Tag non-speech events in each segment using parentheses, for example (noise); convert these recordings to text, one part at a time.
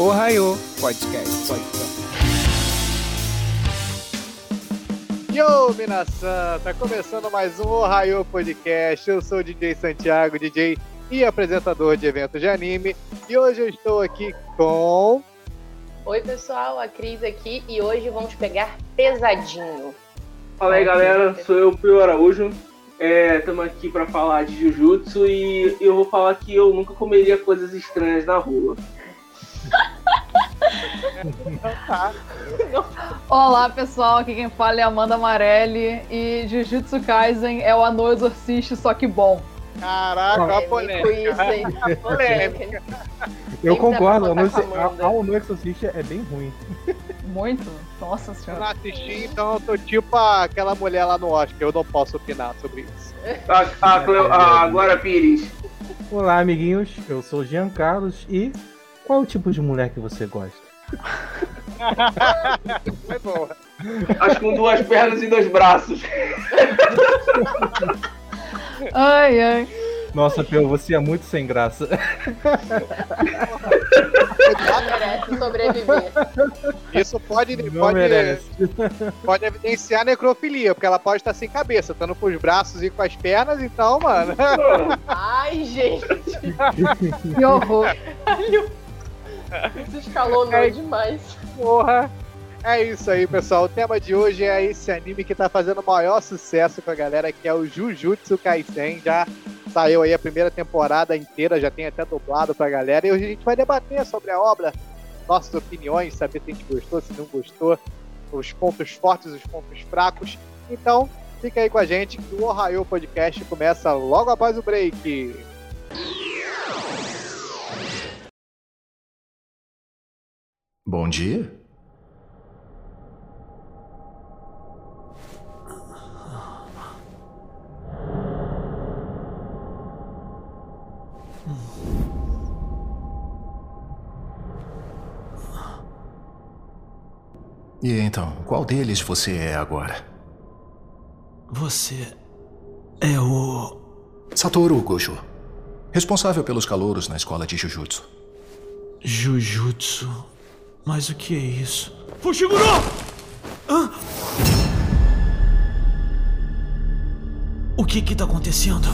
Ohio Podcast. Podcast. Yo, Minasan! Tá começando mais um Ohio Podcast. Eu sou o DJ Santiago, DJ e apresentador de eventos de anime. E hoje eu estou aqui com. Oi, pessoal, a Cris aqui e hoje vamos pegar pesadinho. Fala aí, galera. Sou eu, Pio Araújo. Estamos é, aqui para falar de Jujutsu e eu vou falar que eu nunca comeria coisas estranhas na rua. Olá pessoal, aqui quem fala é Amanda Amarelli e Jujutsu Kaisen é o Anô Exorcista, só que bom. Caraca, a polêmica. A polêmica. Eu concordo, a Ono Exorcista é bem ruim. Muito? Nossa senhora. Eu não assisti, então eu tô tipo aquela mulher lá no Oscar, eu não posso opinar sobre isso. A, a, a, a Glória Pires. Olá, amiguinhos, eu sou Jean Carlos e qual é o tipo de mulher que você gosta? Foi boa. Acho com duas pernas e dois braços. Ai, ai. Nossa, Pio, você é muito sem graça. merece sobreviver. Isso pode, Não pode, merece. pode evidenciar necrofilia, porque ela pode estar sem cabeça, estando com os braços e com as pernas, então, mano. Ai, gente. Que horror. (laughs) Isso escalonou demais. Porra. É isso aí, pessoal. O tema de hoje é esse anime que tá fazendo o maior sucesso com a galera, que é o Jujutsu Kaisen. Já saiu aí a primeira temporada inteira, já tem até dublado pra galera. E hoje a gente vai debater sobre a obra, nossas opiniões, saber se a gente gostou, se não gostou, os pontos fortes, os pontos fracos. Então, fica aí com a gente que o Ohio Podcast começa logo após o break. Bom dia. E então, qual deles você é agora? Você é o. Satoru Gojo, responsável pelos calouros na escola de Jujutsu. Jujutsu. Mas o que é isso? Fushiguro! Hã? O que que tá acontecendo?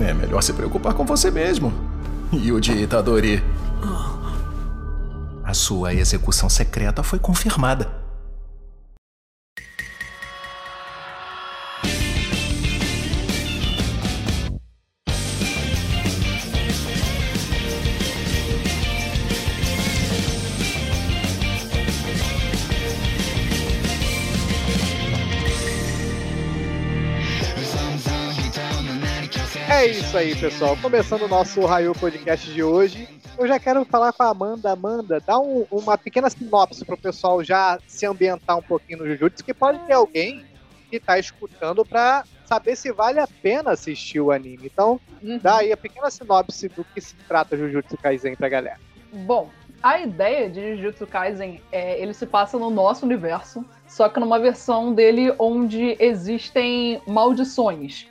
É melhor se preocupar com você mesmo. Yuji Itadori. A sua execução secreta foi confirmada. Isso aí, pessoal. Começando o nosso Raio Podcast de hoje. Eu já quero falar com a Amanda. Amanda, dá um- uma pequena sinopse pro pessoal já se ambientar um pouquinho no Jujutsu, que pode ter alguém que tá escutando pra saber se vale a pena assistir o anime. Então, dá aí a pequena sinopse do que se trata Jujutsu Kaisen pra galera. Bom, a ideia de Jujutsu Kaisen é ele se passa no nosso universo, só que numa versão dele onde existem maldições.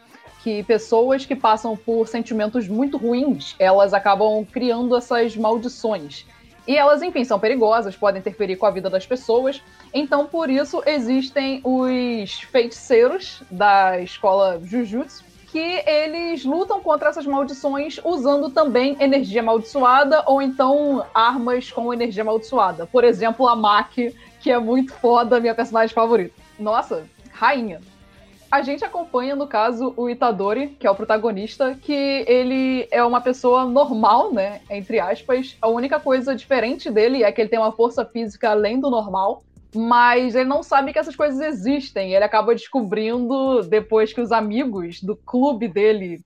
Que pessoas que passam por sentimentos muito ruins, elas acabam criando essas maldições. E elas, enfim, são perigosas, podem interferir com a vida das pessoas. Então, por isso, existem os feiticeiros da escola Jujutsu, que eles lutam contra essas maldições usando também energia amaldiçoada ou então armas com energia amaldiçoada. Por exemplo, a Maki, que é muito foda, minha personagem favorita. Nossa, rainha. A gente acompanha, no caso, o Itadori, que é o protagonista, que ele é uma pessoa normal, né? Entre aspas. A única coisa diferente dele é que ele tem uma força física além do normal. Mas ele não sabe que essas coisas existem. Ele acaba descobrindo depois que os amigos do clube dele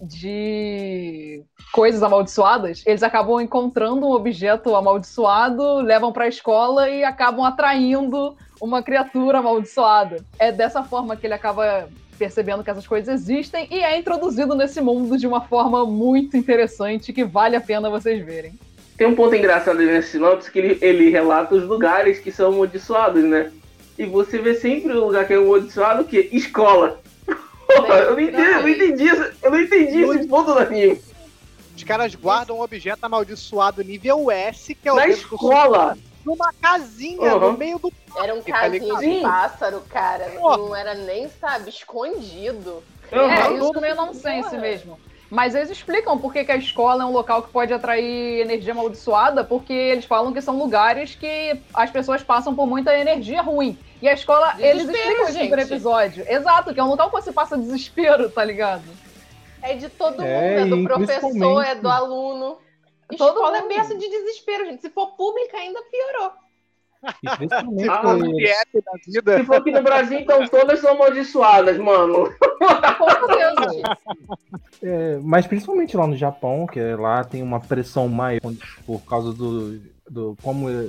de coisas amaldiçoadas, eles acabam encontrando um objeto amaldiçoado, levam para a escola e acabam atraindo uma criatura amaldiçoada. É dessa forma que ele acaba percebendo que essas coisas existem e é introduzido nesse mundo de uma forma muito interessante que vale a pena vocês verem. Tem um ponto engraçado ali nesse sinopse que ele, ele relata os lugares que são amaldiçoados, né? E você vê sempre o lugar que é amaldiçoado, que escola. Porra, (laughs) eu não entendi, eu não entendi, esse- eu não entendi esse ponto do anime. Os caras guardam um objeto amaldiçoado nível S, que é o Na dedo do escola! Numa casinha Uhum. no meio do Era um casinho de pássaro, cara. Pô. Não era nem, sabe, escondido. É, Aham. isso meio nonsense Porra. mesmo. Mas eles explicam por que, que a escola é um local que pode atrair energia amaldiçoada, porque eles falam que são lugares que as pessoas passam por muita energia ruim. E a escola, eles Desespero, explicam isso no gente. episódio. Exato, que é um local que você passa desespero, tá ligado? É de todo É, mundo, é do professor, é do aluno. Todo Escola é mundo. berço de desespero, gente. Se for pública, ainda piorou. Ah, app da vida. Se for aqui no Brasil, então todas são amaldiçoadas, mano. (laughs) É, mas principalmente lá no Japão, que lá tem uma pressão maior por causa do, do como, é-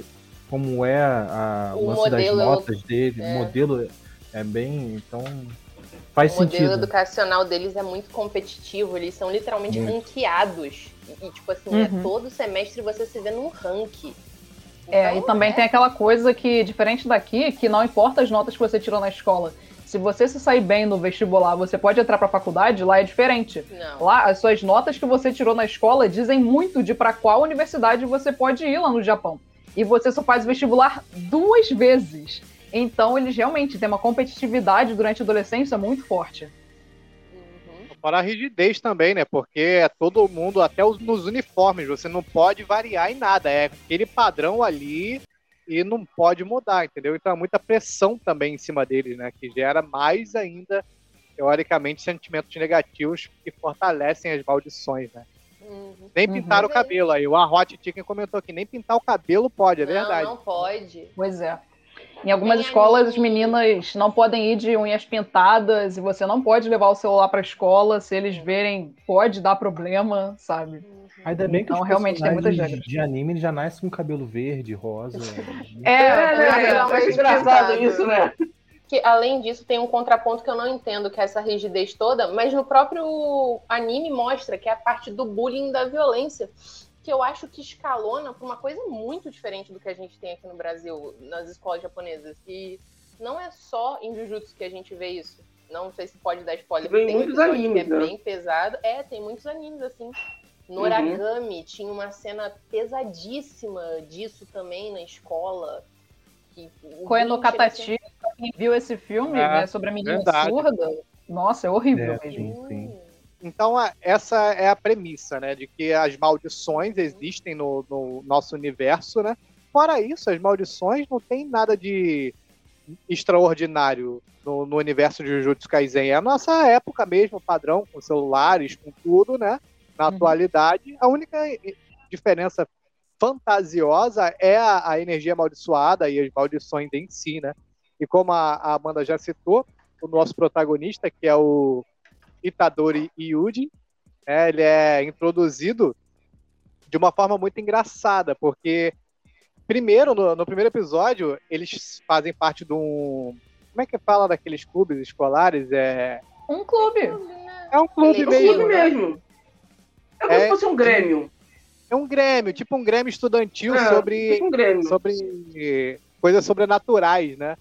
como é a, O o lance das modelo é notas dele. é. O modelo é bem. Então faz o modelo sentido. educacional deles é muito competitivo, eles são literalmente Muito. ranqueados. E, tipo assim, Uhum. é todo semestre você se vê num ranking. É, Então, e também é. tem aquela coisa que, diferente daqui, que não importa as notas que você tirou na escola. Se você se sair bem no vestibular, você pode entrar pra faculdade, lá é diferente. Não. Lá, as suas notas que você tirou na escola dizem muito de pra qual universidade você pode ir lá no Japão. E você só faz o vestibular duas vezes. Então, eles realmente têm uma competitividade durante a adolescência muito forte. Uhum. Fora a rigidez também, né? Porque é todo mundo, até os- nos uniformes, você não pode variar em nada. É aquele padrão ali e não pode mudar, entendeu? Então é muita pressão também em cima deles, né? Que gera mais ainda, teoricamente, sentimentos negativos que fortalecem as maldições, né? Uhum. Nem Uhum. pintar o cabelo aí. O Arhot Chicken comentou que nem pintar o cabelo pode, é verdade. Não, não pode. Pois é. Em algumas Tem escolas, as meninas não podem ir de unhas pintadas e você não pode levar o celular pra escola. Se eles verem, pode dar problema, sabe? Ainda bem que Então, os realmente, tem muitas regras. de anime ele já nasce com cabelo verde, rosa. (laughs) É, É, é, é, não, é, mas engraçado isso, né? Que, além disso, tem um contraponto que eu não entendo, que é essa rigidez toda, mas no próprio anime mostra que é a parte do bullying e da violência, que eu acho que escalona para uma coisa muito diferente do que a gente tem aqui no Brasil, nas escolas japonesas. E não é só em Jujutsu que a gente vê isso. Não sei se pode dar spoiler, Tem porque tem muitos animes, que é né? bem pesado. É, tem muitos animes assim. No Uhum. Origami tinha uma cena pesadíssima disso também na escola. Que o Koe no bullying chega a ser Katachi, pra quem viu esse filme É, né, sobre a menina verdade. surda, nossa, é horrível É, mesmo. sim, sim. Então, a- essa é a premissa, né? De que as maldições existem no, no nosso universo, né? Fora isso, as maldições não tem nada de extraordinário no, no universo de Jujutsu Kaisen. É a nossa época mesmo, padrão, com celulares, com tudo, né? Na Uhum. atualidade. A única diferença fantasiosa é a, a energia amaldiçoada e as maldições em si, né? E como a, a Amanda já citou, o nosso protagonista, que é o Itadori Yuji, né, ele é introduzido de uma forma muito engraçada, porque primeiro, no, no primeiro episódio, eles fazem parte de um. Como é que fala daqueles clubes escolares? É, Um clube. é um clube É um meio. clube mesmo. É como É. se fosse um Grêmio. É um grêmio, tipo um grêmio estudantil É, sobre tipo um Grêmio. sobre coisas sobrenaturais, né?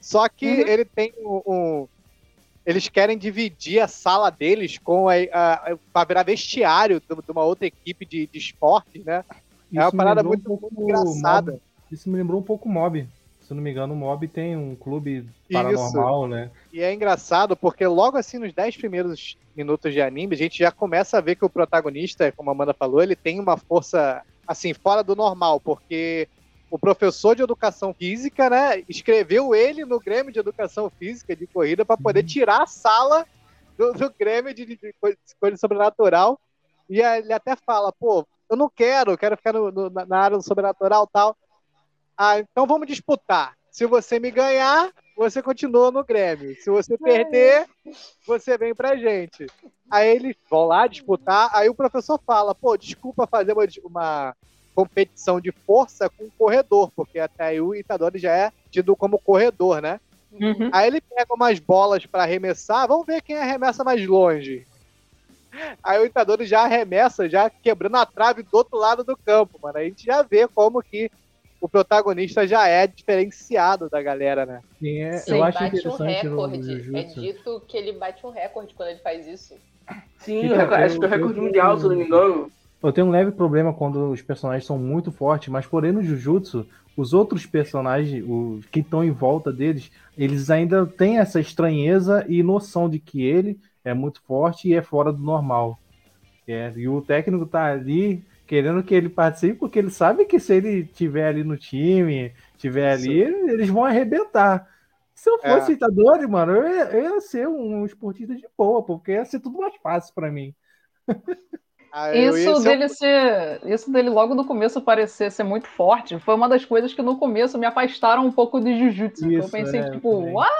Só que Uhum. ele tem um, um- Eles querem dividir a sala deles com a, a, para virar vestiário de uma outra equipe de, de esporte, né? É uma Isso parada muito, um pouco muito engraçada. Mob. Isso me lembrou um pouco Mob. Se não me engano, o Mob tem um clube Isso. paranormal, né? E é engraçado porque logo assim, nos 10 primeiros minutos de anime, a gente já começa a ver que o protagonista, como a Amanda falou, ele tem uma força, assim, fora do normal, porque o professor de educação física, né, escreveu ele no Grêmio de Educação Física de corrida para poder tirar a sala do, do Grêmio de, de, de coisa, sobrenatural. E ele até fala, pô, eu não quero, eu quero ficar no- no- na área do sobrenatural e tal. Ah, então vamos disputar. Se você me ganhar, você continua no Grêmio. Se você perder, você vem pra gente. Aí eles vão lá disputar, aí o professor fala, pô, desculpa fazer uma, uma competição de força com o corredor, porque até aí o Itadori já é tido como corredor, né? Uhum. Aí ele pega umas bolas pra arremessar, vamos ver quem arremessa mais longe. Aí o Itadori já arremessa, já quebrando a trave do outro lado do campo, mano. A gente já vê como que o protagonista já é diferenciado da galera, né? Sim, é, Sim, eu acho bate um interessante no, no recorde. É dito que ele bate um recorde quando ele faz isso. Sim, acho que é o recorde eu- mundial, se eu não me engano. Eu tenho um leve problema quando os personagens são muito fortes, mas porém no Jujutsu, os outros personagens, os que estão em volta deles, eles ainda têm essa estranheza e noção de que ele é muito forte e é fora do normal. É, e o técnico tá ali querendo que ele participe, porque ele sabe que se ele tiver ali no time, tiver ali, eles vão arrebentar. Se eu fosse É. Itadori, mano, eu ia, eu ia ser um esportista de boa, porque ia ser tudo mais fácil pra mim. (laughs) Ah, eu Isso ser dele ser. Isso dele logo no começo parecer ser muito forte foi uma das coisas que no começo me afastaram um pouco de Jujutsu. eu Isso, pensei, é, eu tipo, também. what?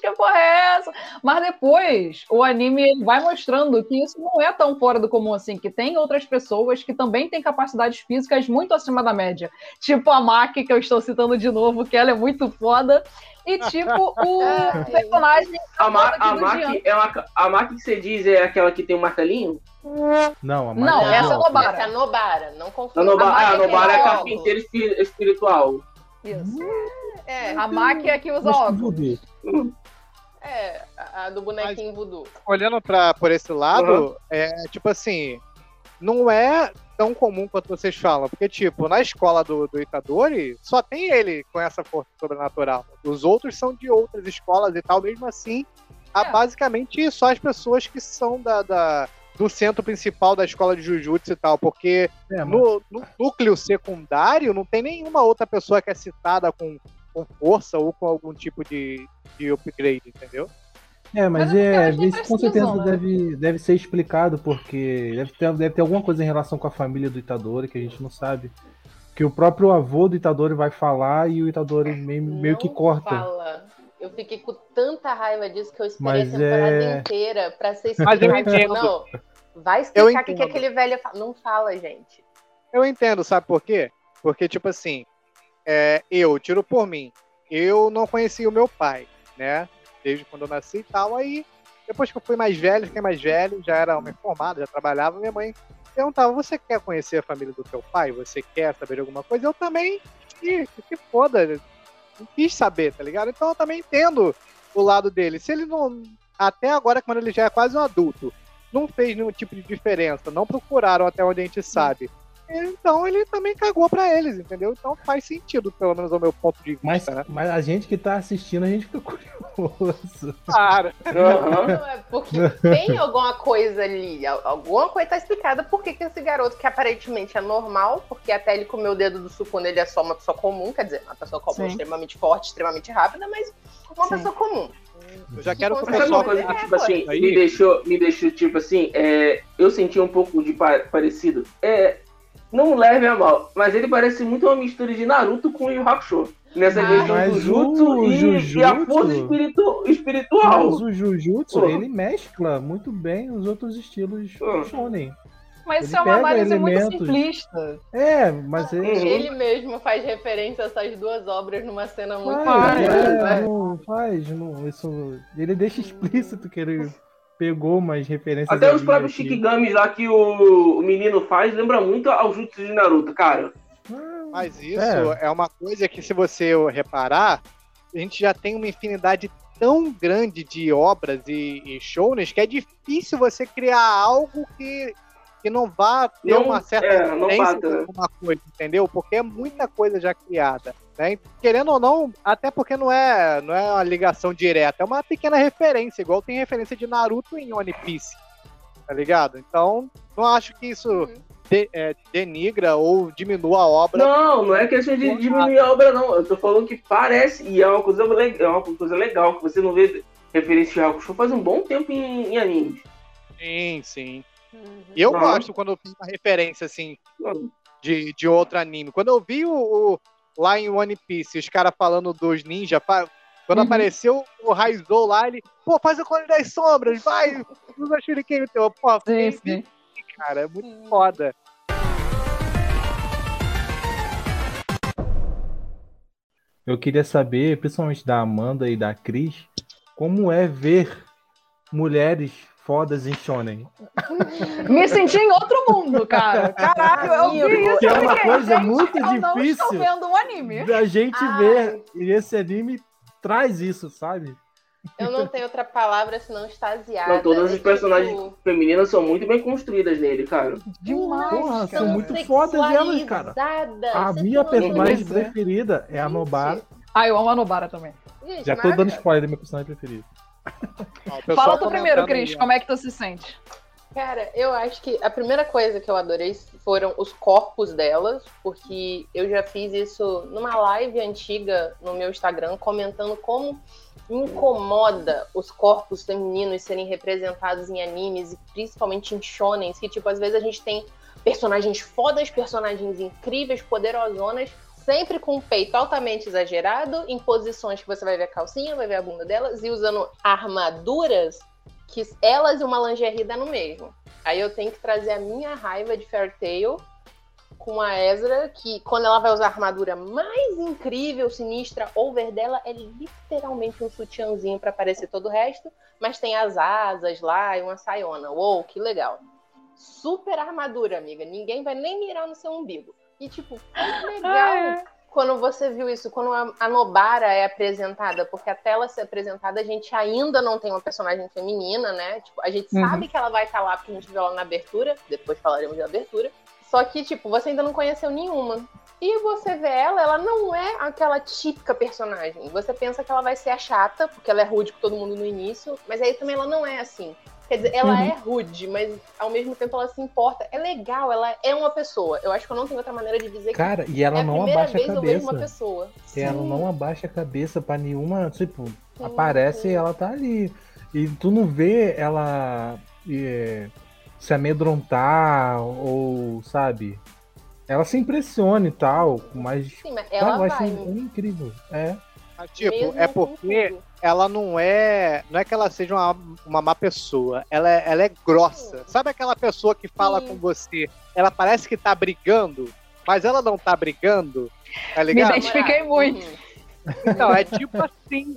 Que porra é essa? Mas depois o anime vai mostrando que isso não é tão fora do comum assim, que tem outras pessoas que também têm capacidades físicas muito acima da média. Tipo a Maki, que eu estou citando de novo, que ela é muito foda. E tipo o (laughs) Ai. personagem. A, Ma a é uma, a Maki que você diz é aquela que tem um martelinho? Não, a Não, Maki essa é. Nobara. Essa é a Nobara, não A confunda. Nobara, Maki ah, a é Nobara é a aquela carpinteira espi- espiritual. Isso. É, A Maki é que usa Mas que óculos. é, a a do bonequinho voodoo. olhando pra, por esse lado, é tipo assim, não é tão comum quanto vocês falam, porque, tipo, na escola do, do Itadori, só tem ele com essa força sobrenatural. Os outros são de outras escolas e tal, mesmo assim, há É. basicamente só as pessoas que são da, da- do centro principal da escola de Jujutsu e tal, porque É, mano. no, no núcleo secundário não tem nenhuma outra pessoa que é citada com, com força ou com algum tipo de, de upgrade, entendeu? É, mas, Mas é porque é, isso com certeza né? deve, deve ser explicado, porque deve ter, deve ter alguma coisa em relação com a família do Itadori que a gente não sabe. Que o próprio avô do Itadori vai falar e o Itadori meio, meio que Não corta. Fala. Eu fiquei com tanta raiva disso que eu esperei Mas a temporada é- inteira pra ser Mas eu explicado. entendo. Não, vai explicar o que, que aquele velho fala. Não fala, gente. Eu entendo, sabe por quê? Porque, tipo assim, é, eu, tiro por mim, eu não conhecia o meu pai, né? Desde quando eu nasci e tal. Aí, depois que eu fui mais velho, fiquei mais velho, já era homem formado, já trabalhava, minha mãe perguntava: Você quer conhecer a família do teu pai? Você quer saber de alguma coisa? Eu também, que, que foda, não quis saber, tá ligado? Então eu também entendo o lado dele. Se ele não. Até agora, quando ele já é quase um adulto, não fez nenhum tipo de diferença, não procuraram até onde a gente sabe. Então ele também cagou pra eles, entendeu? Então faz sentido, pelo menos ao meu ponto de Mas, vista, né? mas a gente que tá assistindo, a gente fica (laughs) curioso. Cara, Aham. Não, é porque tem alguma coisa ali, al- alguma coisa tá explicada por que que esse garoto, que aparentemente é normal, porque até ele comeu o dedo do Sukuna, ele é só uma pessoa comum, quer dizer, uma pessoa comum Sim. extremamente forte, extremamente rápida, mas uma Sim. pessoa comum. eu já quero Mas Mas pessoal. uma coisa que, É, tipo assim, aí. me deixou, me deixou, tipo assim, é, eu senti um pouco de pa- parecido. É, não leve a mal, mas ele parece muito uma mistura de Naruto com Yu Hakusho. Nessa Ah, questão do jutsu o e, Jujutsu- e a força espiritu- espiritual. Mas o Jujutsu, Pô. ele mescla muito bem os outros estilos Pô. shonen. Mas Ele isso é uma análise muito elementos- simplista. É, mas ele Uhum. Ele mesmo faz referência a essas duas obras numa cena muito faz, Faz, é, né? não faz, não, isso, ele deixa explícito que ele pegou umas referências Até os próprios aqui. Shikigamis lá que o, o menino faz lembra muito ao jutsu de Naruto, cara. Mas isso É. é. uma coisa que, se você reparar, a gente já tem uma infinidade tão grande de obras e, e showners que é difícil você criar algo que, que não vá ter Não- uma certa é, não referência né? alguma coisa, entendeu? Porque é muita coisa já criada. Né? Querendo ou não, até porque não é, não é uma ligação direta, é uma pequena referência, igual tem referência de Naruto em One Piece. Tá ligado? Então, não acho que isso de- é, denigra ou diminua a obra. Não, não é questão de diminuir a obra, não. Eu tô falando que parece, e é uma coisa legal, é uma coisa legal, que você não vê referência de Hakusho faz um bom tempo em, em animes. Sim, sim. E eu Não. gosto quando eu uma referência, assim, de, de outro anime. Quando eu vi o, o- lá em One Piece, os caras falando dos ninjas, quando Uhum. apareceu o Raizou lá, ele, pô, faz a cor das sombras, vai, usa shuriken no teu. Pô, Sim, sim. cara, é muito foda. Eu queria saber, principalmente da Amanda e da Cris, como é ver mulheres fodas em shonen. (laughs) Me senti em outro mundo, cara. Caralho, eu vi isso. Que é uma coisa gente, muito eu não estou difícil. vendo um anime. Da gente Ai. ver, e esse anime traz isso, sabe? Eu não tenho outra palavra senão extasiada. Não, todas É as personagens tipo, femininas são muito bem construídas nele, cara. Demais. Porra, cara. são muito fodas elas, cara. A Vocês minha personagem é. preferida é a Nobara. Ah, eu amo a Nobara também. gente, Já tô dando spoiler da minha personagem preferida. Ó, Fala tu primeiro, Cris, como é que tu se sente? Cara, eu acho que a primeira coisa que eu adorei foram os corpos delas, porque eu já fiz isso numa live antiga no meu Instagram, comentando como me incomoda os corpos femininos serem representados em animes e principalmente em shonens, que tipo, às vezes a gente tem personagens fodas, personagens incríveis, poderosonas, sempre com o peito altamente exagerado, em posições que você vai ver a calcinha, vai ver a bunda delas, e usando armaduras que elas e uma lingerie dá no mesmo. Aí eu tenho que trazer a minha raiva de Fairy Tail com a Ezra, que quando ela vai usar a armadura mais incrível, sinistra, over dela, é literalmente um sutiãzinho pra aparecer todo o resto, mas tem as asas lá e uma saiona. Uou, que legal. Super armadura, amiga. Ninguém vai nem mirar no seu umbigo. E tipo, que (laughs) legal Ah, é. quando você viu isso, quando a, Nobara é apresentada, porque até ela ser apresentada, a gente ainda não tem uma personagem feminina, né? Tipo, a gente Uhum. sabe que ela vai estar lá porque a gente viu ela na abertura, depois falaremos da abertura. Só que, tipo, você ainda não conheceu nenhuma. E você vê ela, ela não é aquela típica personagem. Você pensa que ela vai ser a chata, porque ela é rude com todo mundo no início, mas aí também ela não é assim. Quer dizer, ela Uhum. é rude, mas ao mesmo tempo ela se importa. É legal, ela é uma pessoa. Eu acho que eu não tenho outra maneira de dizer Cara, e que ela é a não primeira abaixa vez a eu vejo uma cabeça. pessoa. Ela Sim. não abaixa a cabeça pra nenhuma. Tipo, Sim, aparece e ela tá ali. E tu não vê ela é, se amedrontar ou, sabe? Ela se impressiona e tal, mas. Sim, mas ela eu acho vai. incrível. É. Mas, tipo, mesmo é porque tudo. ela não é. Não é que ela seja uma, uma má pessoa. Ela é, ela é grossa. Sabe aquela pessoa que fala Sim. com você? Ela parece que tá brigando, mas ela não tá brigando. Tá Me ligado? identifiquei muito. Uhum. Então, é tipo assim.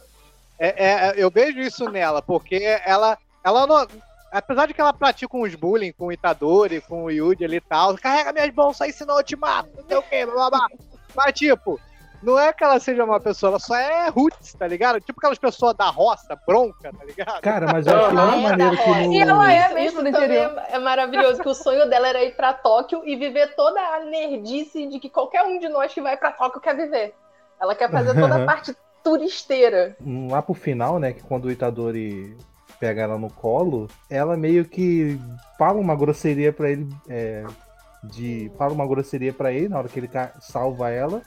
É, é- eu vejo isso nela, porque ela, ela não. Apesar de que ela pratica uns bullying com o Itadori, com o Yuji ali e tal, carrega minhas bolsas aí, senão eu te mato, não sei o que, blá blá blá. Mas, tipo, não é que ela seja uma pessoa, ela só é roots, tá ligado? Tipo aquelas pessoas da roça, bronca, tá ligado? Cara, mas eu acho que Ela uma é maneira da que no. E ela é mesmo no interior. é, é maravilhoso, que o sonho dela era ir pra Tóquio e viver toda a nerdice de que qualquer um de nós que vai pra Tóquio quer viver. Ela quer fazer toda a parte turisteira. Lá pro final, né, que quando o Itadori pega ela no colo, ela meio que fala uma grosseria pra ele, é, de fala uma grosseria pra ele na hora que ele salva ela,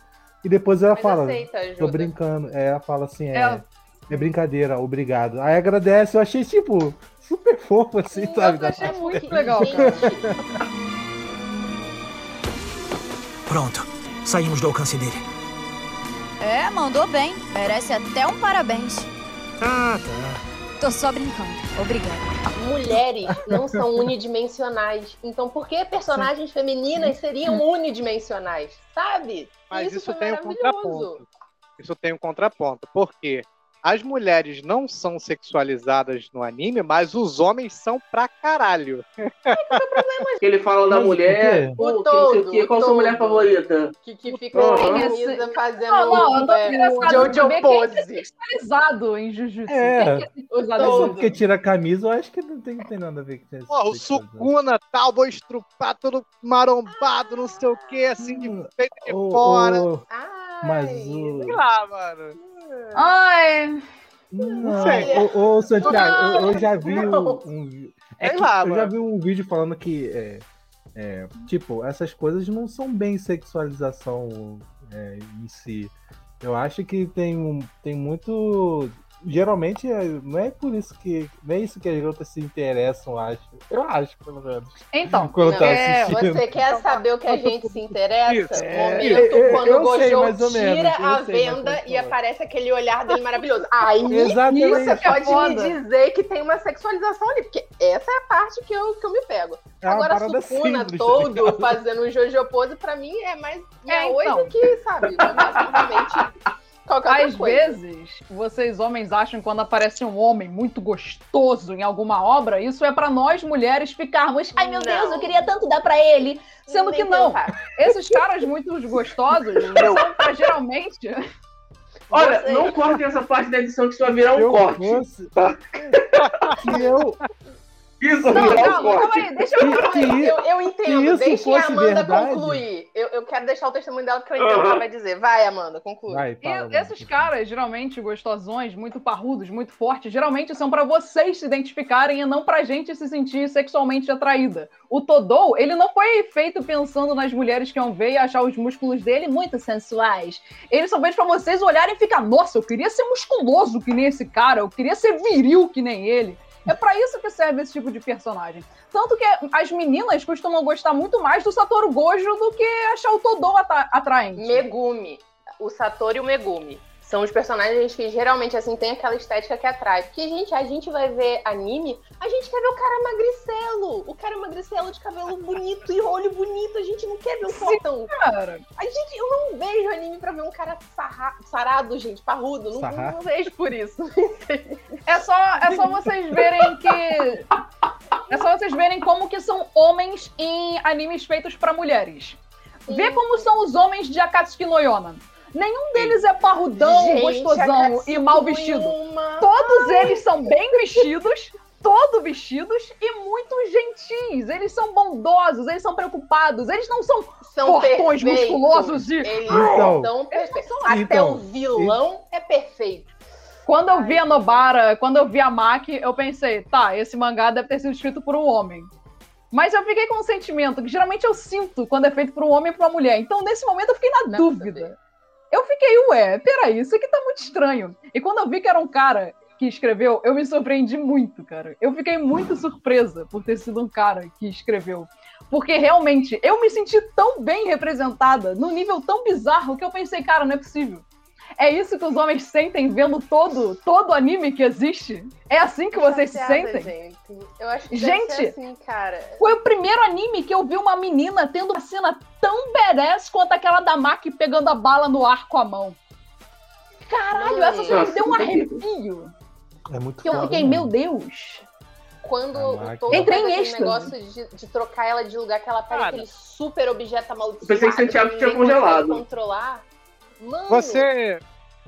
e depois ela Mas fala, aceita tô brincando, é, ela fala assim, é, Ela- é brincadeira, obrigado. Aí agradece, eu achei tipo super fofo assim, Sim, sabe? eu achei muito legal, Pronto. Saímos do alcance dele. É, mandou bem. Merece até um parabéns. Ah, tá. Tô só brincando. Obrigada. Mulheres não são unidimensionais. Então, por que personagens femininas seriam unidimensionais? Sabe? Mas isso, foi tem um maravilhoso. contraponto. Isso tem um contraponto. Por quê? As mulheres não são sexualizadas no anime, mas os homens são pra caralho. Que ele fala da o mulher, pô, O que não sei o todo, quê, o qual a sua mulher favorita? Que, que fica Uhum. com a camisa fazendo Não, não, é, Jojo quem que pose. é sexualizado em Jujutsu. É. Que é? Todo. Porque tira a camisa, eu acho que não tem, não tem nada a ver com isso. Porra, o Sukuna tal, vou estrupar todo marombado, não sei o que, assim, de peito de Ô, fora. ô, Ai, mas o. Sei lá, mano. Ai, Não, sei. ô, ô, Santiago, eu, eu já vi um, Não. um é Sei que lá, eu já mano. vi um vídeo falando que é, é, tipo, essas coisas não são bem sexualização é, em si. Eu acho que tem, um- tem muito. Geralmente é- não é por isso que. Não é isso que as garotas se interessam, acho. Eu acho, pelo menos. então. Quando Não, tá é. Você quer saber o que a gente se interessa? É. Momento Eu- eu- quando o Gojo menos, tira eu a venda e aparece aquele olhar dele maravilhoso. Aí (laughs) Exatamente. você é pode foda. me dizer que tem uma sexualização ali, porque essa é a parte que eu, que eu me pego. É Agora, Sukuna simples, tá todo ligado? fazendo um Jojo pose, pra mim é mais É, é, então. que, sabe, basicamente qualquer Às coisa. vezes, vocês homens acham que quando aparece um homem muito gostoso em alguma obra, isso é pra nós mulheres ficarmos. Ai meu Não. Deus, eu queria tanto dar pra ele. Sendo Nem que não. Esses caras muito gostosos (laughs) são pra, geralmente. (laughs) Olha, Vocês. não cortem essa parte da edição que isso vai virar um eu corte. fosse- Tá. (laughs) Se eu, Isso Não, virar um calma, aí, deixa eu que, que, Eu, eu entendo, isso deixem a Amanda verdade- concluir. Eu, eu quero deixar o testemunho dela porque eu entendo o que ela vai dizer. Vai, Amanda, conclui. Vai, E fala, esses caras, geralmente gostosões, muito parrudos, muito fortes, geralmente são pra vocês se identificarem e não pra gente se sentir sexualmente atraída. O Todou, ele não foi feito pensando nas mulheres que iam ver e achar os músculos dele muito sensuais. Ele só fez pra vocês olharem e ficar, nossa, eu queria ser musculoso que nem esse cara, eu queria ser viril que nem ele. É pra isso que serve esse tipo de personagem. Tanto que as meninas costumam gostar muito mais do Satoru Gojo do que achar o atra- atraente. Megumi. O Satoru e o Megumi. São os personagens que geralmente, assim, tem aquela estética que atrai. Porque, gente, a gente vai ver anime, a gente quer ver o cara magricelo. O cara magricelo de cabelo bonito e olho bonito. A gente não quer ver o fortão. Cara, A gente, eu não vejo anime pra ver um cara sarra- sarado, gente, parrudo. Não, Sarrar. não vejo por isso. (laughs) É só, é só vocês verem que. É só vocês verem como que são homens em animes feitos pra mulheres. Vê como são os homens de Akatsuki no Yona. Nenhum deles é parrudão, Gente, gostosão e mal vestido. Todos eles são bem vestidos, todo vestidos e muito gentis. Eles são bondosos, eles são preocupados, eles não são São fortões perfeitos. musculosos e Eles Então, são perfeitos. são- Até então, o vilão é perfeito. Quando eu vi a Nobara, quando eu vi a Maki, eu pensei, tá, esse mangá deve ter sido escrito por um homem. Mas eu fiquei com um sentimento que geralmente eu sinto quando é feito por um homem e por uma mulher. Então, nesse momento, eu fiquei na dúvida. saber. Eu fiquei, ué, peraí, isso aqui tá muito estranho. E quando eu vi que era um cara que escreveu, eu me surpreendi muito, cara. Eu fiquei muito surpresa por ter sido um cara que escreveu. Porque realmente, eu me senti tão bem representada, num nível tão bizarro, que eu pensei, cara, não é possível. É isso que os homens sentem vendo todo todo anime que existe? É assim que vocês se sentem? Gente, eu acho que Gente, assim, cara. Foi o primeiro anime que eu vi uma menina tendo uma cena tão badass quanto aquela da Maki pegando a bala no ar com a mão. Caralho, Não, essa cena me deu um arrepio. é muito Que eu fiquei, mano. meu Deus. Quando todo Entrei faz em aquele êxtase. negócio de, de trocar ela de lugar que ela pega Cara. aquele super objeto amaldiçoado. Eu pensei que Santiago que tinha congelado. controlar. Mano, Você,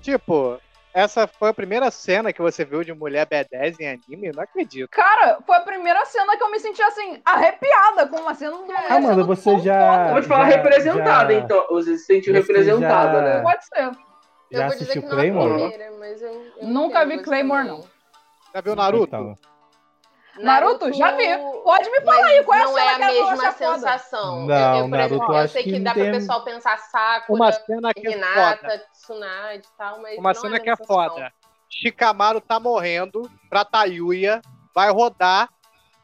tipo, essa foi a primeira cena que você viu de mulher B10 em anime? Não acredito. Cara, foi a primeira cena que eu me senti assim, arrepiada com uma cena do mulher Amanda, sendo você já-. Eu te falar representada, já- então. Você se sentiu Você representada, já- né? Pode ser. eu Já vou dizer assistiu que não é a Claymore? primeira, mas eu, eu Nunca vi Claymore, não. Já viu Naruto? Naruto, já vi. Pode me falar aí, qual é a não cena é a mesma sensação. Não, eu, eu, por Naruto, exemplo, eu sei que, que dá tem- pro pessoal pensar Sakura, Uma cena que é foda. Tsunade e tal, mas Uma não cena a que é foda. Shikamaru tá morrendo pra Tayuya, vai rodar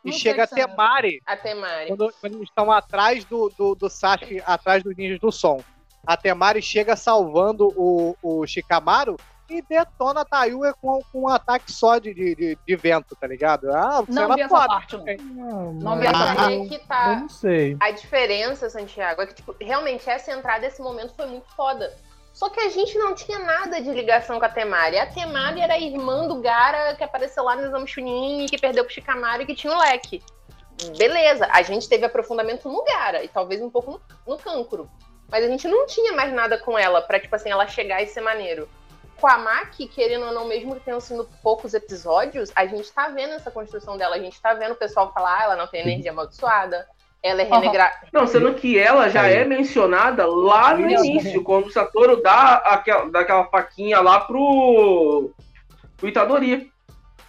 e Não chega a é Temari A Temari. quando, quando eles estão atrás do, do, do Sasuke, atrás dos ninjas do som. A Temari chega salvando o, o Shikamaru e detona a Tayuya com, com um ataque só de, de, de, vento, tá ligado? Ah, Não vi essa parte, não. não, Não mas vi essa parte. Que Eu tá. não sei. A diferença, Santiago, é que, tipo, realmente essa entrada, esse momento foi muito foda. Só que a gente não tinha nada de ligação com a Temari. A Temari era a irmã do Gara que apareceu lá no Exame Chunin e que perdeu pro Shikamaru e que tinha o leque. Beleza, a gente teve aprofundamento no Gara e talvez um pouco no, no Cancro. Mas a gente não tinha mais nada com ela pra, tipo assim, ela chegar e ser maneiro. Com a Maki, querendo ou não, mesmo que tenham sido poucos episódios, a gente tá vendo essa construção dela. A gente tá vendo o pessoal falar, ah, ela não tem energia amaldiçoada, ela é Aham. renegra... Não, sendo que ela já é mencionada lá no início, quando o Satoru dá aquela, dá aquela faquinha lá pro, pro Itadori.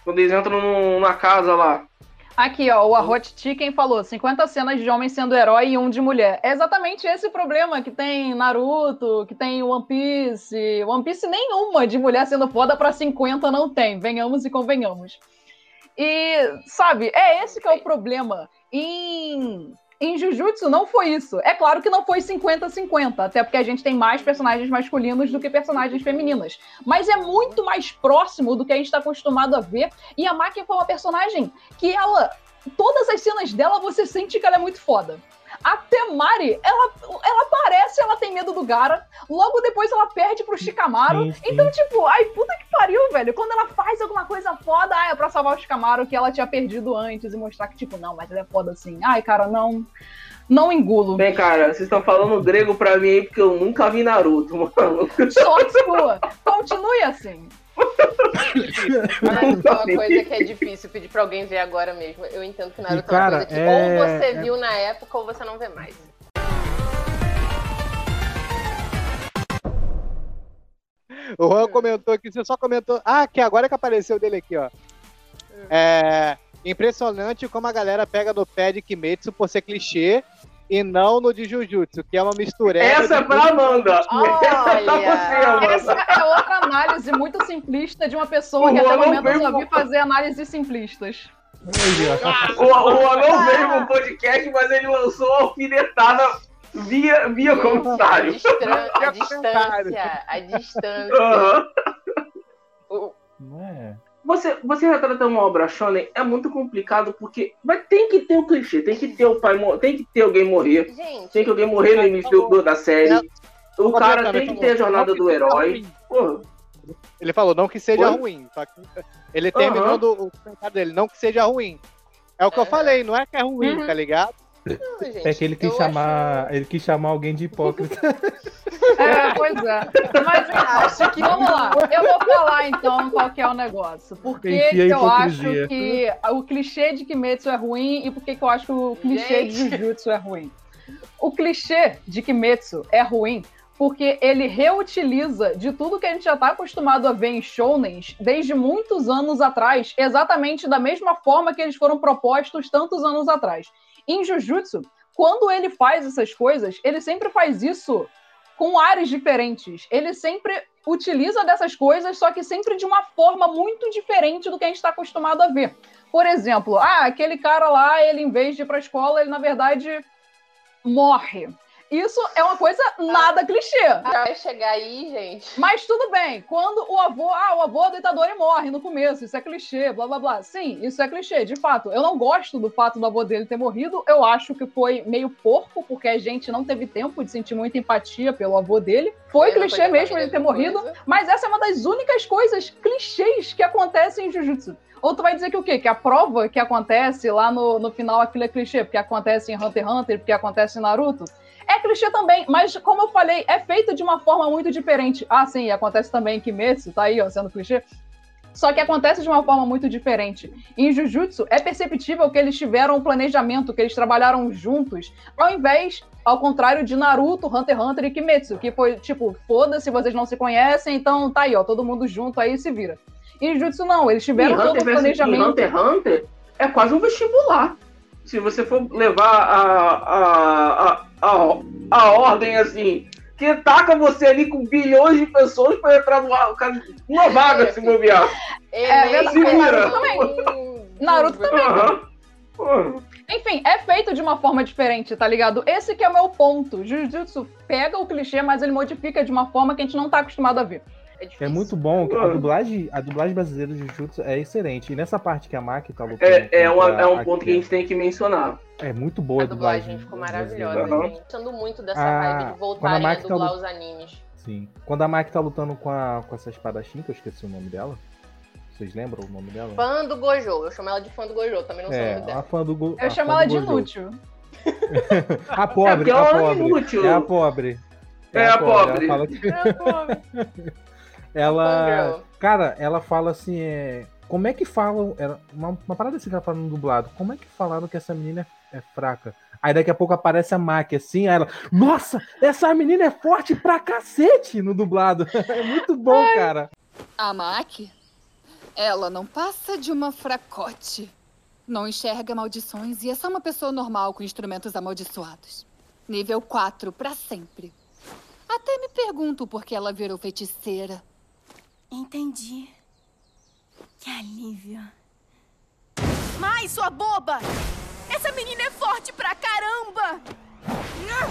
Quando eles entram num- na casa lá. Aqui, ó, o Arrot Chicken falou 50 cenas de homem sendo herói e um de mulher. É exatamente esse o problema que tem Naruto, que tem One Piece. One Piece nenhuma de mulher sendo foda pra 50 não tem, venhamos e convenhamos. E, sabe, é esse que é o problema. Em, em Jujutsu não foi isso. É claro que não foi 50-50, até porque a gente tem mais personagens masculinos do que personagens femininas. Mas é muito mais próximo do que a gente está acostumado a ver. E a Maki foi uma personagem que ela. Todas as cenas dela você sente que ela é muito foda. A Temari, ela, ela parece, ela tem medo do Gara. Logo depois ela perde pro Shikamaru. Sim, sim. Então, tipo, ai, puta que pariu, velho. Quando ela faz alguma coisa foda, ai, é pra salvar o Shikamaru que ela tinha perdido antes e mostrar que, tipo, não, mas ela é foda assim. Ai, cara, não. Não engulo. Bem, cara, vocês estão falando grego pra mim aí porque eu nunca vi Naruto, mano. Sorte sua. Continue assim. Mas é uma coisa que é difícil pedir pra alguém ver agora mesmo. Eu entendo que Naruto E, cara, é uma coisa que é- ou você é- viu na época ou você não vê mais. O Juan comentou aqui, você só comentou. Ah, que agora que apareceu dele aqui, ó. É impressionante como a galera pega no pé de Kimetsu por ser clichê e não no de Jujutsu, que é uma mistureba. Essa é pra Amanda. Essa é pra você, Amanda. Essa é outra análise muito simplista de uma pessoa O que até o não momento eu só vi fazer análises simplistas. O, o Anão veio no podcast, mas ele lançou uma alfinetada via, via A, comentário. a distância. A distância. Aham. O- Não é? Você, você retratar uma obra shonen é muito complicado porque mas tem que ter o clichê, tem que ter o pai tem que ter alguém morrer, Gente, tem que alguém morrer no início do- da série. O cara tem que ter a jornada do herói. Ele falou, não que seja ruim. Que ele terminou do, o comentário dele, não que seja ruim. É o que eu É. falei, não é que é ruim, Uhum. tá ligado? Não, gente, É que ele quis eu chamar. Ele quis chamar alguém de hipócrita. (laughs) É, pois é. Mas Acho que vamos lá. Eu vou falar então qual que é o negócio. Por que, que eu acho que o clichê de Kimetsu é ruim e por que, que eu acho que o clichê de Gente. Jujutsu é ruim? O clichê de Kimetsu é ruim porque ele reutiliza de tudo que a gente já está acostumado a ver em shounens desde muitos anos atrás, exatamente da mesma forma que eles foram propostos tantos anos atrás. Em Jujutsu, quando ele faz essas coisas, ele sempre faz isso com áreas diferentes. Ele sempre utiliza dessas coisas, só que sempre de uma forma muito diferente do que a gente está acostumado a ver. Por exemplo, ah, aquele cara lá, ele em vez de ir para a escola, ele na verdade morre. Isso é uma coisa nada clichê. vai chegar aí, gente. Mas tudo bem, quando o avô, ah, o avô é deitador e morre no começo, isso é clichê, blá blá blá. Sim, isso é clichê, de fato. Eu não gosto do fato do avô dele ter morrido, eu acho que foi meio porco, porque a gente não teve tempo de sentir muita empatia pelo avô dele. Foi Eu clichê mesmo ele ter do morrido, coisa. mas essa é uma das únicas coisas clichês que acontecem em Jujutsu. Ou tu vai dizer que o quê? Que a prova que acontece lá no, no final aquilo é clichê, porque acontece em Hunter x Hunter, porque acontece em Naruto. É clichê também, mas como eu falei, é feito de uma forma muito diferente. Ah, sim, acontece também em Kimetsu, tá aí, ó, sendo clichê. Só que acontece de uma forma muito diferente. Em Jujutsu, é perceptível que eles tiveram um planejamento, que eles trabalharam juntos, ao invés, ao contrário de Naruto, Hunter x Hunter e Kimetsu, que foi tipo, foda-se, vocês não se conhecem, então tá aí, ó, todo mundo junto aí se vira. Em Jujutsu, não, eles E tiveram todo Hunter um planejamento. Hunter x Hunter é quase um vestibular. Se você for levar a, a, a, a, a ordem assim, que taca você ali com bilhões de pessoas para entrar numa, numa vaga se bobear. É Enem, verdade, (laughs) Naruto também. Naruto também. Enfim, é feito de uma forma diferente, tá ligado? Esse que é o meu ponto. Jujutsu pega o clichê, mas ele modifica de uma forma que a gente não tá acostumado a ver. É. É muito bom. A dublagem, a dublagem brasileira de Jujutsu é excelente. E nessa parte que a Maki tá lutando. É, é, uma- é um ponto que a gente tem que mencionar. É muito boa A a dublagem dublagem. ficou maravilhosa. Aham. gente. Gostando muito dessa Ah, vibe de a voltarem a Maki tá dublar lut- os animes. Sim. Quando a Maki tá lutando com, a, com essa espadachim, que eu esqueci o nome dela. Vocês lembram o nome dela? Fã do Gojo. Eu chamo ela de fã do Gojo, também não sei o É, nome a dela. fã do Go- Eu a chamo fã ela de Gojo. inútil. (laughs) A É, pobre, porque a ela é pobre. inútil. É a pobre. É a pobre. (laughs) Ela, É, ela- cara, ela fala assim, é, como é que falam, era uma, uma parada assim que ela fala no dublado, como é que falaram que essa menina é, é fraca? Aí daqui a pouco aparece a Maki assim, aí ela, nossa, essa menina é forte pra cacete no dublado. (laughs) É muito bom, cara. A Maki? Ela não passa de uma fracote. Não enxerga maldições e é só uma pessoa normal com instrumentos amaldiçoados. Nível 4 pra sempre. Até me pergunto por que ela virou feiticeira. Entendi. Que alívio. Mai, sua boba! Essa menina é forte pra caramba!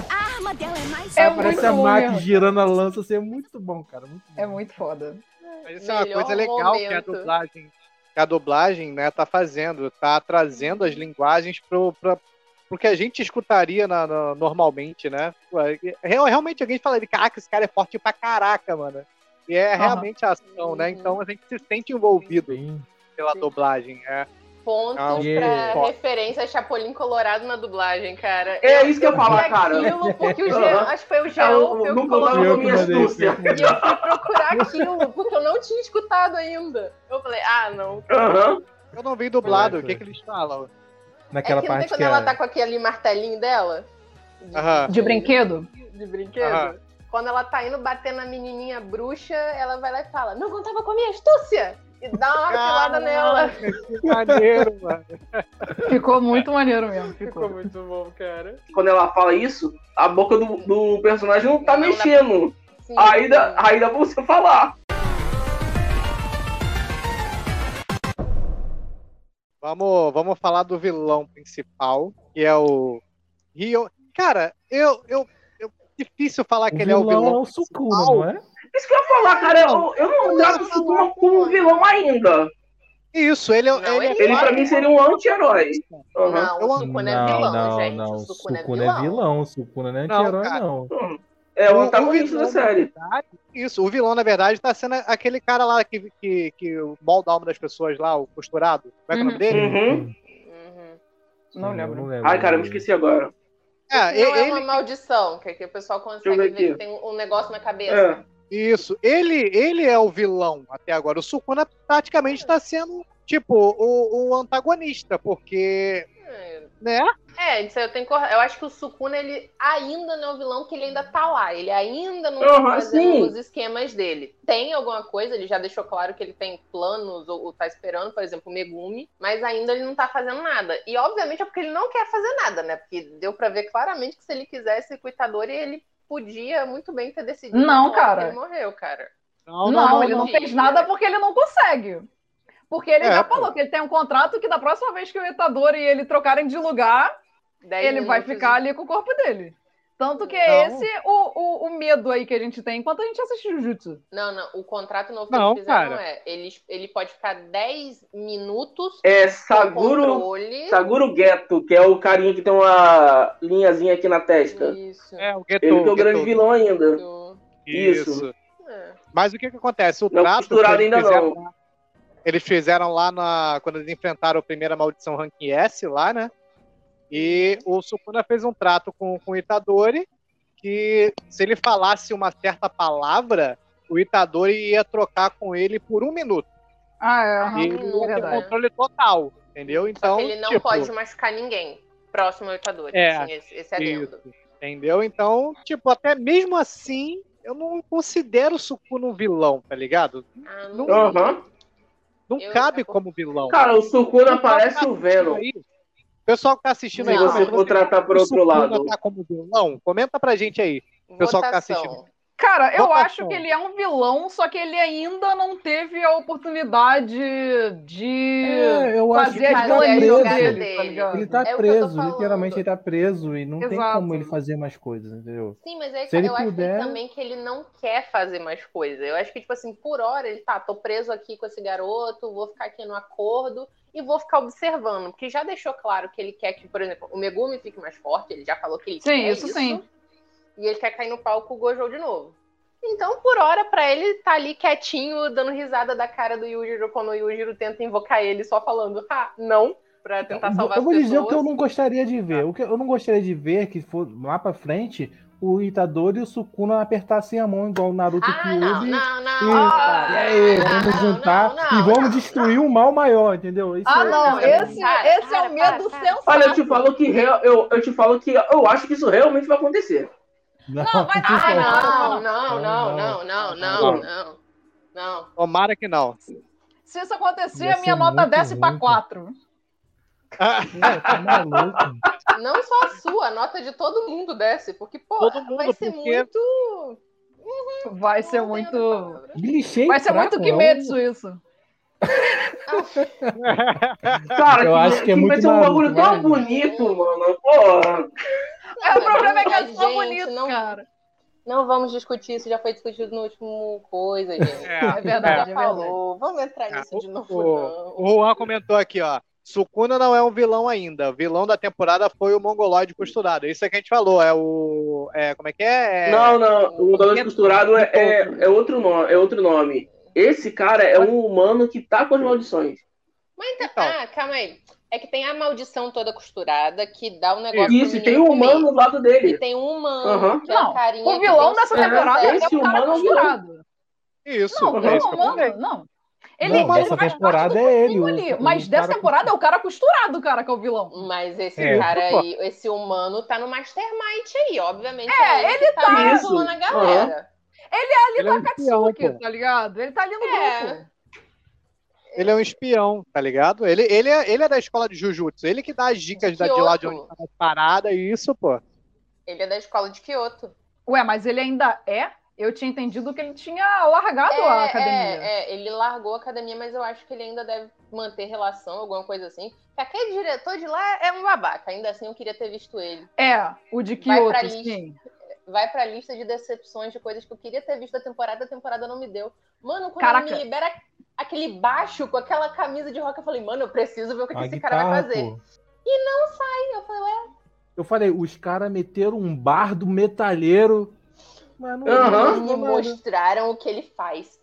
A arma dela é mais É Aparece muito a mesmo. girando a lança, assim, é muito bom, cara. Muito bom. É muito foda. Mas isso é uma Melhor coisa legal que a momento. dublagem, que a dublagem, né, tá fazendo, tá trazendo as linguagens pro, pra, porque a gente escutaria na- na- normalmente, né? Realmente alguém falaria, caraca, esse cara é forte pra caraca, mano. E é realmente a ação, né? Então a gente se sente envolvido Sim. pela dublagem. É. Pontos Ah, pra yeah. referência a Chapolin Colorado na dublagem, cara. É isso que eu vi cara. Aquilo porque o. (laughs) Jean, acho que foi o É, Jean eu que colocou. Eu com que minha mandei, astúcia. eu E eu fui procurar aquilo, porque eu não tinha escutado ainda. Eu falei, ah, não. Aham. Eu não vi dublado, o que, foi. que eles falam? Naquela é que não tem parte quando que ela a- tá com aquele martelinho dela? De, Aham. De brinquedo? de brinquedo? Aham. Quando ela tá indo bater na menininha bruxa, ela vai lá e fala, não contava com a minha astúcia! E dá uma pilada nela. Que maneiro, mano. Ficou muito maneiro mesmo. Ficou. muito bom, cara. Quando ela fala isso, a boca do, do personagem não tá Não mexendo. Sim, Aí dá, sim. aí dá pra você falar. Vamos, vamos falar do vilão principal, que é o Rio. Cara, eu, eu difícil falar O que ele é o vilão vilão. é o Sukuna, não é? Isso que eu ia falar, cara. Eu, eu não trato o Sukuna como um vilão ainda. Isso, ele, é- Não, ele, ele- Ele pra mim seria um anti-herói. Aham. Não, o Sukuna é vilão, não, gente. não. O O Sukuna, Sukuna é vilão. O Sukuna não é anti-herói, não. É o antagonista da série. verdade, Isso, o vilão, na verdade, tá sendo aquele cara lá que, que, que molda a alma das pessoas lá, o costurado. Como é que é o nome Uhum. dele? Uhum. Uhum. Não lembro. não lembro. Ai, cara, eu me esqueci agora. É, Não é ele, uma maldição, que, que o pessoal consegue ver, que tem um negócio na cabeça. É. Isso, ele, ele é o vilão até agora. O Sukuna praticamente tá sendo, tipo, o, o antagonista, porque, É, né? É, isso aí eu tenho que... Eu acho que o Sukuna, ele ainda não é o vilão, porque ele ainda tá lá. Ele ainda não tá Aham, fazendo sim. os esquemas dele. Tem alguma coisa, ele já deixou claro que ele tem planos, ou, ou tá esperando, por exemplo, o Megumi, mas ainda ele não tá fazendo nada. E, obviamente, é porque ele não quer fazer nada, né? Porque deu pra ver claramente que se ele quisesse o Itadori, ele podia muito bem ter decidido. Não, hora cara. que Ele morreu, cara. Não, ele não fez nada porque ele não consegue. Porque ele É, já pô. falou que ele tem um contrato que da próxima vez que o Itadori e ele trocarem de lugar, Dez ele vai ficar ali com o corpo dele. Tanto que é Não. esse o, o, o medo aí que a gente tem enquanto a gente assiste Jujutsu. Não, não. O contrato novo que Não, eles fizeram cara. é. Ele, ele pode ficar 10 minutos É Saguro, controle. Saguro Geto, que é o carinha que tem uma linhazinha aqui na testa. Isso. É, o Geto. Ele que é o grande Geto. vilão ainda. Do- Isso. Isso. É. Mas o que que acontece? O Não trato eles ainda fizeram não. Eles fizeram lá na, quando eles enfrentaram a primeira maldição ranking S lá, né? E o Sukuna fez um trato com, com o Itadori que se ele falasse uma certa palavra, o Itadori ia trocar com ele por um minuto. Ah, é. E ele ia ter verdade. controle total, entendeu? Só Então, que ele não tipo, pode machucar ninguém próximo ao Itadori. É, assim, esse, esse adendo. Isso, entendeu? Então, tipo, até mesmo assim, eu não considero o Sukuna um vilão, tá ligado? Ah, Não- não. Não Eu- cabe como vilão. Cara, o Sukuna pessoal parece tá o Venom. aí- O pessoal que tá assistindo Se aí, você comenta, for tratar por outro lado. tá como vilão? Comenta pra gente aí. pessoal que tá Votação. assistindo. Cara, eu acho que ele é um vilão, só que ele ainda não teve a oportunidade de É, eu acho que fazer as tá preso. dele, dele. tá ligado? Ele tá É preso, literalmente ele tá preso e não tem Exato. como ele fazer mais coisas, entendeu? Sim, mas é Se que ele eu acho puder- que também que ele não quer fazer mais coisa. Eu acho que, tipo assim, por hora ele tá, tô preso aqui com esse garoto, vou ficar aqui no acordo e vou ficar observando. Porque já deixou claro que ele quer que, por exemplo, o Megumi fique mais forte, ele já falou que ele Sim, quer isso sim. E ele quer cair no palco com o Gojo de novo. Então, por hora, pra ele tá ali quietinho, dando risada da cara do Yujiro quando o Yujiro tenta invocar ele, só falando, ah, não, pra tentar salvar eu as vou pessoas. dizer o que eu não gostaria de ver. O que eu não gostaria de ver é que for lá pra frente o Itadori e o Sukuna apertassem a mão igual o Naruto e Ah, não, Kyuubi. não, E, não. Ah, e aí, não, vamos não, juntar não, e vamos não, destruir um mal maior, entendeu? Isso Ah, é- não, não, esse, para, esse é para, o medo para, para. sensato. Olha, eu te falo que eu, eu te falo que eu acho que isso realmente vai acontecer. Não, Não, vai dar. Não, não, Não, não, não. não, não, Não. não, não. Não. Tomara que não. Se isso acontecer, a minha nota muito desce pra ruim, 4. Ué, tá maluco? (laughs) Não só a sua, a nota de todo mundo desce, porque, pô, Todo mundo, vai ser porque- muito. Vai ser Não muito. Vai ser muito é um- Kimetsu isso. Cara, Eu acho que é muito vai ser um bagulho tão vai. bonito, mano. Porra. É, o problema é que é gente, bonito, não- cara. Não vamos discutir, isso já foi discutido no último coisa, gente. É, É verdade, Já é falou. Vamos entrar É, nisso de novo, O, não. o Juan comentou aqui, ó. Sukuna não é um vilão ainda. O vilão da temporada foi o Mongoloide costurado. Isso é que a gente falou. É o. É, como é que é? É- Não, não, o Mongoloide costurado é, é, é outro nome, é outro nome. Esse cara é um humano que tá com as maldições. Mas então, ah, calma aí. É que tem a maldição toda costurada que dá um negócio. Isso, e tem um humano do lado dele. E tem um humano, Aham. que é um Não, carinha. o vilão dessa temporada é, esse o cara humano é o vilão. costurado. Isso. Não, é não, isso que eu falei. humano, não. Ele, Não, ele dessa temporada é ele, o- ali, o mas dessa cara temporada é o cara costurado, cara, que é o vilão. Mas esse É. cara aí, esse humano tá no Mastermind aí, obviamente. É, ele, ele tá tá. manipulando a galera. Ele é ali Ele é com um a espião, Katsuki, tá ligado? Ele tá ali no É. grupo. Ele é um espião, tá ligado? Ele, ele, é, ele é da escola de Jujutsu. Ele que dá as dicas De da, de lá de onde tá as paradas e isso, pô. Ele é da escola de Kyoto. Ué, mas ele ainda é? Eu tinha entendido que ele tinha largado a academia. É, é, ele largou a academia, mas eu acho que ele ainda deve manter relação, alguma coisa assim. Que aquele diretor de lá é um babaca. Ainda assim, eu queria ter visto ele. É, o de Kyoto, sim. Vai pra lista de decepções de coisas que eu queria ter visto a temporada, a temporada não me deu. Mano, quando Caraca. ele me libera aquele baixo com aquela camisa de rock, eu falei, mano, eu preciso ver o que, que esse cara vai fazer. pô. Aí eu falei, ué, Eu falei, os caras meteram um bardo metalheiro. Mas não, me não, não, mostraram o que ele faz.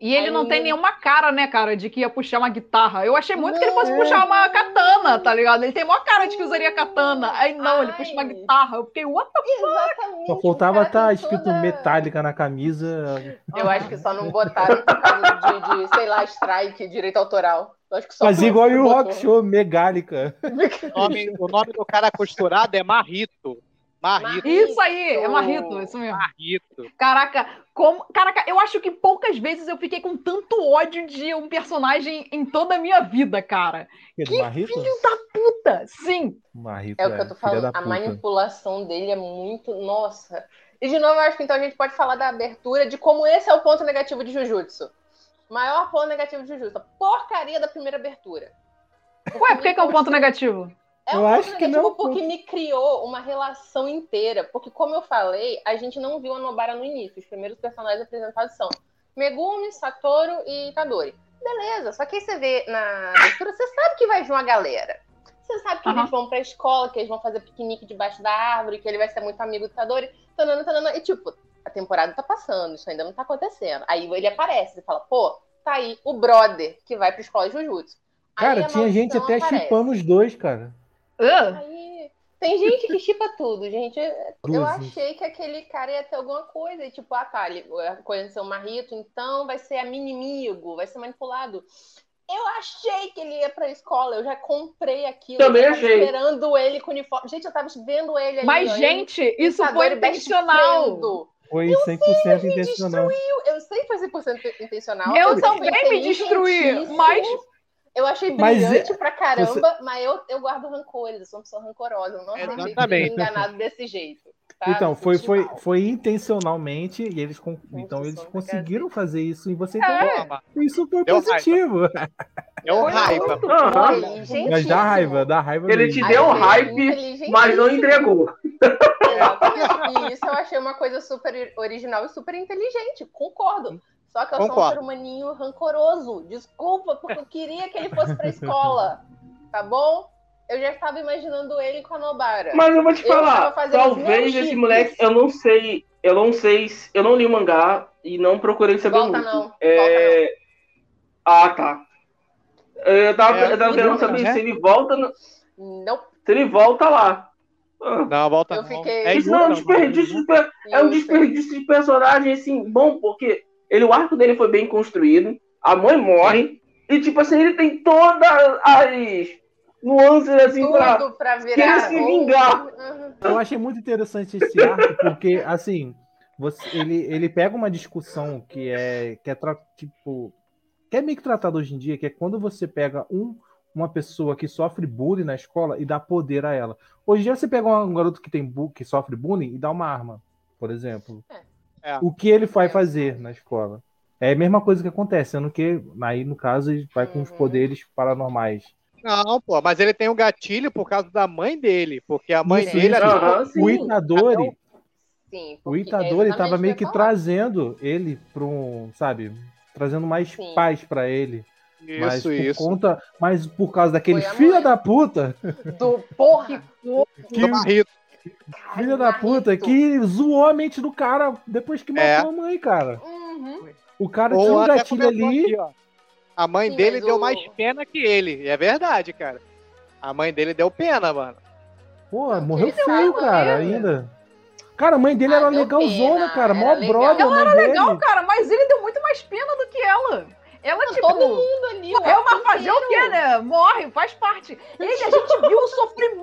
E ele Aí não tem nenhuma cara, né, cara, de que ia puxar uma guitarra. Eu achei muito que ele fosse Não. puxar uma katana, tá ligado? Ele tem maior cara de que usaria katana. Aí não, ele Ai. puxa uma guitarra. Eu fiquei, what the Exatamente. Só o faltava estar tem escrito toda- Metallica na camisa. Eu acho que só não botaram de, de, sei lá, strike, direito autoral. Eu acho que só Mas igual o Rock. Show, Megálica. (laughs) O nome, o nome do cara costurado é Marrito. Marrito. Isso aí, é Marrito, isso mesmo. Marrito. Caraca, como. Caraca, eu acho que poucas vezes eu fiquei com tanto ódio de um personagem em toda a minha vida, cara. Que Marrito? Filho da puta! Sim! Marrito, É o que eu tô filha falando, a manipulação dele é muito. Nossa. E de novo, eu acho que então a gente pode falar da abertura de como esse é o ponto negativo de Jujutsu. Maior ponto negativo de Jujutsu. A porcaria da primeira abertura. Ué, por que, que é um ponto negativo? É Eu um acho que não, porque me criou uma relação inteira. Porque, como eu falei, a gente não viu a Nobara no início. Os primeiros personagens apresentados são Megumi, Satoru e Itadori. Beleza, só que aí você vê na abertura, você sabe que vai vir uma galera. Você sabe que Aham. eles vão pra escola, que eles vão fazer piquenique debaixo da árvore, que ele vai ser muito amigo do Itadori. Tanana, tanana. E tipo, a temporada tá passando, isso ainda não tá acontecendo. Aí ele aparece e fala, pô, tá aí o brother que vai pra escola de Jujutsu. Cara, tinha gente até chipando os dois, cara. Ah, Aí, tem gente que chipa tudo, gente. Eu achei que aquele cara ia ter alguma coisa. E tipo, ah tá, ele conheceu o Marrito, então vai ser inimigo, vai ser manipulado. Eu achei que ele ia pra escola, eu já comprei aquilo. Também eu achei. esperando ele com uniforme. Gente, eu tava vendo ele ali. mas, ele, gente, isso foi intencional. Foi 100% intencional. Destruiu. Eu sei que foi 100% intencional. Eu sei que também me destruí, mas Eu achei Mas, brilhante é, pra caramba, mas eu, eu guardo rancores, eu sou uma pessoa rancorosa. Eu não Exatamente. enganado (laughs) desse jeito. tá? Então, foi, foi, mal. foi intencionalmente e eles, con- então eles conseguiram fazer isso em você É. Isso foi Deu positivo. Deu raiva. muito Aham. inteligentíssimo. Mas dá raiva, dá raiva Ele mesmo. te deu um hype, mas não entregou. Exatamente. E isso eu achei uma coisa super original e super inteligente. Concordo. Só que eu sou um Concordo. ser humaninho rancoroso. Desculpa, porque eu queria que ele fosse pra escola. (laughs) Tá bom? Eu já estava imaginando ele com a Nobara. Mas eu vou te falar, talvez esse chips. moleque, eu não sei, eu não sei, se- eu não li o mangá e não procurei saber Volta muito. não. É... Ah, tá. Eu tava, É, eu tava querendo não, saber né? se ele volta, no- Não. se ele volta lá. Não, volta Eu não. fiquei- É Isso não é um desperdício, de, per- é um desperdício de personagem, assim, bom, porque ele, o arco dele foi bem construído, a mãe morre, e tipo assim, ele tem todas as nuances assim pra. Tudo pra virar. querer se vingar. Uhum. Eu achei muito interessante esse arco, porque, assim, você, ele, ele pega uma discussão que é, que é tipo, que é meio que tratado hoje em dia, que é quando você pega um, uma pessoa que sofre bullying na escola e dá poder a ela. Hoje em dia você pega um garoto que, tem que sofre bullying e dá uma arma, por exemplo. É. O que ele vai fazer na escola? É a mesma coisa que acontece, sendo que, aí no caso, ele vai com os Uhum. poderes paranormais. Não, pô, mas ele tem um gatilho por causa da mãe dele, porque a mãe Isso, dele isso. era sim. O Itadori, Sim, O é Itadori estava meio que trazendo ele para um, sabe, trazendo mais Sim. paz para ele. Mas Isso, por isso. conta, mas por causa daquele filho mãe. da puta, Do porra! que Do. Filho da puta que zoou a mente do cara depois que matou É. a mãe, cara. Uhum. O cara tinha Ou um até gatilho ali. aqui. A mãe Sim, dele deu o- mais pena que ele. E é verdade, cara. A mãe dele deu pena, mano. Pô, morreu ele feio, cara, ainda. Cara, a mãe dele Ah, era legalzona, pena, cara. era Mó brother, a mãe dele. Legal, cara, mas ele deu muito mais pena do que ela. Ela, tipo. Todo mundo ali. É uma fazer o quê, né? Morre, faz parte. Ele, a gente viu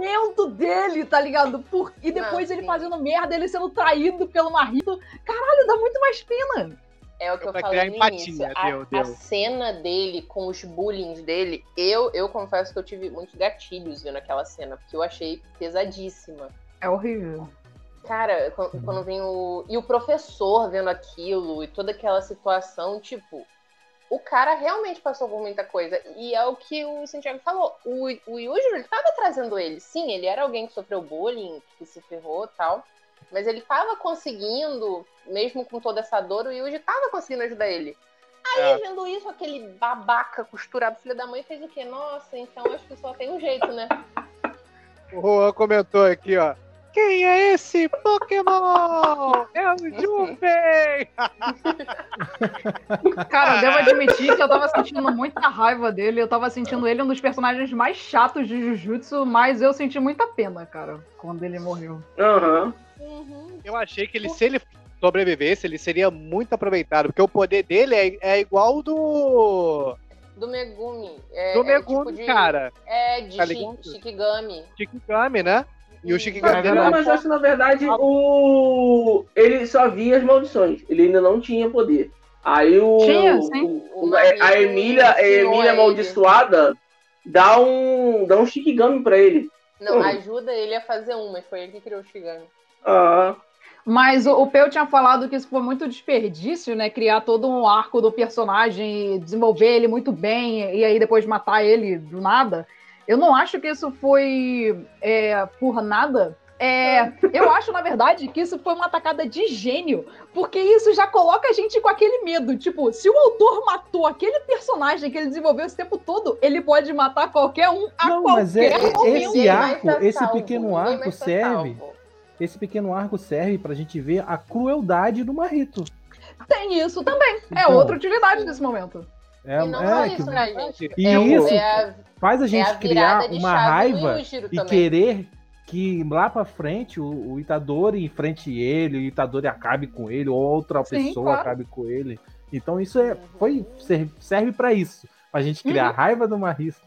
sofrimento dele, tá ligado? Por... E depois Não, ele fazendo merda, ele sendo traído pelo marido. Caralho, dá muito mais pena. É o que eu Pra falei criar no empatia, início. A, deu, a cena dele com os bullying dele, eu, eu confesso que eu tive muitos gatilhos vendo aquela cena, porque eu achei pesadíssima. É horrível. Cara, quando, quando vem o. E o professor vendo aquilo e toda aquela situação, tipo. O cara realmente passou por muita coisa. E é o que o Santiago falou. O, o Yuji, ele tava trazendo ele. Sim, ele era alguém que sofreu bullying, que se ferrou e tal. Mas ele tava conseguindo, mesmo com toda essa dor, o Yuji tava conseguindo ajudar ele. Aí, É. vendo isso, aquele babaca costurado filho da mãe fez o quê? Nossa, então acho que só tem um jeito, né? O Juan comentou aqui, ó. Quem é esse Pokémon? É o Junpei! (laughs) Cara, eu devo admitir que eu tava sentindo muita raiva dele. Eu tava sentindo ele um dos personagens mais chatos de Jujutsu, mas eu senti muita pena, cara, quando ele morreu. Aham. Eu achei que ele, se ele sobrevivesse, ele seria muito aproveitado, porque o poder dele é, é igual ao do. Do Megumi. É, do é Megumi, tipo de- cara. É, de Tá? Shikigami. Shikigami, né? E o. Shikigami É Não, mas eu acho que na verdade o. Ele só via as maldições. Ele ainda não tinha poder. Aí o. Tinha, sim. o- a, Emília, a Emília ele. amaldiçoada dá um. dá um Shikigami pra ele. Não, Hum. ajuda ele a fazer um, mas foi ele que criou o Shikigami. Ah. Mas o, o Peu tinha falado que isso foi muito desperdício, né? Criar todo um arco do personagem, e desenvolver ele muito bem e aí depois matar ele do nada. Eu não acho que isso foi é, por nada. É, eu acho, na verdade, que isso foi uma atacada de gênio, porque isso já coloca a gente com aquele medo. Tipo, se o autor matou aquele personagem que ele desenvolveu esse tempo todo, ele pode matar qualquer um a Não, mas é, qualquer é- momento. esse arco, esse salvo, pequeno arco serve. salvo. Esse pequeno arco serve pra gente ver a crueldade do Marrito. Tem isso também. É Então. outra utilidade nesse momento. É, e não é só que isso, né, gente? E é, o- isso é a, faz a é gente a virada criar uma raiva e também. querer que lá pra frente o, o Itadori enfrente ele, o Itadori acabe com ele, ou outra Sim, pessoa claro. acabe com ele. Então isso é, foi, serve, serve para isso. Pra gente criar Uhum. raiva do Marrito.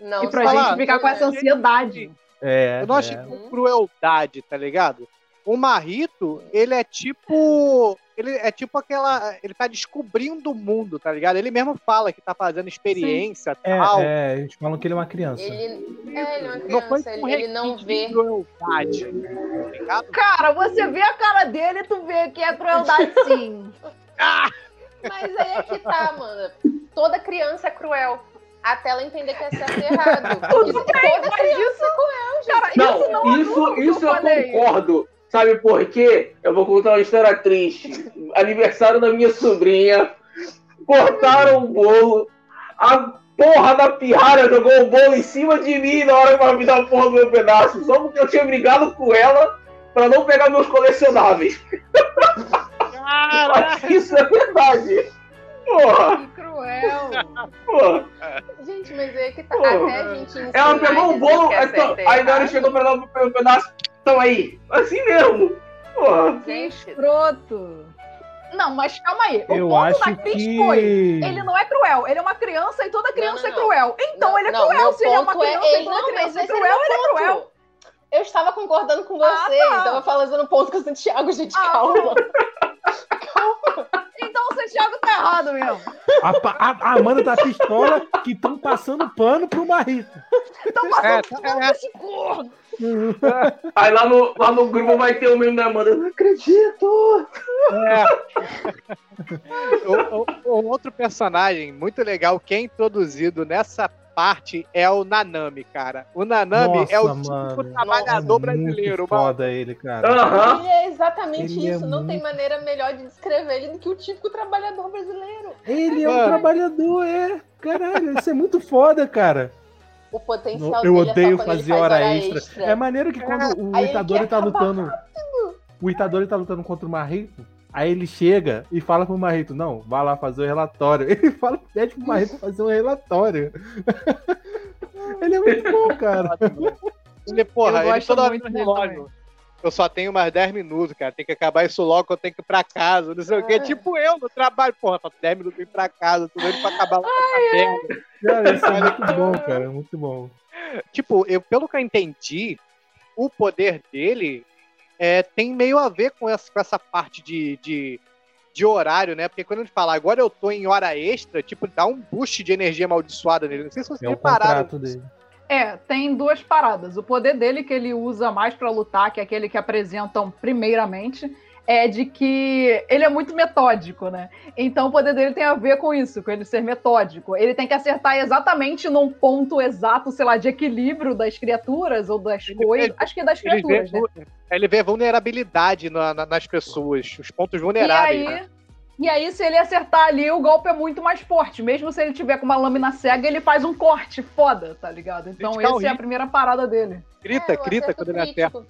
Não, e pra só gente isso, ficar com essa ansiedade. É, Eu não acho é. que com crueldade, tá ligado? O Marrito, ele é tipo. Ele é tipo aquela. Ele tá descobrindo o mundo, tá ligado? Ele mesmo fala que tá fazendo experiência e É, tal. é, eles falam que ele é uma criança. Ele, é, ele é uma Não foi criança, com ele, ele não vê. de crueldade, tá? Cara, você vê a cara dele e tu vê que é crueldade (laughs) sim. Mas aí é que tá, mano. Toda criança é cruel. Até ela entender que é certo e errado. (laughs) Tudo Isso- bem, toda mas criança isso- é cruel, gente. Cara, Não, isso não isso, que isso eu eu falei. concordo. Sabe por quê? Eu vou contar uma história triste. Aniversário da minha sobrinha. Cortaram o bolo. A porra da pirralha jogou o bolo em cima de mim na hora que ela me dar a porra do meu pedaço. Só porque eu tinha brigado com ela pra não pegar meus colecionáveis. Mas isso é verdade. Porra, Que cruel. porra. Gente, mas aí é que tá. Pô. Até a gente Ela pegou o bolo, é aí na hora errado. chegou pra dar o pedaço. Então aí, assim mesmo. Porra. Gente, Escroto. Não, mas calma aí. O Eu ponto acho da Cris que. foi. Ele não é cruel, ele é uma criança e toda criança não, é não. cruel. Então Não, ele é cruel. Se ele é uma é- criança e ele- toda não, criança é é cruel, ele é cruel. Eu estava concordando com Ah, você. tá. Tava fazendo ponto com o Santiago, gente. Ah, calma. (laughs) Então o Santiago tá errado mesmo. A, a- a Amanda tá pistola que estão passando pano pro Marrito. Então passando É, por é. esse corno. Aí lá no, lá no grupo vai ter o meme da Amanda. Eu não acredito! (laughs) o, o- o outro personagem muito legal que é introduzido nessa parte é o Nanami, cara. O Nanami Nossa, é o típico trabalhador brasileiro, Muito mano. foda ele, cara. Aham. Ele é exatamente Ele é isso. Não tem muito- maneira melhor de descrever ele do que o típico trabalhador brasileiro. Ele é um trabalhador, é. Caralho, isso é muito foda, cara. O potencial Eu dele odeio é só quando ele fazer faz hora extra. É maneiro que É, quando o aí ele Itadori tá lutando. O Itadori tá lutando contra o Marrito. Aí ele chega e fala pro Marrito, não, vai lá fazer o relatório. (laughs) Ele fala, pede pro Marrito fazer um relatório. (laughs) ele é muito bom, cara. Ele, porra, Eu ele gosto toda hora relógio. Eu só tenho mais 10 minutos, cara. Tem que acabar isso logo, eu tenho que ir pra casa. Não sei o quê. Tipo eu no trabalho, porra, falta 10 minutos pra ir pra casa. Tô doido pra acabar lá essa merda. Cara, isso é muito bom, cara. Muito bom. Tipo, eu, pelo que eu entendi, o poder dele é, tem meio a ver com essa, com essa parte de, de, de horário, né? Porque quando ele fala agora eu tô em hora extra, tipo, dá um boost de energia amaldiçoada nele. Não sei se vocês É repararam. É, tem duas paradas. O poder dele que ele usa mais pra lutar, que é aquele que apresentam primeiramente, é de que ele é muito metódico, né? Então o poder dele tem a ver com isso, com ele ser metódico. Ele tem que acertar exatamente num ponto exato, sei lá, de equilíbrio das criaturas ou das coisas. vê- Acho que é das Ele vê, criaturas, né? ele vê vulnerabilidade na- na- nas pessoas, os pontos E vulneráveis. aí, né? e aí, se ele acertar ali, o golpe é muito mais forte. Mesmo se ele tiver com uma lâmina cega, ele faz um corte foda, tá ligado? Então, essa é a primeira parada dele. Grita, É, grita quando ele acerta.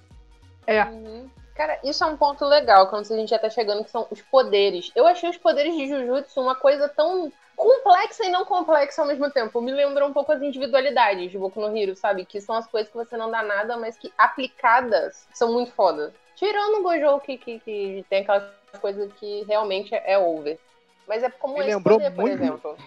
É. Uhum. Cara, isso é um ponto legal, quando a gente já tá chegando, que são os poderes. Eu achei os poderes de Jujutsu uma coisa tão complexa e não complexa ao mesmo tempo. Me lembra um pouco as individualidades de Boku no Hero, sabe? Que são as coisas que você não dá nada, mas que aplicadas são muito foda. Tirando o Gojo, que, que, que tem aquelas coisas que realmente é over. Mas é como esse lembrou poder, por muito- exemplo.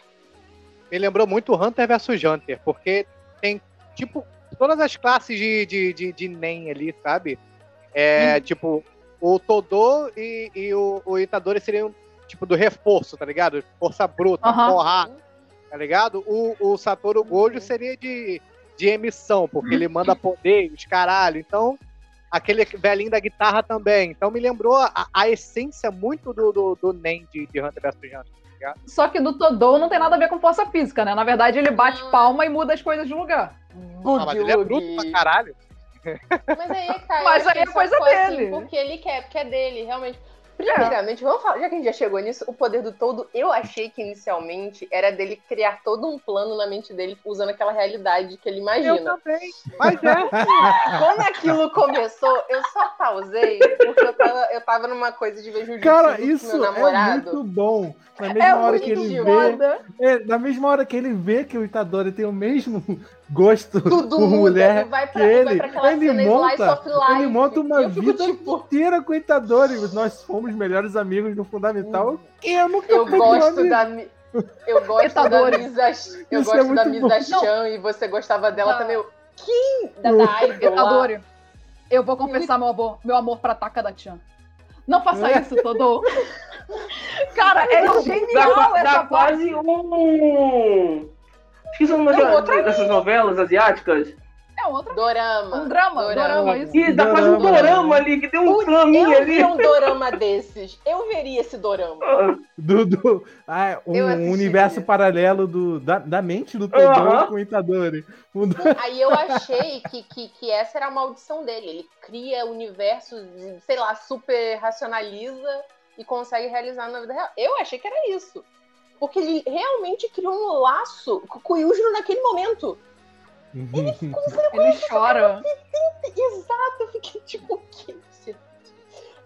Me lembrou muito Hunter vs Hunter, porque tem, tipo, todas as classes de, de, de, de Nen ali, sabe? É, tipo, o Todô e, e o, o Itadori seriam, tipo, do reforço, tá ligado? Força bruta, Aham. porrada, tá ligado? O, o Satoru Gojo seria de, de emissão, porque ele manda poder, os caralho. Então, aquele velhinho da guitarra também. Então, me lembrou a, a essência muito do, do, do Nen de, de Hunter vs Hunter. tá ligado? Só que do Todou não tem nada a ver com força física, né? Na verdade, ele bate palma e muda as coisas de lugar. Ah, mas ele é bruto pra caralho. Mas aí, cara, Mas aí é que coisa só ficou assim dele. porque ele quer, porque é dele, realmente. Primeiramente, vamos falar, já que a gente já chegou nisso, o poder do todo, eu achei que inicialmente era dele criar todo um plano na mente dele usando aquela realidade que ele imagina. Eu também. Mas é. (laughs) Quando aquilo começou, eu só pausei porque eu tava, eu tava numa coisa de ver Jujutsu Cara, isso meu é namorado. muito bom. Na mesma É hora que ele vê. é, na mesma hora que ele vê que o Itadori tem o mesmo gosto Tudo por muda, mulher ele vai pra- que vai ele, pra aquela ele cena monta, ele monta uma Eu vida tipo- inteira com o Itadori. Nós fomos melhores amigos no Fundamental. O que eu nunca Eu gosto da. Mi- Eu gosto da. Misa. Eu Isso é gosto da muito bom. Misa Chan e você gostava dela Não. também. Eu, Quem? Da, da. Itadori, eu vou confessar meu amor, meu amor pra Taka da Chan. Não faça isso, Todou. (laughs) Cara, é Dá, genial qua- essa dá parte. quase um. Esqueci o nome É um dessas novelas asiáticas. É outra. Dorama. Um drama, dorama, isso. E dá quase um Dorama. dorama ali, que tem um flaminho eu ali. vi um dorama desses. Eu veria esse dorama. Do, do- ah, um Eu assisti. universo paralelo do, da, da mente do Todoro Aham. com o Itadori. Um- (laughs) Aí eu achei que, que, que essa era a maldição dele. Ele cria universos, sei lá, super racionaliza e consegue realizar na vida real. Eu achei que era isso. Porque ele realmente criou um laço com o Yujiro naquele momento. Ele (laughs) chora. Exato, eu fiquei tipo, o que? você-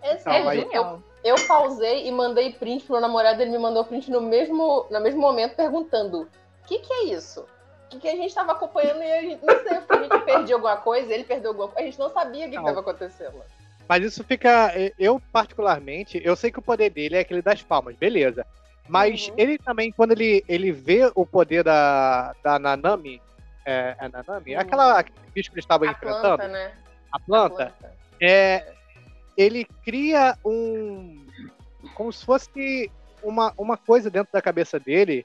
É Não, sério, eu, eu pausei e mandei print pro meu namorado, ele me mandou print no mesmo, no mesmo momento perguntando: o que, que é isso? O que, a gente tava acompanhando e a gente não sei, a gente perdeu alguma coisa, ele perdeu alguma coisa, a gente não sabia o que, que Não. tava acontecendo. Mas isso fica. Eu, particularmente, eu sei que o poder dele é aquele das palmas, beleza. Mas Uhum. ele também, quando ele, ele vê o poder da, da Nanami. É, é Nanami? Uhum. Aquela aquele bicho que ele estava A enfrentando, planta, né? a A planta, planta. é, ele cria um. Como se fosse uma, uma coisa dentro da cabeça dele.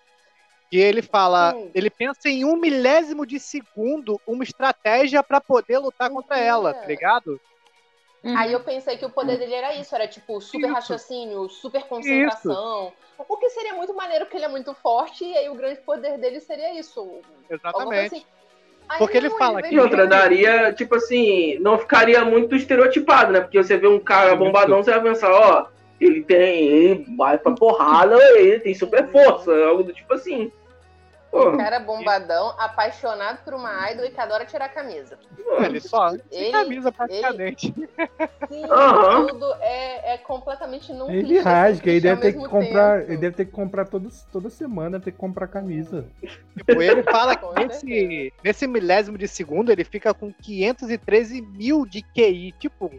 Que ele fala, Sim. ele pensa em um milésimo de segundo uma estratégia pra poder lutar contra Uhum. ela, tá ligado? Aí eu pensei que o poder dele era isso, era tipo super raciocínio, super concentração. O que seria muito maneiro, porque ele é muito forte, e aí o grande poder dele seria isso. Exatamente. assim. Aí Porque ele não, fala que E outra, daria, tipo assim, não ficaria muito estereotipado, né? Porque você vê um cara bombadão, você vai pensar, ó, ele tem, ele vai pra porrada, ele tem super força, algo do tipo assim. Pô, Um cara bombadão, apaixonado por uma idol e que adora tirar a camisa. ele só Ele- camisa praticamente. Sim, (laughs) Aham. tudo é, é completamente não Ele clichê, rasga, sem ele deve ter que comprar. tempo. Ele deve ter que comprar todo, toda semana, ter que comprar camisa. Tipo, ele fala que Com nesse, nesse milésimo de segundo ele fica com 513 mil de QI. Tipo,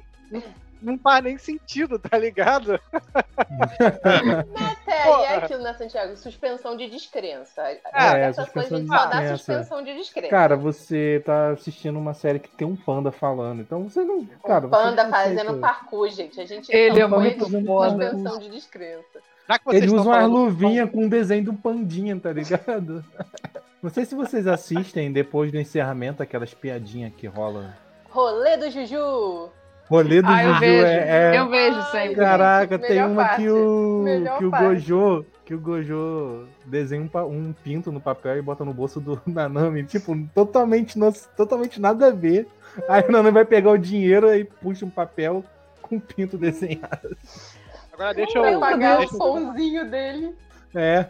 não, faz nem sentido, tá ligado? Até aí Porra. é aquilo, né, Santiago? Suspensão de descrença. É, Essas coisas a suspensão gente de só dá descrença. suspensão de descrença. Cara, você tá assistindo uma série que tem um panda falando, então você não. Cara, o você panda não fazendo aceita. parkour, gente. A gente Ele é muito de foda. suspensão de descrença. Que Ele usa do luvinhas com um desenho do pandinha, tá ligado? (laughs) Não sei se vocês assistem depois do encerramento aquelas piadinhas que rola. Rolê do Juju. Rolê do Ah, eu Juju vejo. é. é- Eu vejo sempre. Caraca, Melhor tem uma parte. que o. Que o. Gojo. Que o Gojo desenha um, um pinto no papel e bota no bolso do (laughs) Nanami. Tipo, totalmente, no- totalmente nada a ver. Aí o Nanami vai pegar o dinheiro e puxa um papel com um pinto desenhado. Agora deixa Vai eu. pagar deixa o pãozinho dele. É.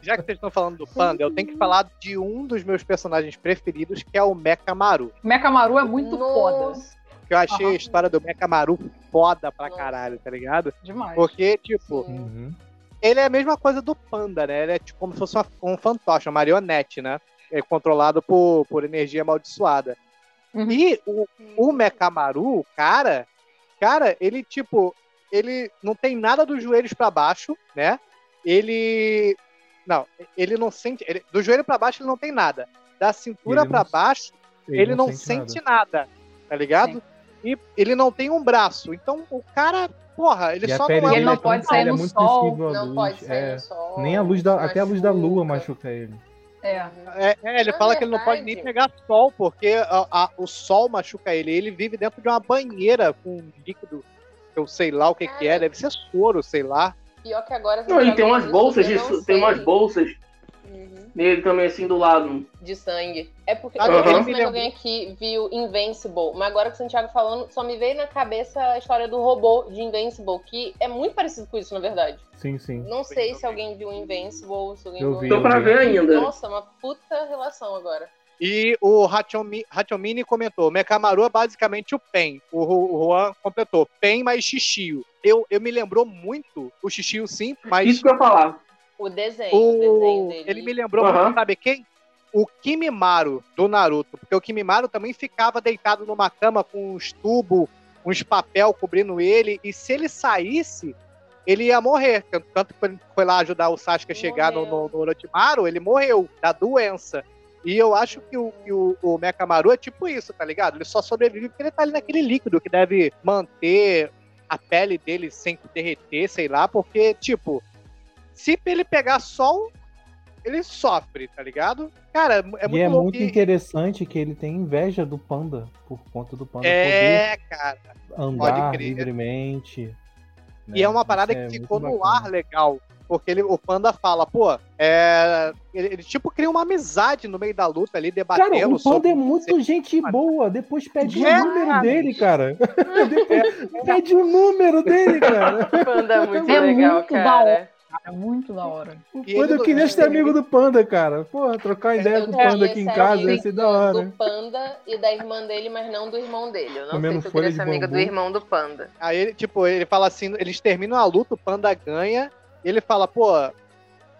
já que vocês estão falando do Panda, eu tenho que falar de um dos meus personagens preferidos, que é o Mekamaru. Mekamaru é muito foda. Que eu achei Aham. a história do Mekamaru foda pra caralho, tá ligado? Demais. Porque, tipo, sim. Uhum. ele é a mesma coisa do Panda, né? Ele é tipo como se fosse uma- um fantoche, uma marionete, né? É controlado por, por energia amaldiçoada. Uhum. E o, o Mekamaru, cara, cara, ele tipo, ele não tem nada dos joelhos pra baixo, né? Ele não, ele não sente, ele- do joelho pra baixo ele não tem nada. Da cintura Ele pra não- baixo ele, não, sente, nada. tá ligado? E ele não tem um braço. Então o cara, porra, ele E só não é ele um não é pode sair ele é no muito sol, Não pode sair é. no sol. Nem a luz da, até a luz da lua machuca. ele. É. É, é, ele Na fala que ele não pode nem pegar sol, porque a- a- o sol machuca ele. Ele vive dentro de uma banheira com um líquido, eu sei lá o que, que é, deve ser soro, sei lá. Pior que agora. não, e tem umas bolsas de, tem umas bolsas. Nele também, assim, do lado. de sangue. É porque Ah, eu não sei ele se alguém aqui viu Invincible, mas agora que o Santiago falando, só me veio na cabeça a história do robô de Invincible, que é muito parecido com isso, na verdade. Sim, sim. Não sei se alguém viu Invincible, se alguém Eu viu vi, Tô pra ver ainda. Nossa, uma puta relação agora. E o Hachomi- Hachomini comentou: Mekamaru é basicamente o Pen. O Juan completou: Pen mais Xixio. Eu, eu me lembrou muito o Xixio, sim, mas Isso que eu ia falar. O desenho, o, desenho o, dele. ele me lembrou muito, sabe quem? O Kimimaru do Naruto. Porque o Kimimaru também ficava deitado numa cama com uns tubos, uns papel cobrindo ele. E se ele saísse, ele ia morrer. Tanto- que ele foi lá ajudar o Sasuke a chegar no, no, no Orochimaru, ele morreu da doença. E eu acho que o, que o, o Mekamaru é tipo isso, tá ligado? Ele só sobrevive porque ele tá ali naquele líquido que deve manter a pele dele sem derreter, sei lá, porque, tipo, se ele pegar sol, ele sofre, tá ligado? Cara, é muito e é muito e- interessante que ele tem inveja do panda, por conta do panda É, cara. poder andar pode crer. livremente. E é uma Isso parada é que muito ficou no bacana. ar legal. Porque ele, o Panda fala, pô, é, ele, ele, tipo cria uma amizade no meio da luta ali, debatendo. Cara, o Panda é muito gente boa. Depois pede É, o número cara. dele, cara. (laughs) Depois pede o número dele, cara. Panda é muito É legal, muito da cara. É muito da hora. O E Panda, eu queria ser amigo do Panda, cara. Porra, trocar ideia com o Panda aqui em ser casa ia ser da Do hora. Panda e da irmã dele, mas não do irmão dele. Eu não Comendo sei se eu queria ser amiga do irmão do Panda. Aí ele, tipo, ele fala assim, eles terminam a luta, o Panda ganha, e ele fala, pô,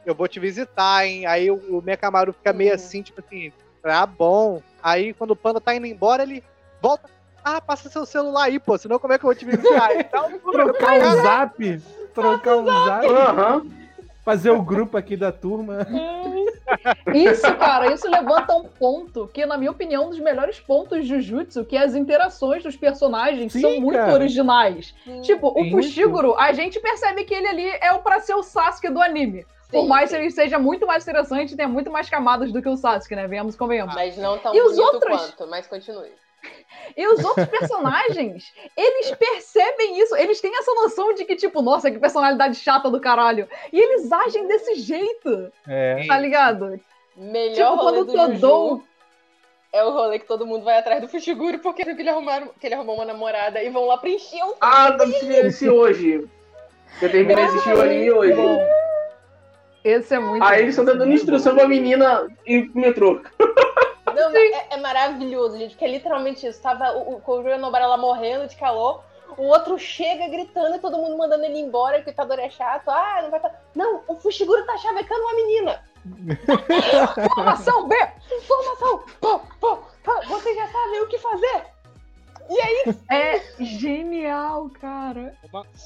eu vou te visitar, hein? Aí o, o Mekamaru fica meio Uhum. assim, tipo assim, tá bom. Aí quando o Panda tá indo embora, ele volta, ah, passa seu celular aí, pô, senão como é que eu vou te? (laughs) E um número pro Trocar o cara. zap. Trocar o zap. Aham. Fazer o grupo aqui da turma. Isso, cara, isso levanta um ponto que, na minha opinião, é um dos melhores pontos de Jujutsu, que as interações dos personagens Sim, são muito cara. originais. Tipo, o. Fushiguro, a gente percebe que ele ali é o pra ser o Sasuke do anime. Por Sim, mais sim. que ele seja muito mais interessante e tenha muito mais camadas do que o Sasuke, né? Venhamos e convenhamos. Mas não tão E os outros? quanto, mas continue. E os outros personagens, eles percebem isso, eles têm essa noção de que, tipo, nossa, que personalidade chata do caralho. E eles agem desse jeito, É. tá ligado? Melhor tipo, rolê quando do o Todou. É o rolê que todo mundo vai atrás do Fushiguro porque viu que ele, arrumaram, que ele arrumou uma namorada e vão lá preencher o Ah, tá esse hoje. Eu terminei de assistir o anime hoje. Esse é muito. Aí eles estão dando instrução pra menina pro metrô. (laughs) Não, é, é maravilhoso, gente, porque é literalmente isso. Tava o, o Nobara lá morrendo de calor, o outro chega gritando e todo mundo mandando ele embora, que o Itadori é chato. Ah, não vai tá... Não, o Fushiguro tá chavecando uma menina. Formação B! Formação! Pô, pô, pô, vocês já sabem o que fazer! E aí? É genial, cara.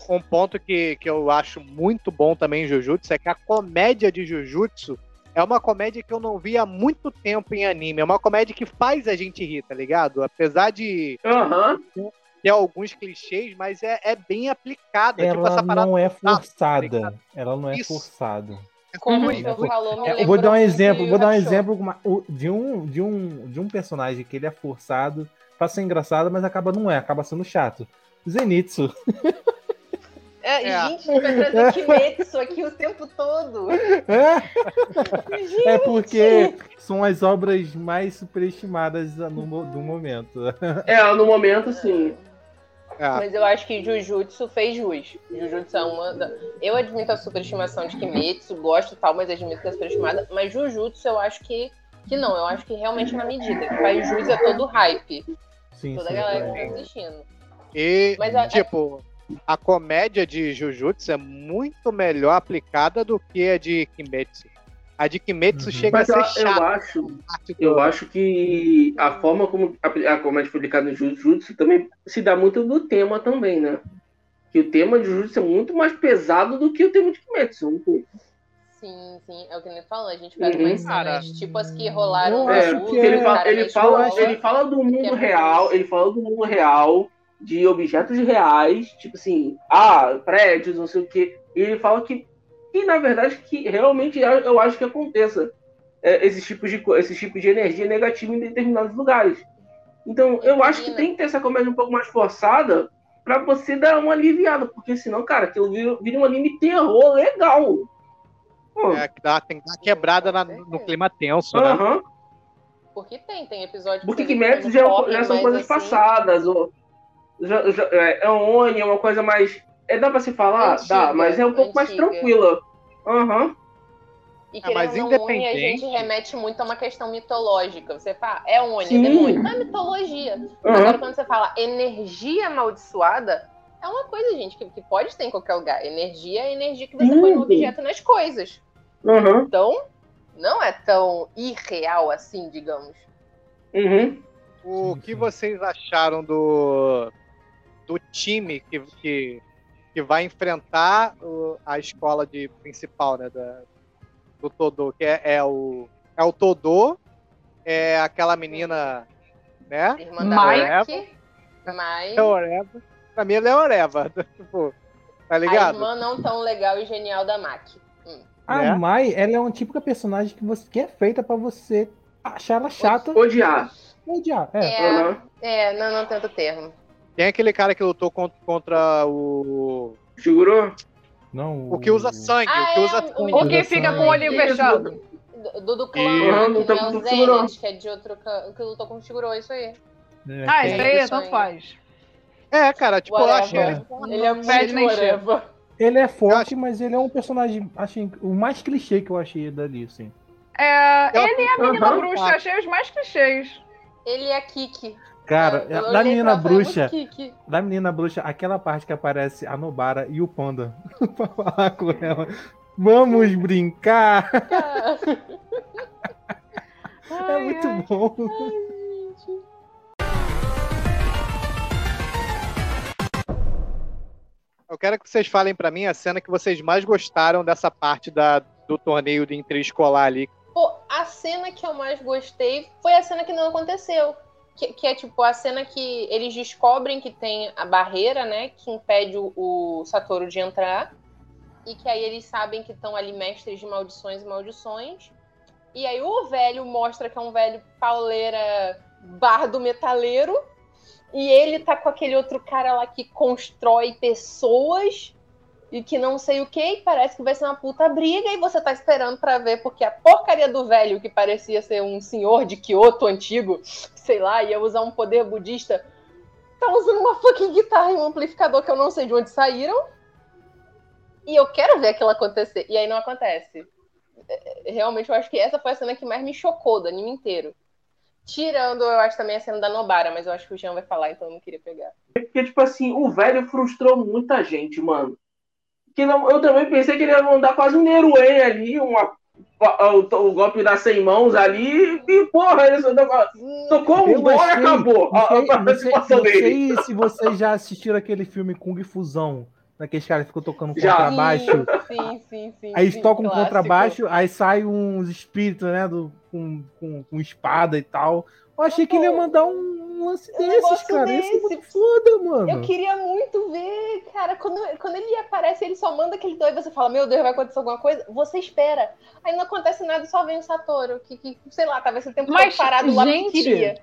Um ponto que, que eu acho muito bom também em Jujutsu é que a comédia de Jujutsu é uma comédia que eu não vi há muito tempo em anime. É uma comédia que faz a gente rir, tá ligado? Apesar de Uhum. ter alguns clichês, mas é, é bem aplicada. tipo, Ela essa parada não é tá forçada. ligado? Ela não é Isso. forçada. Como Ela o é senhor for- falou, É, vou dar um muito exemplo, vou dar um exemplo de um, de um de um personagem que ele é forçado pra ser engraçado, mas acaba não é, acaba sendo chato. Zenitsu. (laughs) É, É. Gente, vai trazer Kimetsu aqui o tempo todo. É porque são as obras mais superestimadas no, do momento. É, no momento, sim. É. Mas eu acho que Jujutsu fez jus. Jujutsu é uma. Da... Eu admito a superestimação de Kimetsu, gosto e tal, mas admito que é superestimada. Mas Jujutsu eu acho que, que não. Eu acho que realmente na medida. Que faz jus é todo o hype. Sim, Toda a sim, galera é. que tá assistindo. E, Mas a- tipo, a comédia de Jujutsu é muito melhor aplicada do que a de Kimetsu. A de Kimetsu Uhum. chega Mas a eu, ser eu chata. acho, parte do- eu acho que a forma como a, a comédia foi aplicada no Jujutsu também se dá muito do tema também, né? Que o tema de Jujutsu é muito mais pesado do que o tema de Kimetsu. um pouco. Sim, sim. É o que ele falou. A gente pega Uhum. umas cenas, tipo as que rolaram Eu no É, acho ele o fala, cara ele, fala, ele fala do é mundo real, ele fala do mundo real, de objetos reais, tipo assim, ah, prédios, não sei o quê. E ele fala que, que na verdade, que realmente eu acho que aconteça é, esses, tipos de, esses tipos de energia negativa em determinados lugares. Então, eu acho que tem que ter essa comédia um pouco mais forçada pra você dar uma aliviada, porque senão, cara, aquilo vira, vira um anime terror legal. Pô, É, que dá, tem que dar uma quebrada na- no clima tenso, né? aham. Porque tem, tem episódio Porque Kimetsu eles já, já são coisas assim, passadas. Ou, é, é Oni, é uma coisa mais. É, dá pra se falar? Antiga, dá, mas é um pouco mais antiga. tranquila. Aham. E Ah, mas Oni, a independente- gente remete muito a uma questão mitológica. Você fala, é Oni, Sim. é demônio. Não é mitologia. Aham. Agora, quando você fala energia amaldiçoada, é uma coisa, gente, que, que pode ter em qualquer lugar. Energia é energia que você Sim. põe no objeto nas coisas. Aham. Então, não é tão irreal assim, digamos. Uhum. O que vocês acharam do, do time que, que, que vai enfrentar o- a escola de principal, né? Da, do Todô, que é, é o, é o Todô, é aquela menina, né? Irmã da Mike. Mike, mas Leoreva. Pra mim, é Leoreva. (laughs) tipo, tá a ligado? irmã não tão legal e genial da Maki. Hum. A Né? Mai, ela é uma típica personagem que, você, que é feita pra você achar ela chata Odiar. odiar. É. É, é, não, não tento termo. Tem aquele cara que lutou contra, contra o. Segurou? Não, O que usa sangue, Ah, o que é, usa o sangue. O que fica com o olhinho Isso. fechado. Do, do, do clã, E- lá, Não, que não é é de outro clã, que lutou com o Shiguro, isso aí. É, Ah, isso aí, Isso tanto aí. faz. É, cara, tipo, eu achei. Whatever. Ele é muito. Ele é forte, acho- mas ele é um personagem, achei, o mais clichê que eu achei dali, assim. É, ele e a menina Aham. bruxa, achei os mais clichês. Ele é Kiki. Cara, Eu da menina falei, bruxa, "Muito Kiki. da menina bruxa, aquela parte que aparece a Nobara e o Panda (laughs) pra falar com ela. Vamos brincar! (laughs) (laughs) É muito bom. Eu quero que vocês falem pra mim a cena que vocês mais gostaram dessa parte da, do torneio de interescolar ali. Pô, a cena que eu mais gostei foi a cena que não aconteceu. Que, que é tipo a cena que eles descobrem que tem a barreira, né? Que impede o, o Satoru de entrar. E que aí eles sabem que estão ali mestres de maldições e maldições. E aí o velho mostra que é um velho pauleira bar do metaleiro. E ele tá com aquele outro cara lá que constrói pessoas e que não sei o que, parece que vai ser uma puta briga, e você tá esperando para ver, porque a porcaria do velho, que parecia ser um senhor de Kyoto antigo, sei lá, ia usar um poder budista, tá usando uma fucking guitarra e um amplificador que eu não sei de onde saíram. E eu quero ver aquilo acontecer. E aí não acontece. É, Realmente, eu acho que essa foi a cena que mais me chocou do anime inteiro. Tirando, eu acho também a cena da Nobara, mas eu acho que o Jean vai falar, então eu não queria pegar. Porque, tipo assim, o velho frustrou muita gente, mano. Que não, eu também pensei que ele ia mandar quase um Neruê ali, uma, o, o golpe das 100 mãos ali, e porra, ele só tocou, um gol e acabou Não a, sei, a não sei- não dele. sei se vocês já assistiram aquele filme Kung Fusão, naqueles caras que ficam tocando Já. contrabaixo. Sim, sim, sim. Aí eles sim, tocam clássico. contrabaixo, aí sai uns espíritos, né? Do, com, com, com espada e tal. Eu achei que ele ia mandar um lance Um desses, negócio cara. Isso é desse. muito foda, mano. Eu queria muito ver, cara, quando, quando ele aparece, ele só manda aquele doido, você fala, meu Deus, vai acontecer alguma coisa? Você espera. Aí não acontece nada, só vem o Satoru, que, que sei lá, tava esse tempo Mas, parado lá porque gente, queria.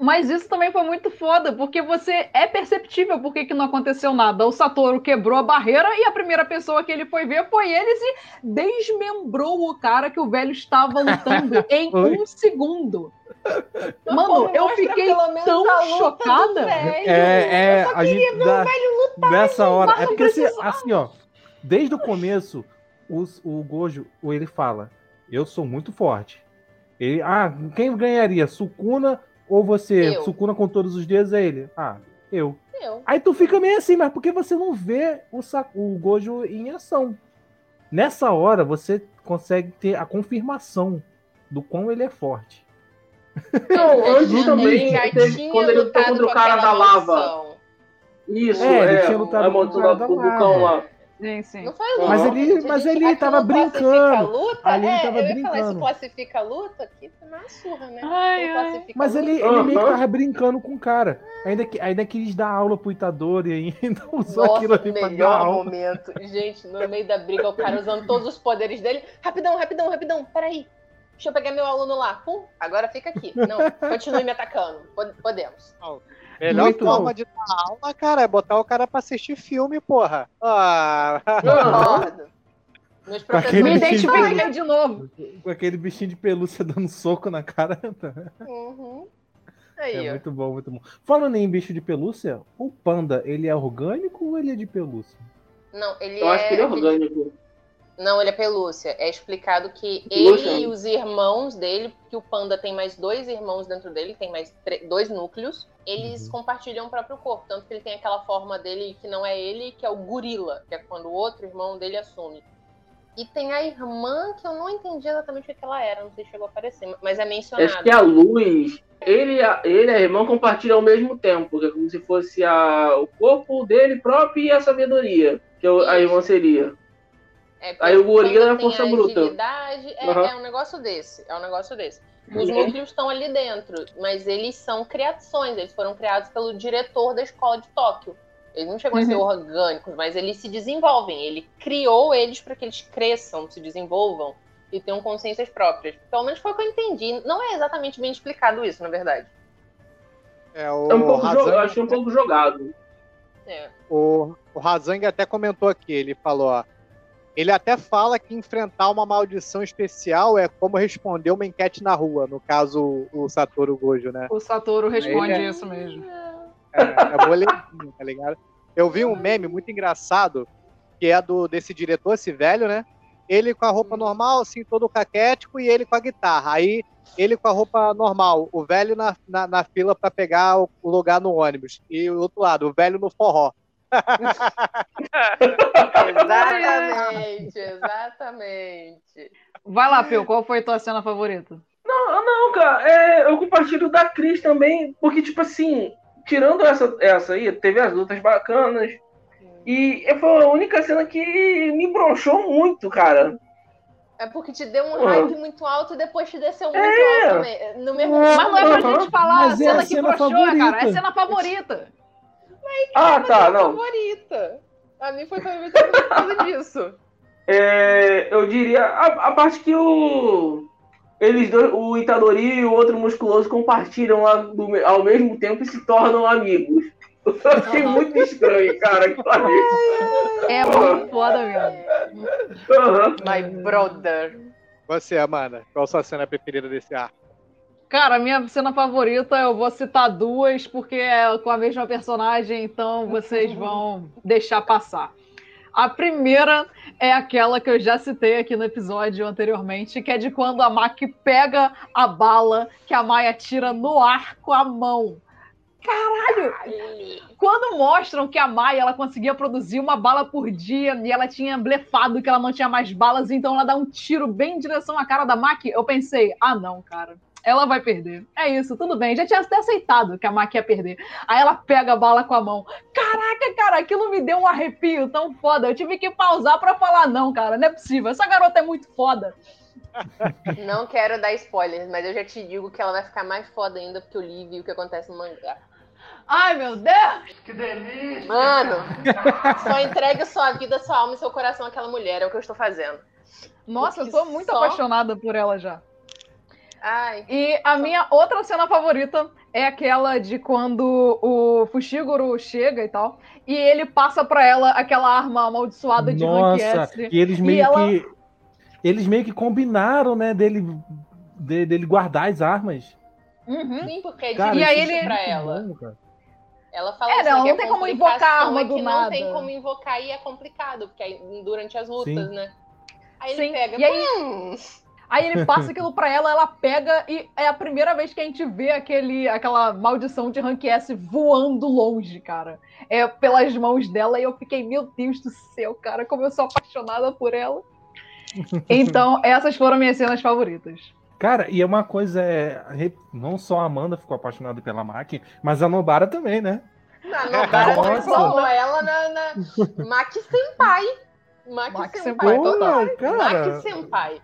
Mas isso também foi muito foda, porque você é perceptível por que não aconteceu nada. O Satoru quebrou a barreira e a primeira pessoa que ele foi ver foi eles e desmembrou o cara que o velho estava lutando (laughs) em um segundo. Mano, eu fiquei pelo menos tão chocada. É, é, Eu só a queria gente ver dá- o velho lutar. Nessa hora. É porque assim, assim, ó. Desde o começo, os- o Gojo, o- ele fala: Eu sou muito forte. Ele, ah, quem ganharia? Sukuna ou você? Eu. Sukuna com todos os dedos é ele. Ah, eu. Eu. Aí tu fica meio assim, mas por que você não vê o, o Gojo em ação? Nessa hora, você consegue ter a confirmação do quão ele é forte. Não, (laughs) antes Ele também, já teve- tinha quando ele lutou lutado contra o cara da lava. Isso, É, ele é, tinha lutado a com o cara lá da lava. Sim, sim. Não foi Mas luta, ele- gente. mas ele Aquilo tava classifica brincando. a luta? Ali ele é, tava eu ia falar, isso brincando. classifica a luta? Aqui foi uma surra, né? Ai, ai. Mas ele, ele meio que tava brincando com o cara. Ainda, que, ainda quis dar aula pro Itadori e (laughs) ainda usou aquilo Nossa, ali pra dar melhor aula. momento. Gente, no meio da briga, o cara usando todos os poderes dele. Rapidão, rapidão, rapidão, peraí. Deixa eu pegar meu aluno lá. Pum, agora fica aqui. Não, continue me atacando. Pod- Podemos. Melhor Muito forma bom. de dar aula, cara, é botar o cara pra assistir filme, porra. Ah, Concordo. Meus Com aquele professores Me bichinho de identifiquei de novo. Com aquele bichinho de pelúcia dando soco na cara. (laughs) Uhum. Aí, É ó. muito bom, muito bom. Falando em bicho de pelúcia, o panda, ele é orgânico ou ele é de pelúcia? Não, ele Eu é. acho que ele é aquele- orgânico. Não, ele é pelúcia. É explicado que Pelúcia? ele e os irmãos dele, que o panda tem mais dois irmãos dentro dele, tem mais dois núcleos, eles Uhum. compartilham o próprio corpo. Tanto que ele tem aquela forma dele que não é ele, que é o gorila, que é quando o outro irmão dele assume. E tem a irmã que eu não entendi exatamente o que ela era, não sei se chegou a aparecer, mas é mencionado. Acho que a luz, ele, e a- ele a irmã compartilham ao mesmo tempo, que é como se fosse a, o corpo dele próprio e a sabedoria, que a irmã seria. É, Aí o gorila é a força bruta. agilidade, é, Aham. é um negócio desse. É um negócio desse. Os Uhum. núcleos estão ali dentro, mas eles são criações, eles foram criados pelo diretor da escola de Tóquio. Eles não chegam a ser Uhum. orgânicos, mas eles se desenvolvem. Ele criou eles para que eles cresçam, se desenvolvam e tenham consciências próprias. Pelo menos foi o que eu entendi. Não é exatamente bem explicado isso, na verdade. é o É um pouco um pouco jogado. É. O, o Razang até comentou aqui, ele falou, ó. Ele até fala que enfrentar uma maldição especial é como responder uma enquete na rua, no caso o Satoru Gojo, né? O Satoru responde é- isso mesmo. É, é boletim, tá ligado? Eu vi um meme muito engraçado, que é do desse diretor, esse velho, né? Ele com a roupa normal, assim, todo caquético, e ele com a guitarra. Aí, ele com a roupa normal, o velho na, na, na fila pra pegar o lugar no ônibus. E o outro lado, o velho no forró. Exatamente, exatamente. Vai lá, Pio, qual foi a tua cena favorita? Não, não, cara, é, eu compartilho da Cris também, porque, tipo assim, tirando essa, essa aí, teve as lutas bacanas, e foi a única cena que me bronchou muito, cara. É porque te deu um Uhum. hype muito alto e depois te desceu muito É. alto também. No mesmo Mas não é pra gente falar a Mas é cena a que cena broxou, favorita. cara. É a cena favorita. Ah, tá, não. favorita. A mim foi favorita por causa (laughs) disso. É, eu diria a, a parte que o, eles dois, o Itadori e o outro musculoso compartilham lá do- ao mesmo tempo e se tornam amigos. (laughs) Eu achei muito estranho, cara. É muito foda mesmo. Aham. My brother. Você, Amanda, qual a sua cena preferida desse arco? Cara, minha cena favorita, eu vou citar duas, porque é com a mesma personagem, então vocês (laughs) vão deixar passar. A primeira é aquela que eu já citei aqui no episódio anteriormente, que é de quando a Maki pega a bala que a Maia tira no ar com a mão. Caralho! Quando mostram que a Maia ela conseguia produzir uma bala por dia e ela tinha blefado que ela não tinha mais balas, então ela dá um tiro bem em direção à cara da Maki, eu pensei, ah não, cara. Ela vai perder. É isso, tudo bem. Já tinha até aceitado que a Maki ia perder. Aí ela pega a bala com a mão. Caraca, cara, aquilo me deu um arrepio tão foda. Eu tive que pausar pra falar, não, cara, não é possível. Essa garota é muito foda. (laughs) Não quero dar spoilers, mas eu já te digo que ela vai ficar mais foda ainda porque eu li e vi o que acontece no mangá. Ai, meu Deus! Que delícia! Mano, (laughs) só entregue sua vida, sua alma e seu coração àquela mulher, é o que eu estou fazendo. Nossa, eu Porque tô muito só- apaixonada por ela já. Ai, E a minha outra cena favorita é aquela de quando o Fushiguro chega e tal, e ele passa pra ela aquela arma amaldiçoada de Nossa, e eles E meio ela- que. Eles meio que combinaram, né, dele, de- dele guardar as armas. Uhum. sim, porque é Cara, E aí difícil ele- pra muito ela. bom, cara. Ela fala É, assim, não, que não tem como invocar a complicação arma é do que nada. Não tem como invocar e é complicado, porque aí, durante as lutas, Sim. né? Aí Sim, ele pega. e aí- hum, Aí ele passa aquilo pra ela, ela pega e é a primeira vez que a gente vê aquele, aquela maldição de Rank S voando longe, cara. É pelas mãos dela e eu fiquei, meu Deus do céu, cara, como eu sou apaixonada por ela. (laughs) Então, essas foram minhas cenas favoritas. Cara, e é uma coisa, é, não só a Amanda ficou apaixonada pela Maki, mas a Nobara também, né? Na Nobara Nossa. transformou ela na, na (laughs) Maki Senpai. Maki, Maki Senpai, Senpai, total. Maki Senpai.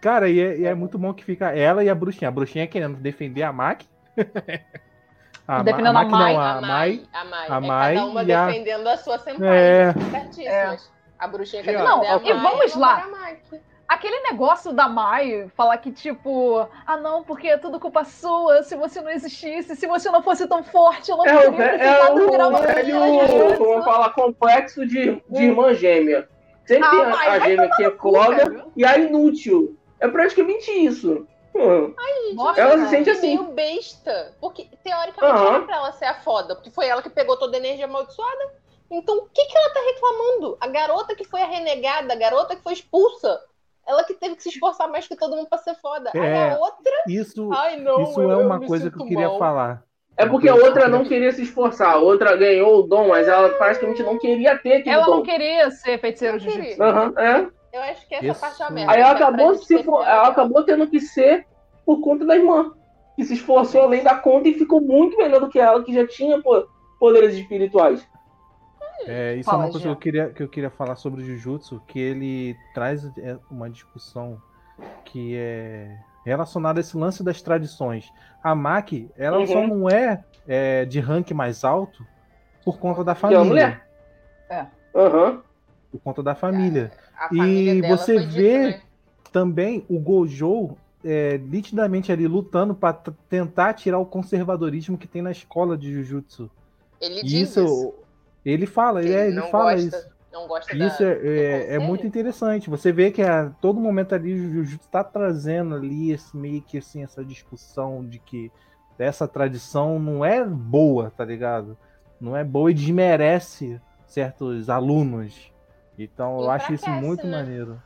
Cara, e é, e é muito bom que fica ela e a bruxinha. A bruxinha querendo defender a Maki. (laughs) a, Ma- Defendendo a Mai. não, A a Mai. Mai. A Mai. a é Mai cada uma e a- defendendo a sua Senpai. É. Certíssimas. A bruxinha quer Não, a e Mai, vamos a lá. É. Aquele negócio da Mai falar que, tipo, ah não, porque é tudo culpa sua, se você não existisse, se você não fosse tão forte, eu não É teria ve- é precisado virar uma velho, guerreira como fala, complexo de, de irmã gêmea. Sempre Ah, a, vai, a gêmea que é foda e a inútil. É praticamente isso. Hum. Nossa, Ela se sente assim. meio besta. Porque, teoricamente, Aham. era pra ela ser a foda. Porque foi ela que pegou toda a energia amaldiçoada. Então, o que, que ela tá reclamando? A garota que foi a renegada, a garota que foi expulsa. Ela que teve que se esforçar mais que todo mundo pra ser foda. Aí É. a outra. Isso, Ai, não. isso eu- é uma coisa que eu queria mal. falar. É porque a outra não queria se esforçar. A outra ganhou o dom, mas ela praticamente não queria ter aquele Ela dom. não queria ser feiticeiro de jiu-jitsu. Aham, é. Eu acho que essa Isso. parte é uma merda. Aí ela é acabou, se for- ela acabou tendo que ser por conta da irmã. Que se esforçou além da conta e ficou muito melhor do que ela, que já tinha pô, poderes espirituais. É, isso Fala, é uma coisa que eu, queria, que eu queria falar sobre o Jujutsu, que ele traz é, uma discussão que é relacionada a esse lance das tradições. A Maki, ela Uhum. só não é, é, de rank mais alto por conta da é família. mulher. Aham. Por conta da família. A família E você foi dito, vê né? também o Gojo é, nitidamente ali lutando para tentar tirar o conservadorismo que tem na escola de Jujutsu. Ele E diz isso, isso. ele fala, ele, é, ele não fala gosta, isso. Não gosta Isso da, é, é, é muito interessante. Você vê que a todo momento ali o Jujutsu está trazendo ali esse, meio que assim, essa discussão de que essa tradição não é boa, tá ligado? Não é boa e desmerece certos alunos. Então eu acho isso muito né? maneiro.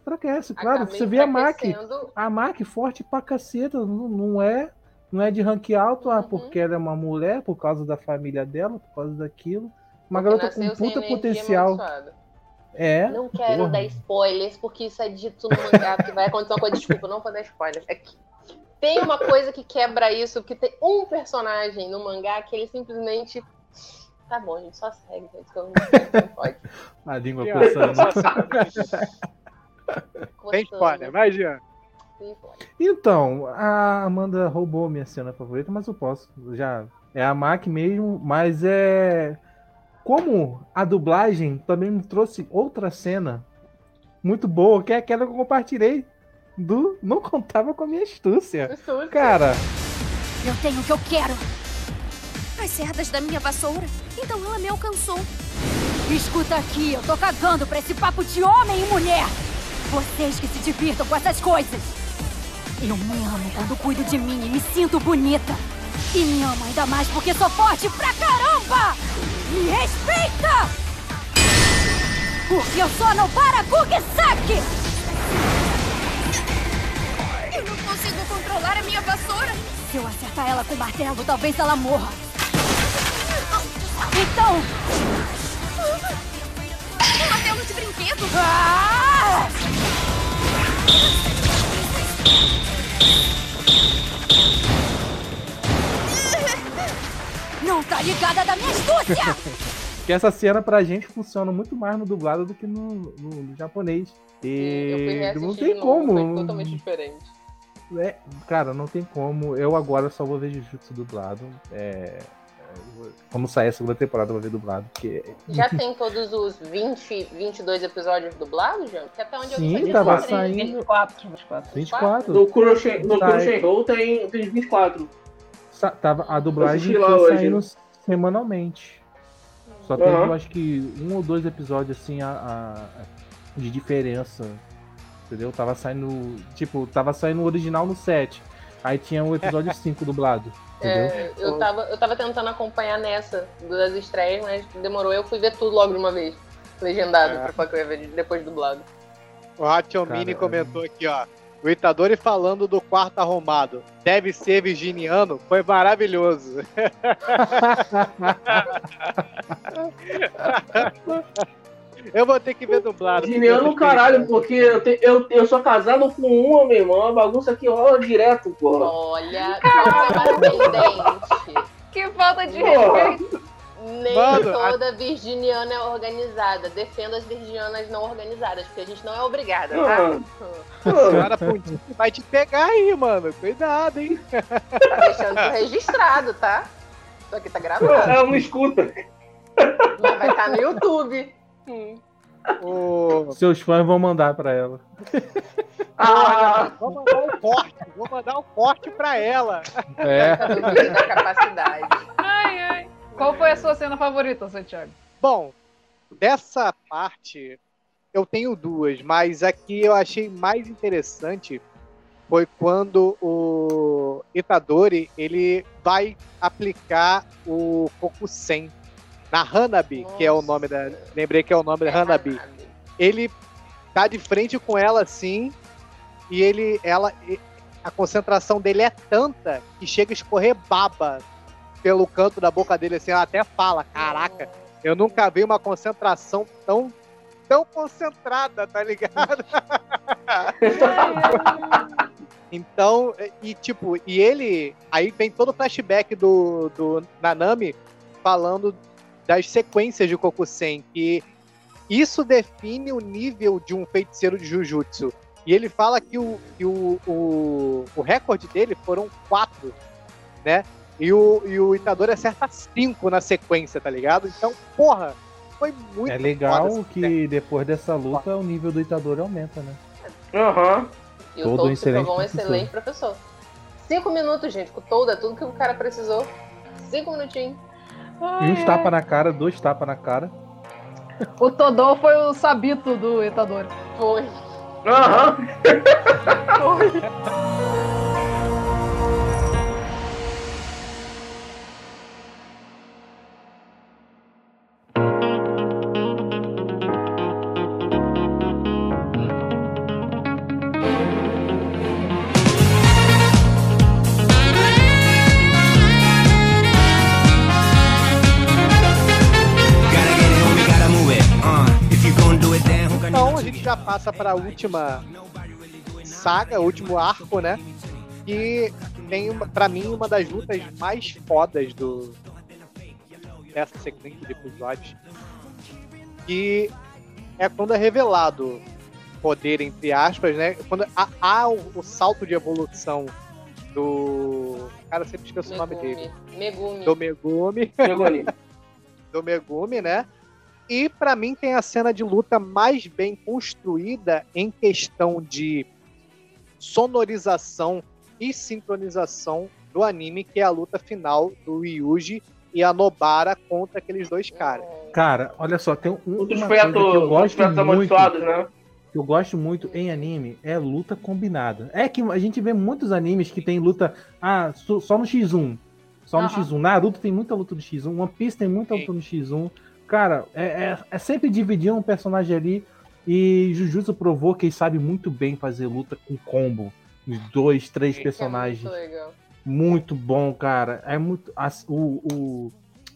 Enfraquece, claro. Acaba Você vê a enfraquecendo. A Maki forte pra caceta. Não, não é. Não é de rank alto, ah, Uhum. porque ela é uma mulher, por causa da família dela, por causa daquilo. Uma garota com puta potencial. É. Não quero porra. dar spoilers, porque isso é dito no mangá, porque vai acontecer uma coisa. Desculpa, não vou dar spoilers. É que tem uma coisa que quebra isso, que tem um personagem no mangá que ele simplesmente. Tá bom, gente, só segue, gente, que eu não, não pode. (laughs) A língua coçando. Tem spoiler, vai, Jean. Tem spoiler. Então, a Amanda roubou minha cena favorita, mas eu posso. Já é a Mac mesmo, mas é como a dublagem também me trouxe outra cena muito boa, que é aquela que eu compartilhei do (laughs) não contava com a minha astúcia. Astúcia. Cara, Eu tenho o que eu quero. As cerdas da minha vassoura. Então ela me alcançou. Escuta aqui, eu tô cagando pra esse papo de homem e mulher. Vocês que se divirtam com essas coisas. Eu me amo quando cuido de mim e me sinto bonita. E me amo ainda mais porque sou forte pra caramba! Me respeita! Porque eu sou no Barakugisaki! Eu não consigo controlar a minha vassoura. Se eu acertar ela com o martelo, talvez ela morra. Então... Um martelo de brinquedo? Ah! Não tá ligada da minha astúcia! (laughs) que essa cena pra gente funciona muito mais no dublado do que no, no- no japonês. E não tem novo, como. Foi totalmente diferente. É, cara, não tem como. Eu agora só vou ver Jujutsu dublado. É, é, quando sair a segunda temporada, eu vou ver dublado. Porque... Já tem todos os 20, 22 episódios dublados, Jean? Porque até onde Sim, eu tava saindo- 24, 24. 24. No. Crunchyroll tem, tem 24. Sa- Tava, a dublagem foi hoje. saindo semanalmente. Só Aham. teve, eu acho que, um ou dois episódios assim a, a- de diferença. Entendeu? Tava saindo. Tipo, tava saindo o original no 7. Aí tinha o episódio (laughs) 5 dublado. Entendeu? É, eu, tava, eu tava tentando acompanhar nessa das estreias, mas demorou. Eu fui ver tudo logo de uma vez. Legendado, É. pra que eu ia ver depois dublado. O Rachel Mini comentou aqui, ó. O Itadori falando do quarto arrombado. Deve ser virginiano. Foi maravilhoso. (laughs) Eu vou ter que ver dublado. Geniano, caralho, porque eu, te- eu, eu sou casado com uma, meu irmão. A bagunça aqui rola direto, porra. Olha, é Que falta de respeito. Nem Mano, toda virginiana é organizada. Defenda as virginianas não organizadas, porque a gente não é obrigada, tá? A senhora Pontinho vai te pegar aí, mano. Cuidado, hein? Tá deixando isso registrado, tá? Isso aqui tá gravado. Ela não escuta. Mas vai estar no YouTube. Hum. O... Seus fãs vão mandar pra ela. Ah, Vou mandar um corte. Vou mandar um corte pra ela. É. da capacidade. Ai, ai. Qual foi a sua cena favorita, Santiago? Bom, dessa parte eu tenho duas, mas a que eu achei mais interessante foi quando o Itadori ele vai aplicar o Kokusen na Hanabi, que é o nome da. Lembrei que é o nome da Hanabi. Ele tá de frente com ela assim, e ele. ela A concentração dele é tanta que chega a escorrer baba pelo canto da boca dele, assim, ela até fala, caraca, eu nunca vi uma concentração tão, tão concentrada, tá ligado? (laughs) então, e tipo, e ele, aí vem todo o flashback do, do Nanami falando das sequências de Kokusen, que isso define o nível de um feiticeiro de Jujutsu. E ele fala que o, que o, o, o recorde dele foram quatro, né? E o, e o Itadori acerta cinco na sequência, tá ligado? Então, porra, foi muito É legal que depois dessa luta o nível do Itadori aumenta, né? Aham. E Todo o excelente provou um professor. excelente professor. Cinco minutos, gente, com o Todo, é tudo que o cara precisou. Cinco minutinhos. E uns tapas na cara, dois tapas na cara. O Todô foi o Sabito do Itadori. Foi. Aham. Então (laughs) passa para a última saga, último arco, né? Que tem, uma- pra mim, uma das lutas mais fodas do dessa sequência de episódios. Que é quando é revelado poder, entre aspas, né? Quando há, há o, o salto de evolução do. Cara, eu sempre esqueço o nome dele. Megumi. Do Megumi. Megumi. (laughs) do Megumi, né? E pra mim tem a cena de luta mais bem construída em questão de sonorização e sincronização do anime, que é a luta final do Yuji e a Nobara contra aqueles dois caras. Cara, olha só, tem um, coisa que eu gosto muito, né? que eu gosto muito em anime é luta combinada. É que a gente vê muitos animes que tem luta ah, só no X1. Só no Aham. X1. Naruto tem muita luta do X1. One Piece tem muita luta no X1. Cara, é, é, é sempre dividir um personagem ali. E Jujutsu provou que ele sabe muito bem fazer luta com combo. Os dois, três personagens. Muito legal. Muito bom, cara. É muito. as- o, o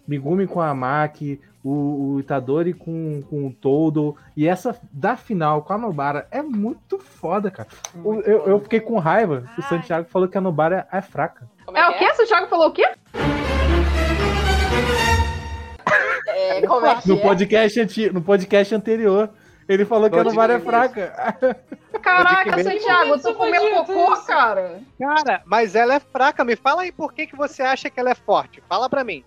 Megumi com a Maki, o, o Itadori com, com o Todo. E essa da final com a Nobara é muito foda, cara. O- eu, eu fiquei com raiva. O Santiago falou que a Nobara é, é fraca. É é o que quê? O Thiago falou o quê? É? Como é que No é? podcast, anti- no podcast anterior. Ele falou que a Pode Nobara é fraca. Caraca, Pode. Santiago, tu comeu cocô, isso. cara. Cara, mas ela é fraca. Me fala aí por que, que você acha que ela é forte. Fala pra mim.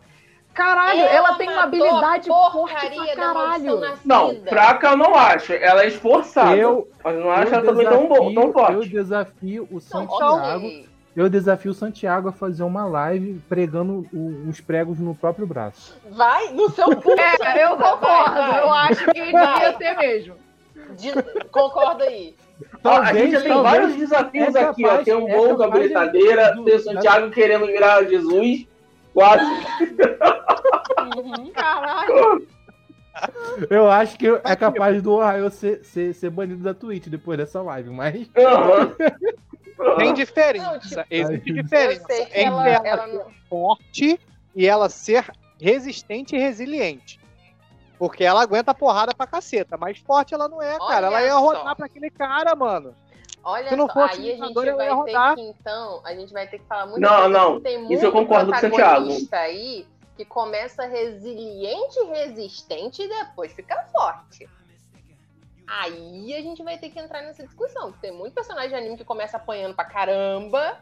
Caralho, ela, tem uma habilidade forte pra caralho. Não, fraca eu não acho. Ela é esforçada. Eu- mas não acho eu, ela também tão, bom, tão eu forte. desafio o Não, Santiago. Eu desafio o Santiago a fazer uma live pregando o- uns pregos no próprio braço. Vai no seu cu. É, eu Vai, concordo. vai. Eu acho que devia ter mesmo. De- Concorda aí. Ó, a gente já tem talvez vários desafios é aqui, ó. capaz- Tem um é gol com a britadeira, do- tem o Santiago querendo virar Jesus. Quase. Caralho. Eu acho que é capaz do Ohio ser, ser, ser banido da Twitch depois dessa live, mas. Aham. Tem Não, diferença. tipo, Existe diferença entre ela, ela, ela ser não. forte e ela ser resistente e resiliente. Porque ela aguenta porrada pra caceta, mas forte ela não é, cara. Ela Olha ia só. rodar pra aquele cara, mano. Olha Se não só, aí a gente vai ter rodar. que, então, a gente vai ter que falar muito Não, não. Tem Isso eu concordo com o Santiago. aí que começa resiliente, resistente e depois fica forte. Aí a gente vai ter que entrar nessa discussão. Tem muito personagem de anime que começa apanhando pra caramba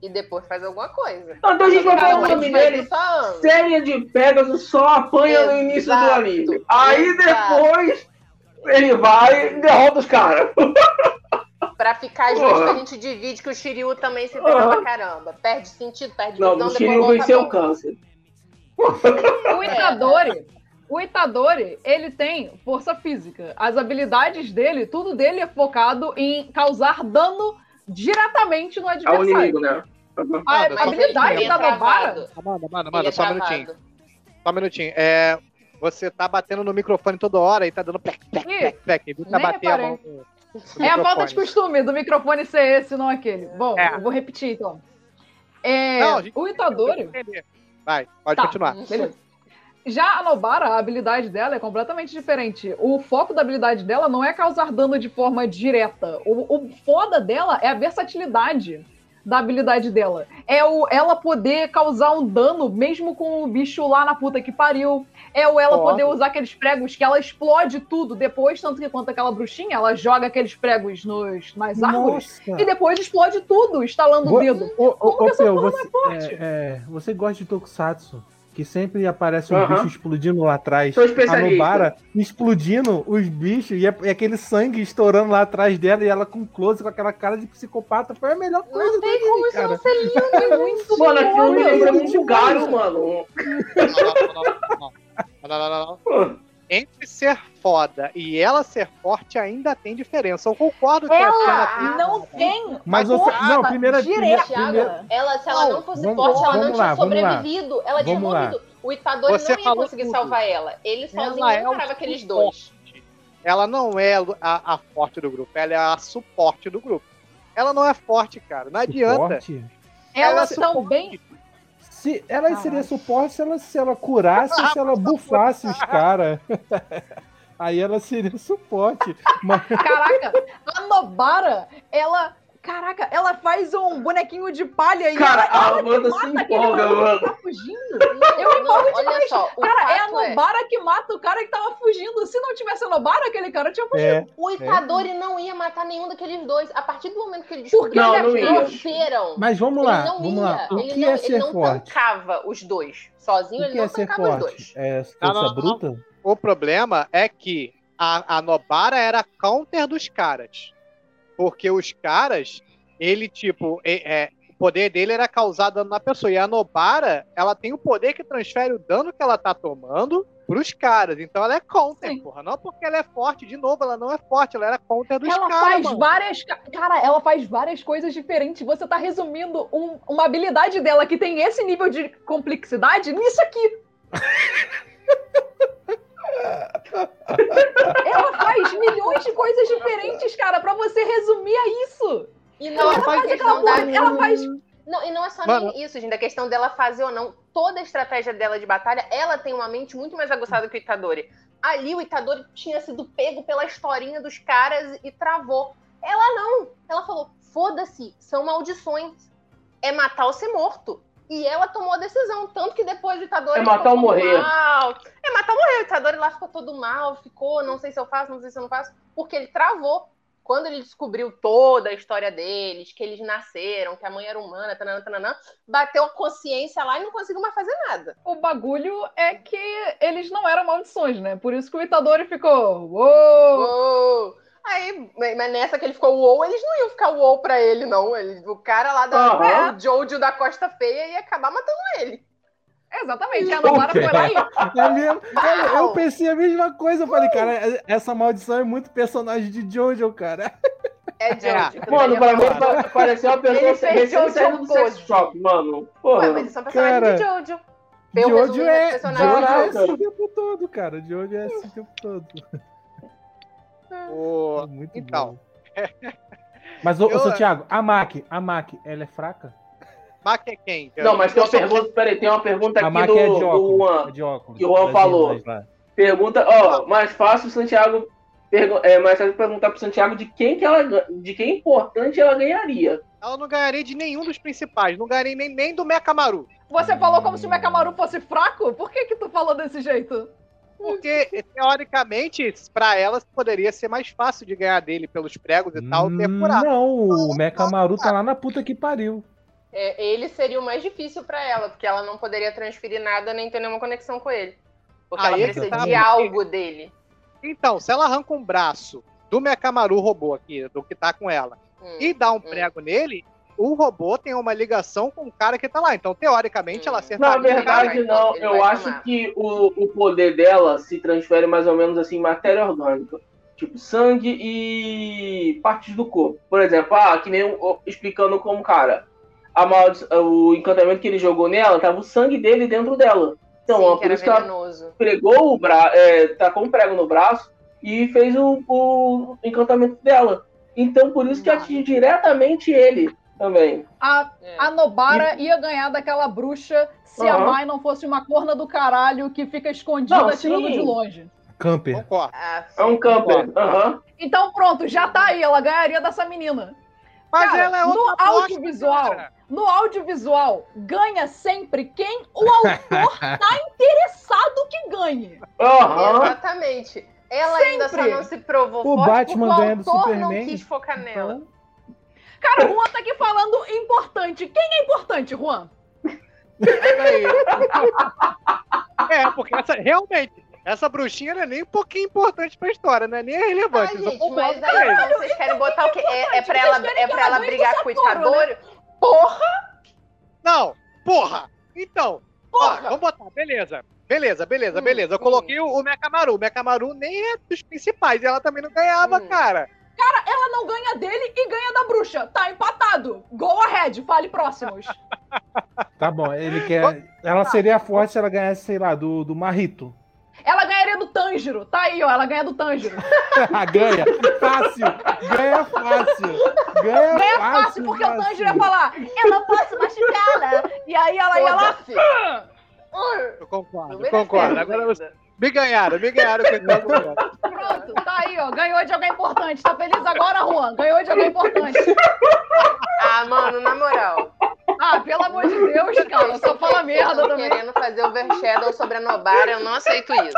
e depois faz alguma coisa. Não, então a gente vai falar o Então, nome dele. Série de Pegasus só apanha no início do Exato, anime. Aí exato. depois ele vai e derrota os caras. (laughs) Pra ficar justo, Porra. a gente divide que o Shiryu também se ferra Aham. pra caramba. Perde sentido, perde Não, visão, o depois Shiryu venceu o câncer. O Itadori, o Itadori, ele tem força física. As habilidades dele, tudo dele é focado em causar dano diretamente no É adversário. inimigo, né? A, Nada, a só habilidade da Nobara. travado. Amanda, Amanda, Amanda, só um minutinho. Só um minutinho. É, você tá batendo no microfone toda hora e tá dando plec, plec, plec, plec. Bater a mão É a falta de costume do microfone ser esse, não aquele. Bom, É. eu vou repetir então. É, Não, a gente- o Itadori. Vai, pode Tá, continuar. Beleza. Já a Nobara, a habilidade dela é completamente diferente. O foco da habilidade dela não é causar dano de forma direta. O, o foda dela é a versatilidade da habilidade dela. É o ela poder causar um dano mesmo com o bicho lá na puta que pariu. É o ela poder usar aqueles pregos que ela explode tudo depois, tanto que quanto aquela bruxinha, ela joga aqueles pregos nos, nas árvores Nossa! e depois explode tudo, estalando o Vo- dedo. Ô, ô, Como ô, que essa Peu, porra você, é, é, você gosta de Tokusatsu, que sempre aparece um Aham. bicho explodindo lá atrás. Sou A. Nobara explodindo os bichos e, é- e aquele sangue estourando lá atrás dela e ela com close, com aquela cara de psicopata. Foi a melhor coisa Não tem como isso cara. não ser lindo. É muito Mano, aquilo me lembra muito Galho, mano. Não, não, não, não. Não, não, não, não. Entre ser foda e ela ser forte ainda tem diferença. Eu concordo que a cena Ela tem- não tem Mas você. Não, primeira. direta. primeira, primeira Ela, se ela Não, não fosse vamos- forte, ela não tinha lá, sobrevivido. Ela tinha Vamos lá. morrido. O Itadori Você não ia conseguir tudo. salvar ela. Ele sozinho Ela é não o parava aqueles suporte. dois. Ela não é a, a forte do grupo, ela é a suporte do grupo. Ela não é forte, cara. Não adianta. suporte. Elas Ela é também. Se, ela seria suporte se ela, se ela curasse ou se ela (laughs) bufasse os caras. (laughs) Aí ela seria suporte. Mas, Caraca, a Nobara, ela. Caraca, ela faz um bonequinho de palha e Cara, ela, a Amanda mata se aquele empolga, maluco mano. que tá fugindo. Não, Eu não, empolgo olha demais. só, o Cara, é a é, Nobara que mata o cara que tava fugindo. Se não tivesse a Nobara, aquele cara tinha fugido. é, o Itadori não ia matar nenhum daqueles dois. A partir do momento que ele descobriu Não, que não eles mas vamos ele lá, não vamos ia. lá. O ele que não, é ele ser não forte? tancava os dois. Sozinho O ele que não é ser tancava os forte? dois. É Não, não, força não. bruta? O problema é que a, a Nobara era counter dos caras. Porque os caras, ele, tipo, é, é, o poder dele era causar dano na pessoa. E a Nobara, ela tem o poder que transfere o dano que ela tá tomando pros caras. Então ela é counter, Sim. porra. Não porque ela é forte, de novo, ela não é forte, ela era counter dos Ela caras. faz mano. várias. ca- Cara, ela faz várias coisas diferentes. Você tá resumindo um- uma habilidade dela que tem esse nível de complexidade nisso aqui. (laughs) ela faz milhões de coisas diferentes, cara, pra você resumir a isso. E não Ela é só faz aquela questão da... porra, ela faz. Não, e não é só Mano. nem isso, gente. A questão dela fazer ou não. Toda a estratégia dela de batalha, ela tem uma mente muito mais aguçada que o Itadori. Ali o Itadori tinha sido pego pela historinha dos caras e travou. Ela não. Ela falou: foda-se, são maldições. É matar ou ser morto. E ela tomou a decisão. Tanto que depois o Itadori. É matar ficou ou morrer. Mal. É matar ou morrer. O Itadori lá ficou todo mal, ficou, não sei se eu faço, não sei se eu não faço. Porque ele travou. Quando ele descobriu toda a história deles, que eles nasceram, que a mãe era humana, tananã, tananã, bateu a consciência lá e não conseguiu mais fazer nada. O bagulho é que eles não eram maldições, né? Por isso que o Itadori ficou. Uou! Uou! Aí, mas nessa que ele ficou uou, eles não iam ficar uou pra ele, não. Ele, o cara lá da Aham. o Jojo da Costa Feia ia acabar matando ele. Exatamente, a Nobara foi lá e. (laughs) É mesmo. Eu Pau! pensei a mesma coisa. Eu falei, cara, essa maldição é muito personagem de Jojo, cara. É Jojo. que Mano, daí pra é mim pareceu uma pessoa Ele fez recém Jojo saindo do sex shop, mano. Ué, Porra. mas eles são personagens de Jojo. O Jojo é. Jojo é assim o tempo todo, cara. Jojo é assim o tempo todo. O- É muito Então. bom. (laughs) Mas, ô, Eu- ô Santiago, a Mac, a Mac, ela é fraca? Mac é quem? Não, mas tem Eu uma pergunta, peraí, tem uma pergunta A aqui Mac do, é de do óculos. Juan. é de óculos que o Juan falou. lá. Pergunta, ó, mais fácil o Santiago é mais fácil perguntar pro Santiago de quem que ela de quem importante ela ganharia. Ela não ganharia de nenhum dos principais. Não ganharia nem, nem do Mekamaru. Você falou como se o Mekamaru fosse fraco? Por que que tu falou desse jeito? Porque, teoricamente, pra ela poderia ser mais fácil de ganhar dele pelos pregos e tal, perfurado. Não, o Mekamaru tá lá na puta que pariu. É, ele seria o mais difícil pra ela, porque ela não poderia transferir nada nem ter nenhuma conexão com ele. Porque Aí ela é precisa tá, de algo dele. Então, se ela arranca um braço do Mekamaru robô aqui, do que tá com ela, Hum, e dá um hum. prego nele, o robô tem uma ligação com o cara que tá lá. Então, teoricamente, ela Hum. acertaria. Na verdade, vai, não. Eu acho tomar. que o, o poder dela se transfere mais ou menos assim em matéria orgânica. Tipo, sangue e partes do corpo. Por exemplo, ah, que nem explicando como, cara, a maldi- o encantamento que ele jogou nela, tava o sangue dele dentro dela. Então, Sim, ó, por isso que ela pregou o braço, é, tacou um prego no braço e fez o, o encantamento dela. Então, por isso que atinge diretamente ele também. A, É. a Nobara ia ganhar daquela bruxa se a Aham. Mai não fosse uma corna do caralho que fica escondida Não, atirando sim. de longe. Camper. Concordo. Ah, É um camper. Aham. Então pronto, já tá aí, ela ganharia dessa menina. Mas Cara, ela é outra no audiovisual, cara. no audiovisual, ganha sempre quem o autor (laughs) tá interessado que ganhe. Aham. Exatamente. Ela ainda só Sempre. não se provou O forte Batman porque ganha o do autor não Superman. quis focar nela. Cara, o Juan tá aqui falando importante. Quem é importante, Juan? Peraí. é, porque essa, realmente, essa bruxinha não é nem um pouquinho importante pra história, não é nem Ai, relevante. eu gente, mas aí então, vocês querem botar o quê? É, é pra Vocês ela, é pra ela brigar do com o Itadori? Porra! Não, porra! Então, ó, Porra! vamos botar, beleza. Beleza, beleza, Hum, beleza. Eu hum. coloquei o, o Mekamaru. O Mekamaru nem é dos principais, e ela também não ganhava, Hum. cara. Ela não ganha dele e ganha da bruxa. Tá empatado. Go ahead, fale próximos. Tá bom, ele quer. Ela seria forte se ela ganhasse, sei lá, do, do Marrito. Ela ganharia do Tanjiro. Tá aí, ó. Ela ganha do Tanjiro. (laughs) ganha. Fácil. Ganha fácil. Ganha, Ganha fácil, porque o Tanjiro ia falar: Eu não posso machucá-la. E aí ela ia lá. Eu concordo, eu concordo. Agora você-. Me ganharam, me ganharam com esse argumento. Pronto, tá aí, ó. Ganhou de alguém importante. Tá feliz agora, Juan? Ganhou de alguém importante. Ah, mano, na moral. Ah, pelo amor de Deus, cara. Só fala merda estão também. querendo fazer overshadow sobre a Nobara, eu não aceito isso.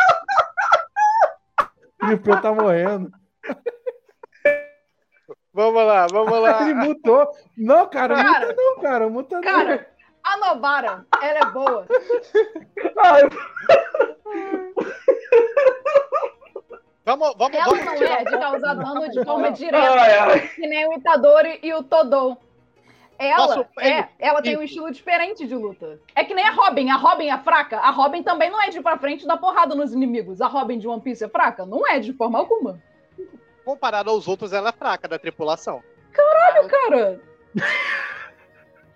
E o Pio tá morrendo. Vamos lá, vamos lá. Ele mutou. Não, cara, Cara. muta não, cara. Muta não. A Nobara, ela é boa. Ai, Vamos, vamos, Ela vamos não é de causar dano de forma Ai, direta, ai. que nem o Itadori e o Todou. Ela, Nosso- é, ela tem um estilo diferente de luta. É que nem a Robin. A Robin é fraca. A Robin também não é de ir pra frente e dar porrada nos inimigos. A Robin de One Piece é fraca? Não é, de forma alguma. comparado aos outros, ela é fraca da tripulação. Caralho, cara. (laughs)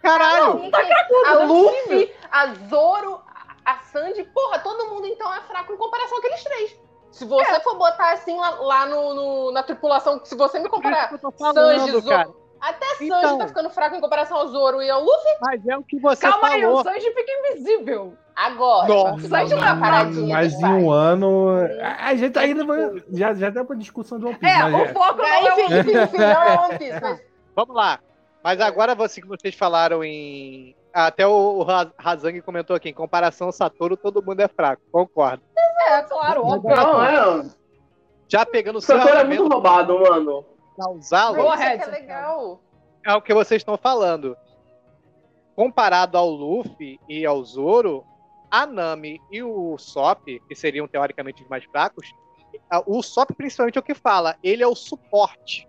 Caralho! Não, tem- a Luffy, a Zoro, a- Sandy, porra, todo mundo então é fraco em comparação àqueles três. Se você for botar assim lá, lá no, no- na tripulação, se você me comparar tô falando, Sanji, Zoro, cara. até Sanji Então. tá ficando fraco em comparação ao Zoro e ao Luffy, Mas é o que você Calma aí, falou. o Sanji fica invisível. agora. Nossa, vai Sanji dar não é uma paradinha Mas em um ano. A gente ainda vai. Já, já deu pra discussão de One Piece. É, mas o foco não Aí, é o enfim, enfim, enfim, não é One Piece, mas (laughs) Vamos lá. Mas agora você que vocês falaram em. Até o o Ra- Razang comentou aqui, em comparação ao Satoru, todo mundo é fraco. Concordo. É, claro, óbvio. Não, é. Já pegando o O seu Satoru é muito roubado, mano. pra usá-lo, é que é legal. é o que vocês estão falando. Comparado ao Luffy e ao Zoro, a Nami e o Sop, que seriam teoricamente os mais fracos, o Sop principalmente é o que fala, ele é o suporte.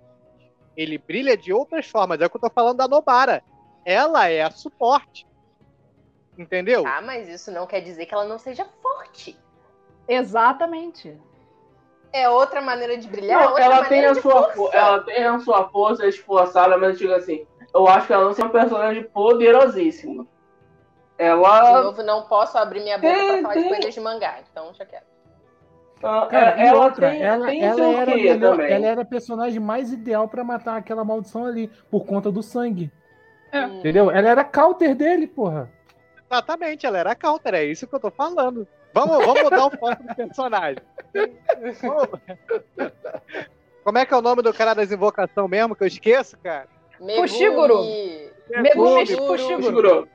Ele brilha de outras formas, é o que eu tô falando da Nobara. Ela é a suporte. Entendeu? Ah, mas isso não quer dizer que ela não seja forte. Exatamente. É outra maneira de brilhar, Não, outra ela tem, a de sua, força. fo- ela tem a sua força esforçada, mas eu digo assim, eu acho que ela não é uma personagem poderosíssima. De Ela. novo, não posso abrir minha boca Tem, pra falar de tem. coisas de mangá, então já quero. Ela- Cara, e ela outra, tem, ela, tem ela, era a quê melhor- ela era a personagem mais ideal pra matar aquela maldição ali, por conta do sangue. É. Hum. Entendeu? Ela era counter dele, porra. Exatamente, ela era counter, é isso que eu tô falando. Vamos, vamos mudar o foco do personagem. (laughs) Como é que é o nome do cara das invocações mesmo, que eu esqueço, cara? Fushiguro. Megumi. Fushiguro.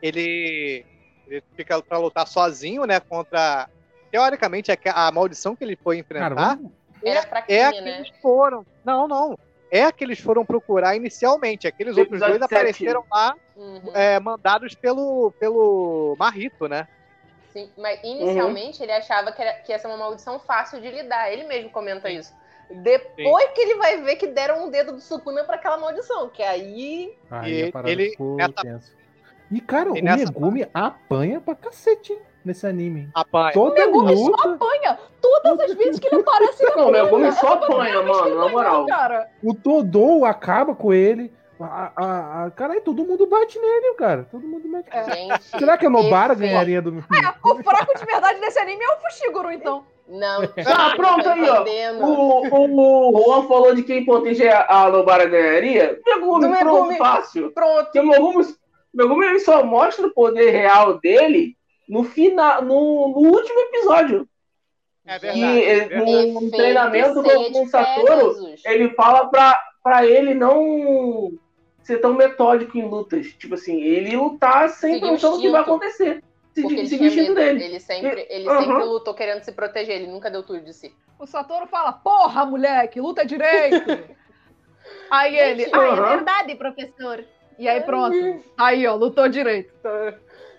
Ele, ele fica pra lutar sozinho, né, contra... Teoricamente, a, a maldição que ele foi enfrentar Era é fraquinha, a que né? eles foram. Não, não. É a que eles foram procurar inicialmente. Aqueles outros dois sete. apareceram lá, Uhum. é, mandados pelo, pelo Marrito, né? Sim, mas inicialmente ele achava que, era, que ia ser uma maldição fácil de lidar. Ele mesmo comenta isso. Depois que ele vai ver que deram um dedo do Sukuna pra aquela maldição, que aí. Aí E ele- ficou nessa-. E, cara, E o Megumi apanha pra cacete hein, nesse anime. Apanha. Toda Megumi só luta, apanha. Todas as vezes que ele aparece, ele Não, o. Megumi só apanha, mano, na apanhou, moral. Cara. o Todou acaba com ele. A, a, a, caralho, todo mundo bate nele, cara. Todo mundo bate nele. Gente. Será que a Nobara ganharia do O fraco de verdade desse anime é o Fushiguro, então. Não. Ah, pronto aí, ó. O, o, o Juan falou de quem potente a Nobara ganharia. Megumi, Do pronto, Megumi. fácil. Pronto. Porque o Megumi, Megumi ele só mostra o poder real dele no final, no, no último episódio. É verdade. é ele- verdade. no Efeito treinamento com, com o Satoru, ele fala pra, pra ele não ser tão metódico em lutas. Tipo assim, ele lutar sem Seguir o noção do que vai acontecer. Porque Seguir ele dele. Ele sempre, ele Aham. sempre lutou querendo se proteger. Ele nunca deu tudo de si. O Satoru fala, porra, moleque, luta direito. (laughs) Aí ele, ah, é verdade, professor. E aí pronto. Aí, ó, lutou direito.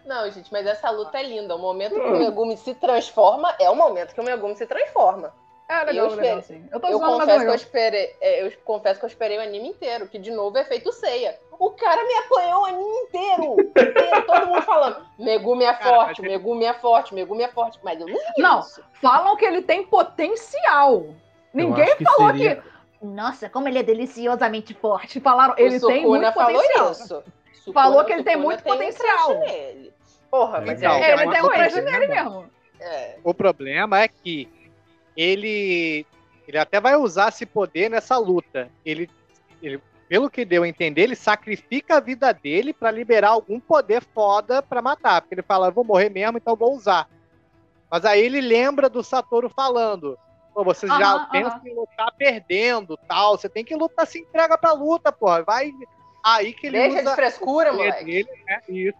Não, gente, mas essa luta é linda. O momento que o Megumi se transforma é o momento que o Megumi se transforma. É legal, Eu legal, espero- sim. Eu tô Eu confesso, que eu, legal. esperei, é, eu confesso que eu esperei o anime inteiro, que de novo é feito ceia. O cara me apanhou o anime inteiro. inteiro todo mundo falando, Megumi é Cara, forte, ele- Megumi é forte, Megumi é forte. Mas eu não Não. isso. Falam que ele tem potencial. Ninguém acho que falou seria- que. Nossa, como ele é deliciosamente forte. Falaram, ele o tem muito falou potencial. isso. Falou que ele tem muito potencial. nele. Porra, mas Legal. é, Ele tem um o crush problema- nele mesmo. é. O problema é que ele, ele até vai usar esse poder nessa luta. Ele, ele, pelo que deu a entender, ele sacrifica a vida dele pra liberar algum poder foda pra matar. Porque ele fala, eu vou morrer mesmo, então eu vou usar. Mas aí ele lembra do Satoru falando, pô, você já Aham, pensa aham. em lutar perdendo, tal. Você tem que lutar, se entrega pra luta, porra. Vai aí que ele Deixa usa de frescura, o poder moleque. dele, né? Isso.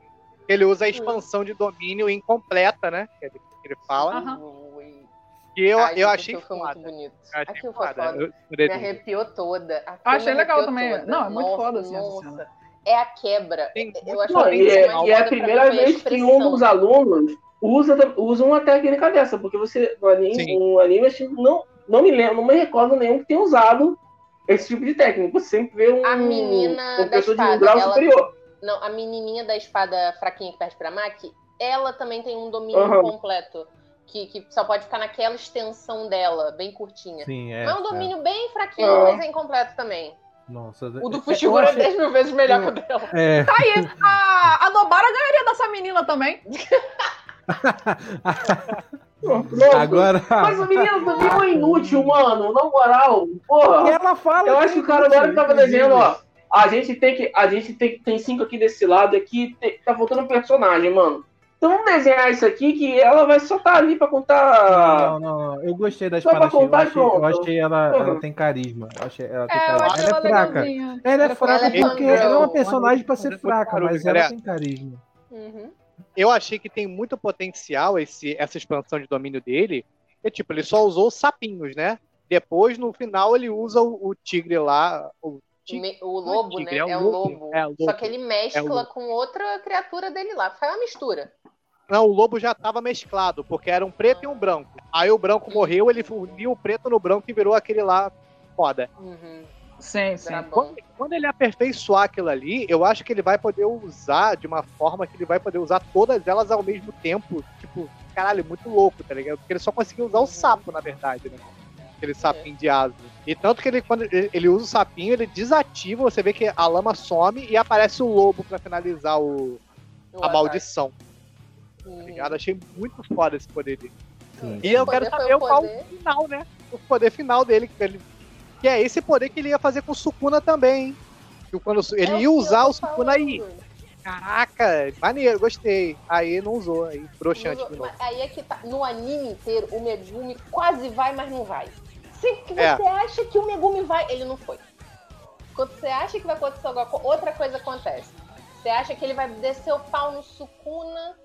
Ele usa a expansão de domínio incompleta, né? Que ele, que ele fala. Que eu, Ai, eu achei foi foda. muito bonito. Eu achei Aquilo foi foda. foda. Eu- Me arrepiou toda. Aquilo Achei legal também. toda. Não, é muito Nossa, foda, assim, nossa. É a quebra. Tem Eu acho Não, que e, é, e é a primeira vez que um dos alunos usa, usa uma técnica dessa, porque você, no anime, um anime não, não me lembro, não me recordo nenhum que tenha usado esse tipo de técnica. Você sempre vê um, A menina uma da pessoa espada, de um grau ela- superior. Não, a menininha da espada fraquinha que perde pra Maki, ela também tem um domínio Aham. completo. Que, que só pode ficar naquela extensão dela, bem curtinha. Sim, é, mas é um é. domínio bem fraquinho, É. mas é incompleto também. Nossa, O do Fushiguro é achei- 10 mil vezes melhor que o dela. É. Tá aí, (laughs) a, a Nobara ganharia dessa menina também. (laughs) Nossa, Agora- Mas o menino também é um inútil, mano. Na moral, porra. E ela fala Eu acho que o é cara agora tava desenhando, ó. A gente tem que. A gente tem, tem cinco aqui desse lado aqui, tem- tá faltando personagem, mano. Então vamos desenhar isso aqui que ela vai só tá ali pra contar. Não, não, não. Eu gostei da espadachim. Eu achei, eu pronto. achei ela, ela Uhum. tem carisma. Eu achei ela tem É, eu carisma. acho Ela ela é fraca. legalzinha. Ela é fraca Ela é porque ela é uma personagem pra ser fraca, mas ela tem carisma. Uhum. Eu achei que tem muito potencial esse, essa expansão de domínio dele. Que, tipo, ele só usou os sapinhos, né? Depois, no final, ele usa o, o tigre lá. O tigre. Me- O lobo, tigre, né? é o É o lobo. É, o lobo. Só que ele É mescla com outra criatura dele lá. Faz uma mistura. Não, o lobo já tava mesclado, porque era um preto e um branco. Aí o branco morreu, ele uniu o preto no branco e virou aquele lá foda. Uhum. Sim, sim. Tá bom. Quando, quando ele aperfeiçoar aquilo ali, eu acho que ele vai poder usar de uma forma que ele vai poder usar todas elas ao mesmo tempo. Tipo, caralho, muito louco, tá ligado? Porque ele só conseguiu usar o sapo, na verdade, né? Aquele sapinho de asa. E tanto que ele, quando ele usa o sapinho, ele desativa, você vê que a lama some e aparece o lobo pra finalizar o, O a maldição, Uhum. tá ligado? Achei muito foda esse poder dele. Sim. E eu quero poder saber o o qual poder. o final, né? O poder final dele, que, ele, que é esse poder que ele ia fazer com o Sukuna também, hein? Que quando ele É ia usar o Sukuna aí. Caraca, maneiro, gostei. Aí não usou, aí broxante de novo. Aí é que tá. No anime inteiro, o Megumi quase vai, mas não vai. Sempre que você É. acha que o Megumi vai, ele não foi. Quando você acha que vai acontecer alguma coisa, outra coisa acontece. Você acha que ele vai descer o pau no Sukuna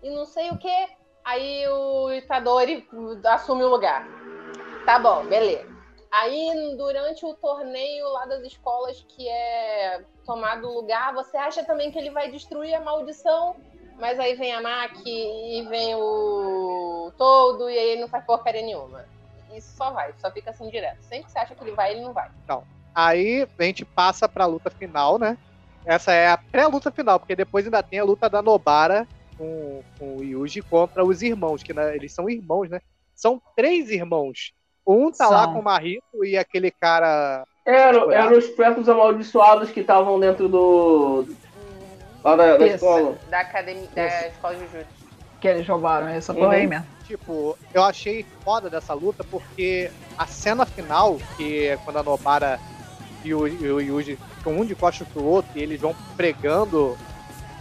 e não sei o que. Aí o Itadori assume o lugar. Tá bom, beleza. Aí, durante o torneio lá das escolas que é tomado lugar, você acha também que ele vai destruir a maldição, mas aí vem a Maki e vem o Todo, e aí ele não faz porcaria nenhuma. Isso só vai, só fica assim direto. Sempre que você acha que ele vai, ele não vai. Aí a gente passa pra luta final, né? Essa é a pré-luta final, porque depois ainda tem a luta da Nobara com, com o Yuji contra os irmãos, que né, eles são irmãos, né? São três irmãos. Um tá lá São. com o Marito e aquele cara. Eram era os pretos amaldiçoados que estavam dentro do. lá da, da Isso. escola. Da academia, da escola de Jujutsu. Que eles roubaram essa porra aí Uhum. mesmo. Tipo, eu achei foda dessa luta porque a cena final, que é quando a Nobara e o, e o Yuji ficam um de costas pro outro e eles vão pregando,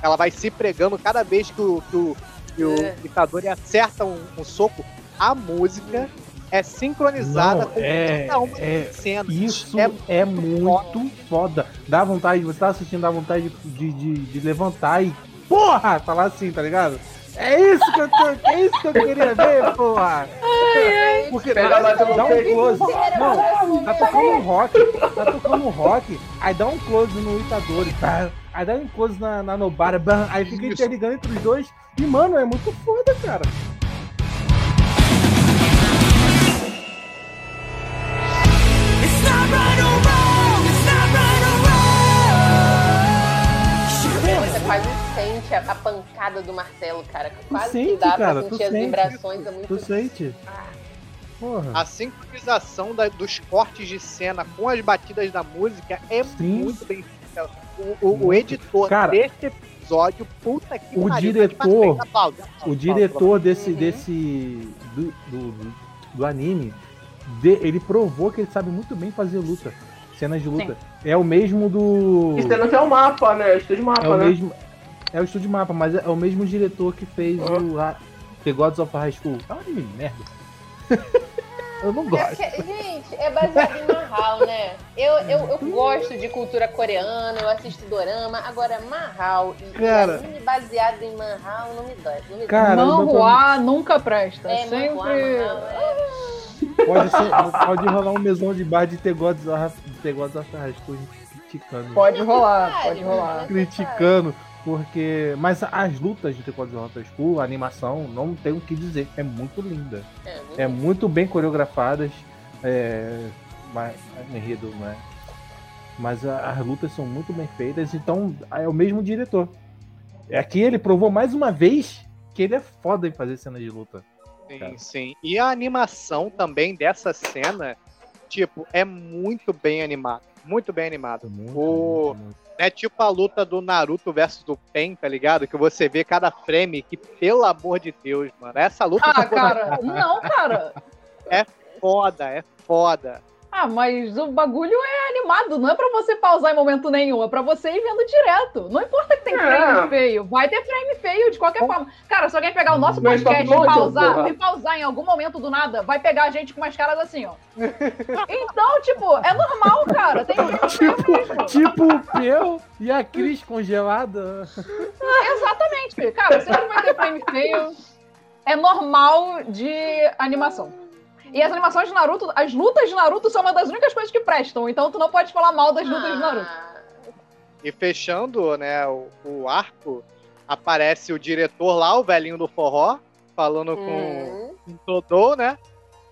ela vai se pregando cada vez que o, que o, que o É. Itadori acerta um, um soco, a música é sincronizada Não, com é- cada uma é- das cenas. Isso É é, muito foda. Dá vontade, você tá assistindo, dá vontade de, de, de levantar e. Porra! Falar assim, tá ligado? É isso que eu, tô, é isso que eu queria ver, porra! Porque Pegar dá, batendo dá no um close. Não, tá tocando um rock, tá tocando um rock, aí dá um close no Itadori, pá, aí dá um close na, na Nobara, aí fica interligando entre os dois. E, mano, é muito foda, cara. A, pancada do martelo, cara. Tu Quase que sente, dá cara, pra tu sentir as sente. vibrações. É muito Tu sente? Porra. A sincronização da- dos cortes de cena com as batidas da música é Sim. muito bem feita. O, o- o editor Cara, desse episódio, puta que o pariu, diretor- tá de parabéns, aplausos, aplausos, O diretor desse, Uhum. desse do, do, do- do anime, de- ele provou que ele sabe muito bem fazer luta, cenas de luta. É o mesmo do. Não que é o mapa, né? O estúdio mapa, É o né? mesmo. É o estúdio mapa, mas é, é o mesmo diretor que fez o a- The Gods of High School. É um anime de merda. (laughs) Eu não É gosto. que- gente, é baseado em Mahal, né? Eu, eu, eu gosto de cultura coreana, eu assisto dorama. Agora, Mahal e Cara. anime baseado em Mahal não me dói. Não me Cara, dói. não Manhua nunca presta. É, sempre. Manhua, é. Pode, ser, pode rolar um mesão de bar de The Gods of, High School, a gente criticando. Pode rolar, pode rolar. criticando. Porque. Mas as lutas de Tricô de Rota School, a animação, não tem o que dizer. É muito linda. É, É muito bem coreografadas. É. Mas, enredo, né? Mas as lutas são muito bem feitas, então é o mesmo diretor. Aqui ele provou mais uma vez que ele é foda em fazer cenas de luta. Sim, sim. E a animação também dessa cena, tipo, é muito bem animada. Muito bem animada. o... É tipo a luta do Naruto versus do Pen, tá ligado? Que você vê cada frame que, pelo amor de Deus, mano. Essa luta Ah, tá cara, não, cara. é foda, é foda. Ah, mas o bagulho é animado, não é pra você pausar em momento nenhum, é pra você ir vendo direto. Não importa que tem É. frame feio, vai ter frame feio de qualquer forma. Cara, se alguém pegar o nosso Mas podcast e pausar, e pausar em algum momento do nada, vai pegar a gente com umas caras assim, ó. Então, tipo, é normal, cara. Tem tipo, tipo o Peu e a Cris congelada. Exatamente, cara, sempre vai ter frame feio. É normal de animação. E as animações de Naruto, as lutas de Naruto são uma das únicas coisas que prestam, então tu não pode falar mal das lutas de Naruto. E fechando, né, o, o arco, aparece o diretor lá, o velhinho do forró, falando com, com o Todô, né?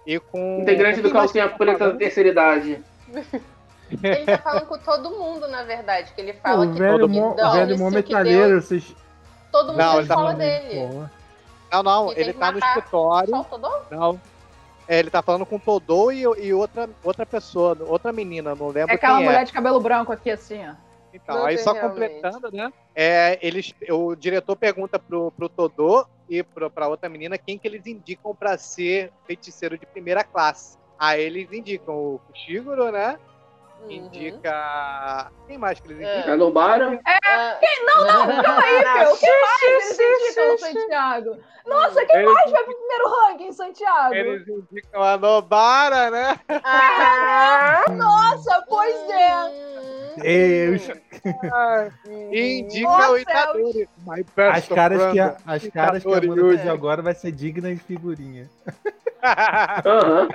E com. Integrante do Calcinha que tá Preta da terceira idade. Ele tá falando com todo mundo, na verdade, que ele fala o que velho, mundo o velho isso mó que metalheiro, deu, vocês. todo mundo Não, ele tá dele. Porra. Não, não, Que ele que tá no escritório. Só o Todô? Não. É, ele tá falando com o Todô e, e outra, outra pessoa, outra menina, não lembro É aquela quem mulher é. de cabelo branco aqui, assim, ó. Então, Não aí só realmente. completando, né? É, eles, o diretor pergunta pro, pro Todô e pro, pra outra menina quem que eles indicam pra ser feiticeiro de primeira classe. Aí eles indicam o Fushiguro, né? Uhum. Indica. Quem mais que eles É. indicam? É Nobara. Ah, Não, não, calma aí, Fê. O que mais eles indicam, Santiago? Nossa, quem Eles- mais vai pro primeiro ranking, Santiago? Eles indicam a Nobara, né? ah, Nossa, pois é. hum, Deus. E indica Nossa, o Itadori. My best As caras que a, as caras que a Itadori Amanda fez agora vai ser digna de figurinha. (laughs) Aham.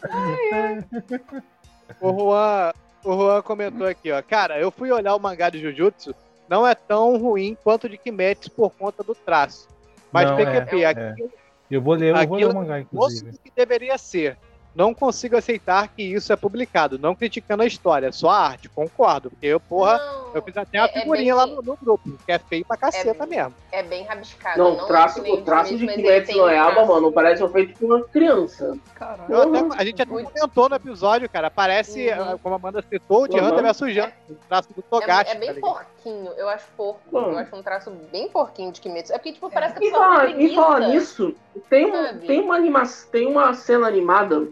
(laughs) (laughs) O Juan, o Juan comentou aqui, ó. Cara, eu fui olhar o mangá de Jujutsu, não é tão ruim quanto de Kimetsu por conta do traço. Mas Não, PQP, é, aquilo, Eu vou ler, eu vou ler o mangá, é inclusive. que deveria ser. Não consigo aceitar que isso é publicado, não criticando a história, só a arte, concordo. Porque eu, porra, não, eu fiz até uma é- é figurinha bem- lá no, no grupo, que é feio pra caceta É- mesmo. é bem rabiscado. Não, não o traço, o traço de Kimetsu no Yaba, traço- mano, parece um feito por uma criança. Caralho. A gente até comentou no episódio, cara. Parece, Uhum. ah, como a Amanda citou, o de Uhum. Hunter vs Hunter, o traço do É, Togashi. é bem tá porquinho, eu acho porco. Eu acho um traço bem porquinho de Kimetsu. É porque, tipo, parece que a E pessoa e falar nisso, tem, um, tem, uma anima, tem uma cena animada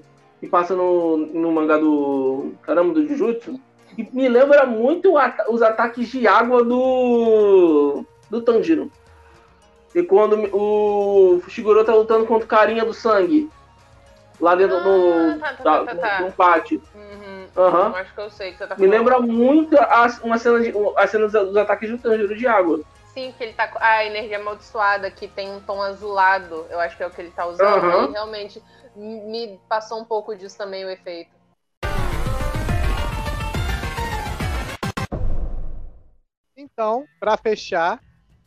que passa no, no mangá do. Caramba, do Jujutsu, que me lembra muito ata- os ataques de água do. do Tanjiro. E quando o Fushiguro tá lutando contra o carinha do sangue. Lá dentro Ah, no, tá, tá, da- tá, tá, tá. no pátio. Uhum. Eu acho que eu sei que você tá Me lembra muito a, uma cena de, a cena dos, ataques do Tanjiro de água. Sim, que ele tá com a energia amaldiçoada, que tem um tom azulado. Eu acho que é o que ele tá usando. E realmente me passou um pouco disso também o efeito. Então, pra fechar,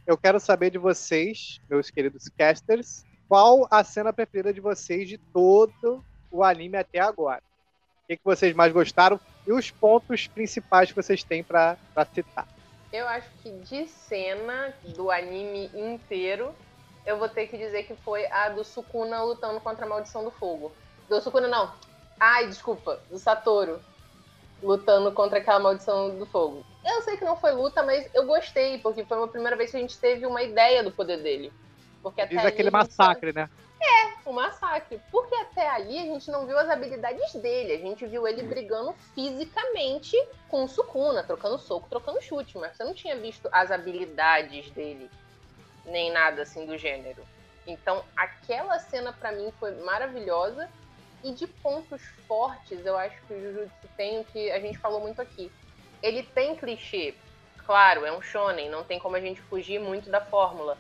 eu quero saber de vocês, meus queridos casters, qual a cena preferida de vocês de todo o anime até agora? O que, que vocês mais gostaram e os pontos principais que vocês têm pra citar? Eu acho que de cena do anime inteiro, eu vou ter que dizer que foi a do Sukuna lutando contra a maldição do fogo. Do Sukuna, não. Ai, desculpa. Do Satoru. Lutando contra aquela maldição do fogo. Eu sei que não foi luta, mas eu gostei, porque foi a primeira vez que a gente teve uma ideia do poder dele. Porque até Diz aquele massacre, né? o massacre. Porque até ali a gente não viu as habilidades dele. A gente viu ele brigando fisicamente com o Sukuna, trocando soco, trocando chute. Mas você não tinha visto as habilidades dele, nem nada assim do gênero. Então, aquela cena pra mim foi maravilhosa. E de pontos fortes, eu acho que o Jujutsu tem o que a gente falou muito aqui. Ele tem clichê. Claro, é um shonen, não tem como a gente fugir muito da fórmula.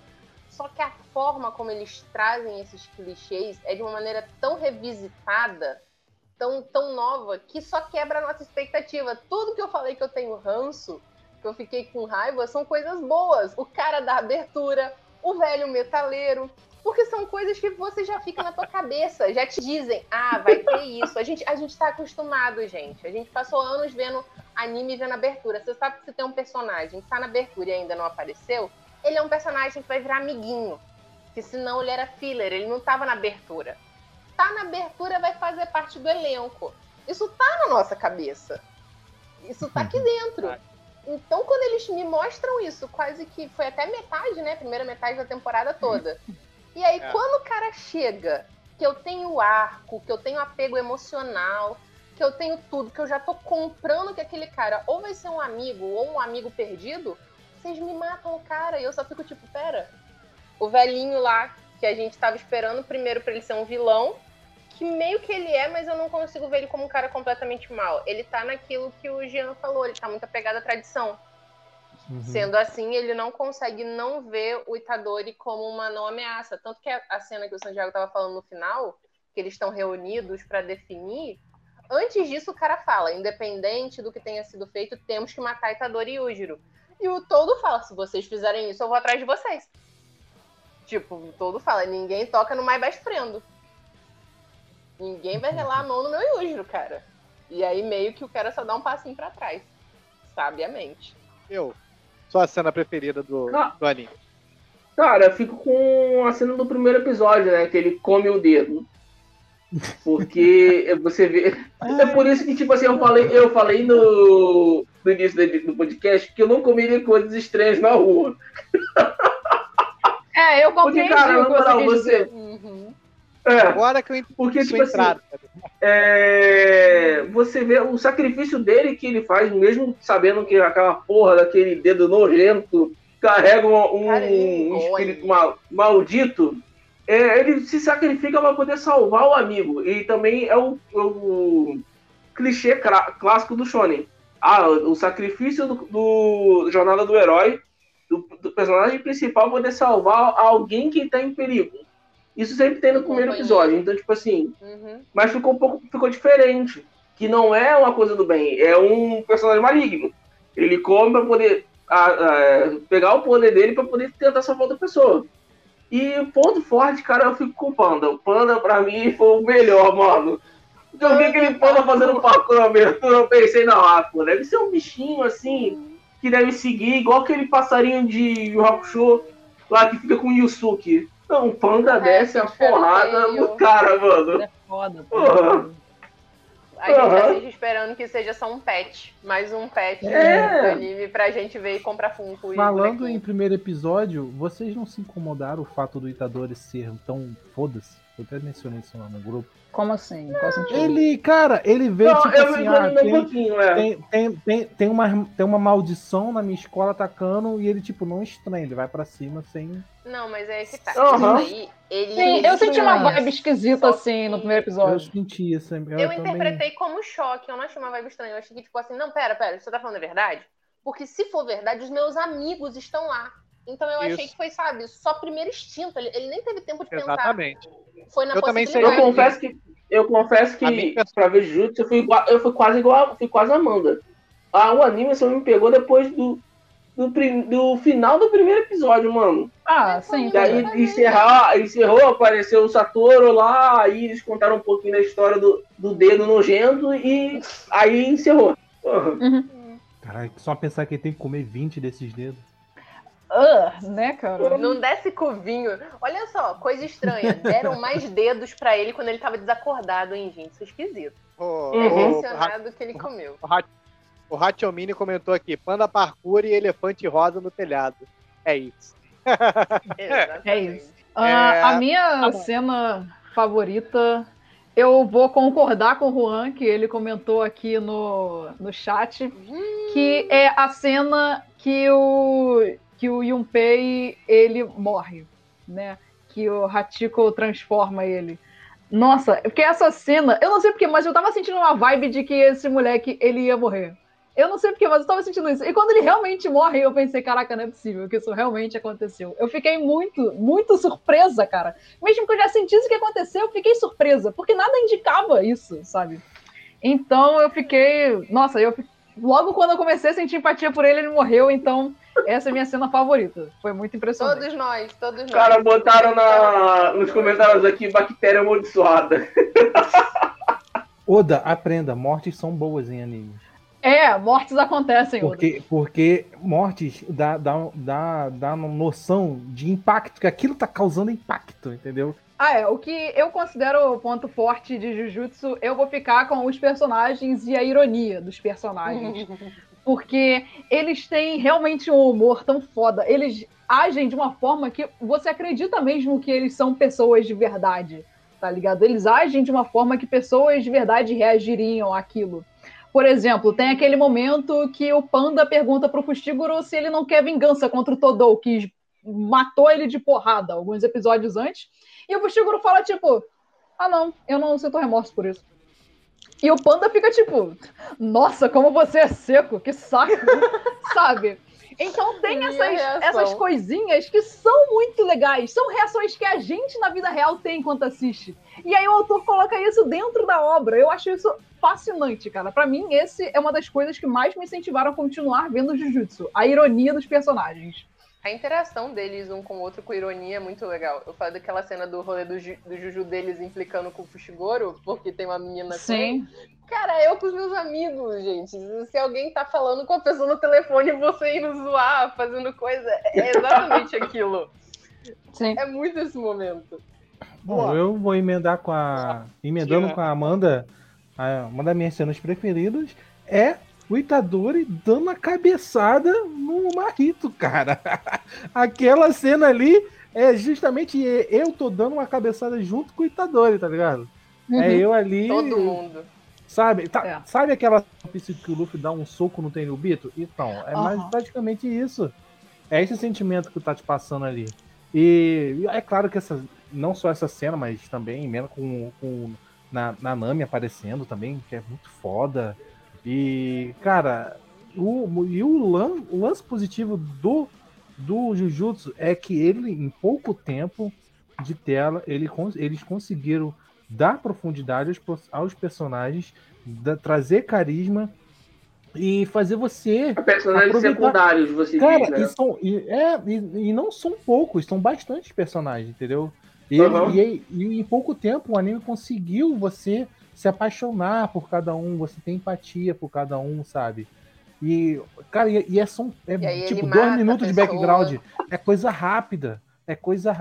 Só que a forma como eles trazem esses clichês é de uma maneira tão revisitada, tão, tão nova, que só quebra a nossa expectativa. Tudo que eu falei que eu tenho ranço, que eu fiquei com raiva são coisas boas. O cara da abertura, o velho metaleiro. Porque são coisas que você já fica na tua (laughs) cabeça, já te dizem, ah, vai ter isso. A gente, a gente tá acostumado, gente. A gente passou anos vendo anime e vendo abertura. Você sabe que se tem um personagem que tá na abertura e ainda não apareceu, ele é um personagem que vai virar amiguinho. Que senão ele era filler, ele não tava na abertura. Tá na abertura, vai fazer parte do elenco. Isso tá na nossa cabeça. Isso tá aqui dentro. Então, quando eles me mostram isso, quase que foi até metade, né? Primeira metade da temporada toda. E aí, (laughs) É. quando o cara chega, que eu tenho arco, que eu tenho apego emocional, que eu tenho tudo, que eu já tô comprando que aquele cara ou vai ser um amigo ou um amigo perdido, vocês me matam o cara. E eu só fico tipo, pera. O velhinho lá, que a gente tava esperando primeiro pra ele ser um vilão, que meio que ele é, mas eu não consigo ver ele como um cara completamente mal. Ele tá naquilo que o Jean falou, ele tá muito apegado à tradição. Uhum. Sendo assim, ele não consegue não ver o Itadori como uma não ameaça. Tanto que a, cena que o Santiago tava falando no final, que eles estão reunidos pra definir, antes disso o cara fala, independente do que tenha sido feito, temos que matar Itadori e Yujiro. E o Todo fala, se vocês fizerem isso, eu vou atrás de vocês. Tipo, o Todo fala, ninguém toca no My Best Friend. Ninguém vai relar a mão no meu Yujiro, cara. E aí meio que o cara só dá um passinho pra trás. Sabiamente. Eu. Sua cena preferida do, Ah. do anime. Cara, eu fico com a cena do primeiro episódio, né? Que ele come o dedo. Porque (laughs) você vê. É por isso que, tipo assim, eu falei, eu falei no, no início do- podcast que eu não comeria coisas estranhas na rua. É, eu Porque, compreendi cara, o que você moral, quis você. dizer. É, Agora que eu entendi porque, tipo assim, entrada. é, você vê o sacrifício dele que ele faz, mesmo sabendo que aquela porra daquele dedo nojento carrega um, um dói. espírito mal- maldito. é, ele se sacrifica para poder salvar o amigo. E também é o, o clichê clássico do Shonen. Ah, o sacrifício do, do Jornada do Herói, do, do personagem principal poder salvar alguém que está em perigo. Isso sempre tem no primeiro episódio. Então, tipo assim, Uhum. mas ficou um pouco ficou diferente. Que não é uma coisa do bem, é um personagem maligno. Ele come pra poder ah, ah, pegar o poder dele pra poder tentar salvar outra pessoa. E ponto forte, cara, eu fico com o Panda. O Panda, pra mim, foi o melhor, mano. Eu vi aquele Panda fazendo parkour na abertura, eu pensei, não, ah, pô, deve ser um bichinho assim, que deve seguir, igual aquele passarinho de Yu Hakusho, lá que fica com o Yusuke. Não, um Panda É, desce a porrada no cara, mano. É foda. Porra. A gente Aham. assiste esperando que seja só um patch. Mais um patch É. do anime pra gente ver e comprar Funko. Falando em primeiro episódio, vocês não se incomodaram o fato do Itadori ser tão foda-se? Eu até mencionei isso lá no grupo. Como assim? Qual sentido? Ele, cara, ele veio Não, tipo eu assim, ah, um tem, é. tem, tem, tem, tem, uma, tem uma maldição na minha escola atacando e ele, tipo, não estranha, ele vai pra cima sem. Não, mas é que tá. Aí, ele. Sim, eu senti uma vibe esquisita Só assim no que- primeiro Eu episódio. senti isso. Eu, Eu também- interpretei como choque, eu não achei uma vibe estranha. Eu achei que, tipo assim, não, pera, pera, você tá falando a verdade? Porque se for verdade, os meus amigos estão lá. Então eu achei Isso. que foi, sabe, só primeiro instinto. Ele, ele nem teve tempo de pensar. Exatamente. Foi na Eu também sei Eu confesso que, eu confesso que pra ver Jutsu eu fui, igual, eu fui quase igual, fui quase a Amanda. Ah, o anime só me pegou depois do, do, do final do primeiro episódio, mano. Ah, sim. E aí encerrar, encerrou, apareceu o Satoru lá, aí eles contaram um pouquinho da história do, do dedo nojento e aí encerrou. Porra. Caralho, só pensar que ele tem que comer 20 desses dedos. Ah, né, cara? Não desce com vinho. Olha só, coisa estranha. (laughs) Deram mais dedos pra ele quando ele tava desacordado, hein, gente? Isso é esquisito. O, Uhum. É o, que ele comeu. o Hachomini comentou aqui: panda parkour e elefante rosa no telhado. É isso. (laughs) Exatamente. É isso. Ah, É, a minha tá cena favorita, eu vou concordar com o Juan, que ele comentou aqui no, no chat, que é a cena que o, que o Yunpei ele morre, né? Que o Hachiko transforma ele. Nossa, porque essa cena, eu não sei porquê, mas eu tava sentindo uma vibe de que esse moleque ele ia morrer. Eu não sei porquê, mas eu tava sentindo isso. E quando ele realmente morre, eu pensei, caraca, não é possível que isso realmente aconteceu. Eu fiquei muito, muito surpresa, cara. Mesmo que eu já sentisse que aconteceu, eu fiquei surpresa, porque nada indicava isso, sabe? Então eu fiquei. Nossa, eu logo quando eu comecei a sentir empatia por ele, ele morreu, então essa é a minha cena favorita. Foi muito impressionante. Todos nós, todos nós. Os caras botaram na, nos comentários aqui bactéria amaldiçoada. Oda, aprenda, mortes são boas em animes. É, mortes acontecem. Porque, porque mortes dá, dá, dá, dá noção de impacto, que aquilo tá causando impacto, entendeu? Ah, é. O que eu considero o ponto forte de Jujutsu, eu vou ficar com os personagens e a ironia dos personagens. (laughs) Porque eles têm realmente um humor tão foda. Eles agem de uma forma que você acredita mesmo que eles são pessoas de verdade, tá ligado? Eles agem de uma forma que pessoas de verdade reagiriam àquilo. Por exemplo, tem aquele momento que o Panda pergunta pro Fushiguro se ele não quer vingança contra o Todou, que matou ele de porrada alguns episódios antes. E o Fushiguro fala, tipo, ah não, eu não sinto remorso por isso. E o Panda fica tipo, nossa, como você é seco, que saco, (laughs) sabe? Então tem essas, essas coisinhas que são muito legais. São reações que a gente na vida real tem enquanto assiste. E aí o autor coloca isso dentro da obra. Eu acho isso fascinante, cara. Para mim, esse é uma das coisas que mais me incentivaram a continuar vendo Jujutsu. A ironia dos personagens. A interação deles um com o outro com ironia é muito legal. Eu falo daquela cena do rolê do, Ju, do Juju deles implicando com o Fushigoro, porque tem uma menina Sim. Com... Cara, eu com os meus amigos, gente. Se alguém tá falando com a pessoa no telefone e você indo zoar, fazendo coisa, é exatamente (laughs) aquilo. Sim. É muito esse momento. Bom, eu vou emendar com a. Emendando com a Amanda. Uma das minhas cenas preferidas é o Itadori dando a cabeçada no Marrito, cara. (laughs) Aquela cena ali é justamente eu tô dando uma cabeçada junto com o Itadori, tá ligado? Uhum. É eu ali. Todo mundo. Sabe, tá, é. sabe aquela que o Luffy dá um soco no Tenryubito? Então, é uhum. mais praticamente isso. É esse sentimento que tá te passando ali. E é claro que essa, não só essa cena, mas também mesmo com, com na, na Nami aparecendo também, que é muito foda. E, cara, o, e o, lan, o lance positivo do, do Jujutsu é que ele, em pouco tempo de tela, ele, eles conseguiram dar profundidade aos, aos personagens, da, trazer carisma e fazer você. Personagens aproveitar. secundários, você Cara, diz, né? e, são, e, é, e, e, não são poucos, são bastantes personagens, entendeu? E, uhum. e, e, em pouco tempo o anime conseguiu você se apaixonar por cada um, você tem empatia por cada um, sabe? E, cara, e, e é, só, é tipo dois minutos de background. É coisa rápida. É coisa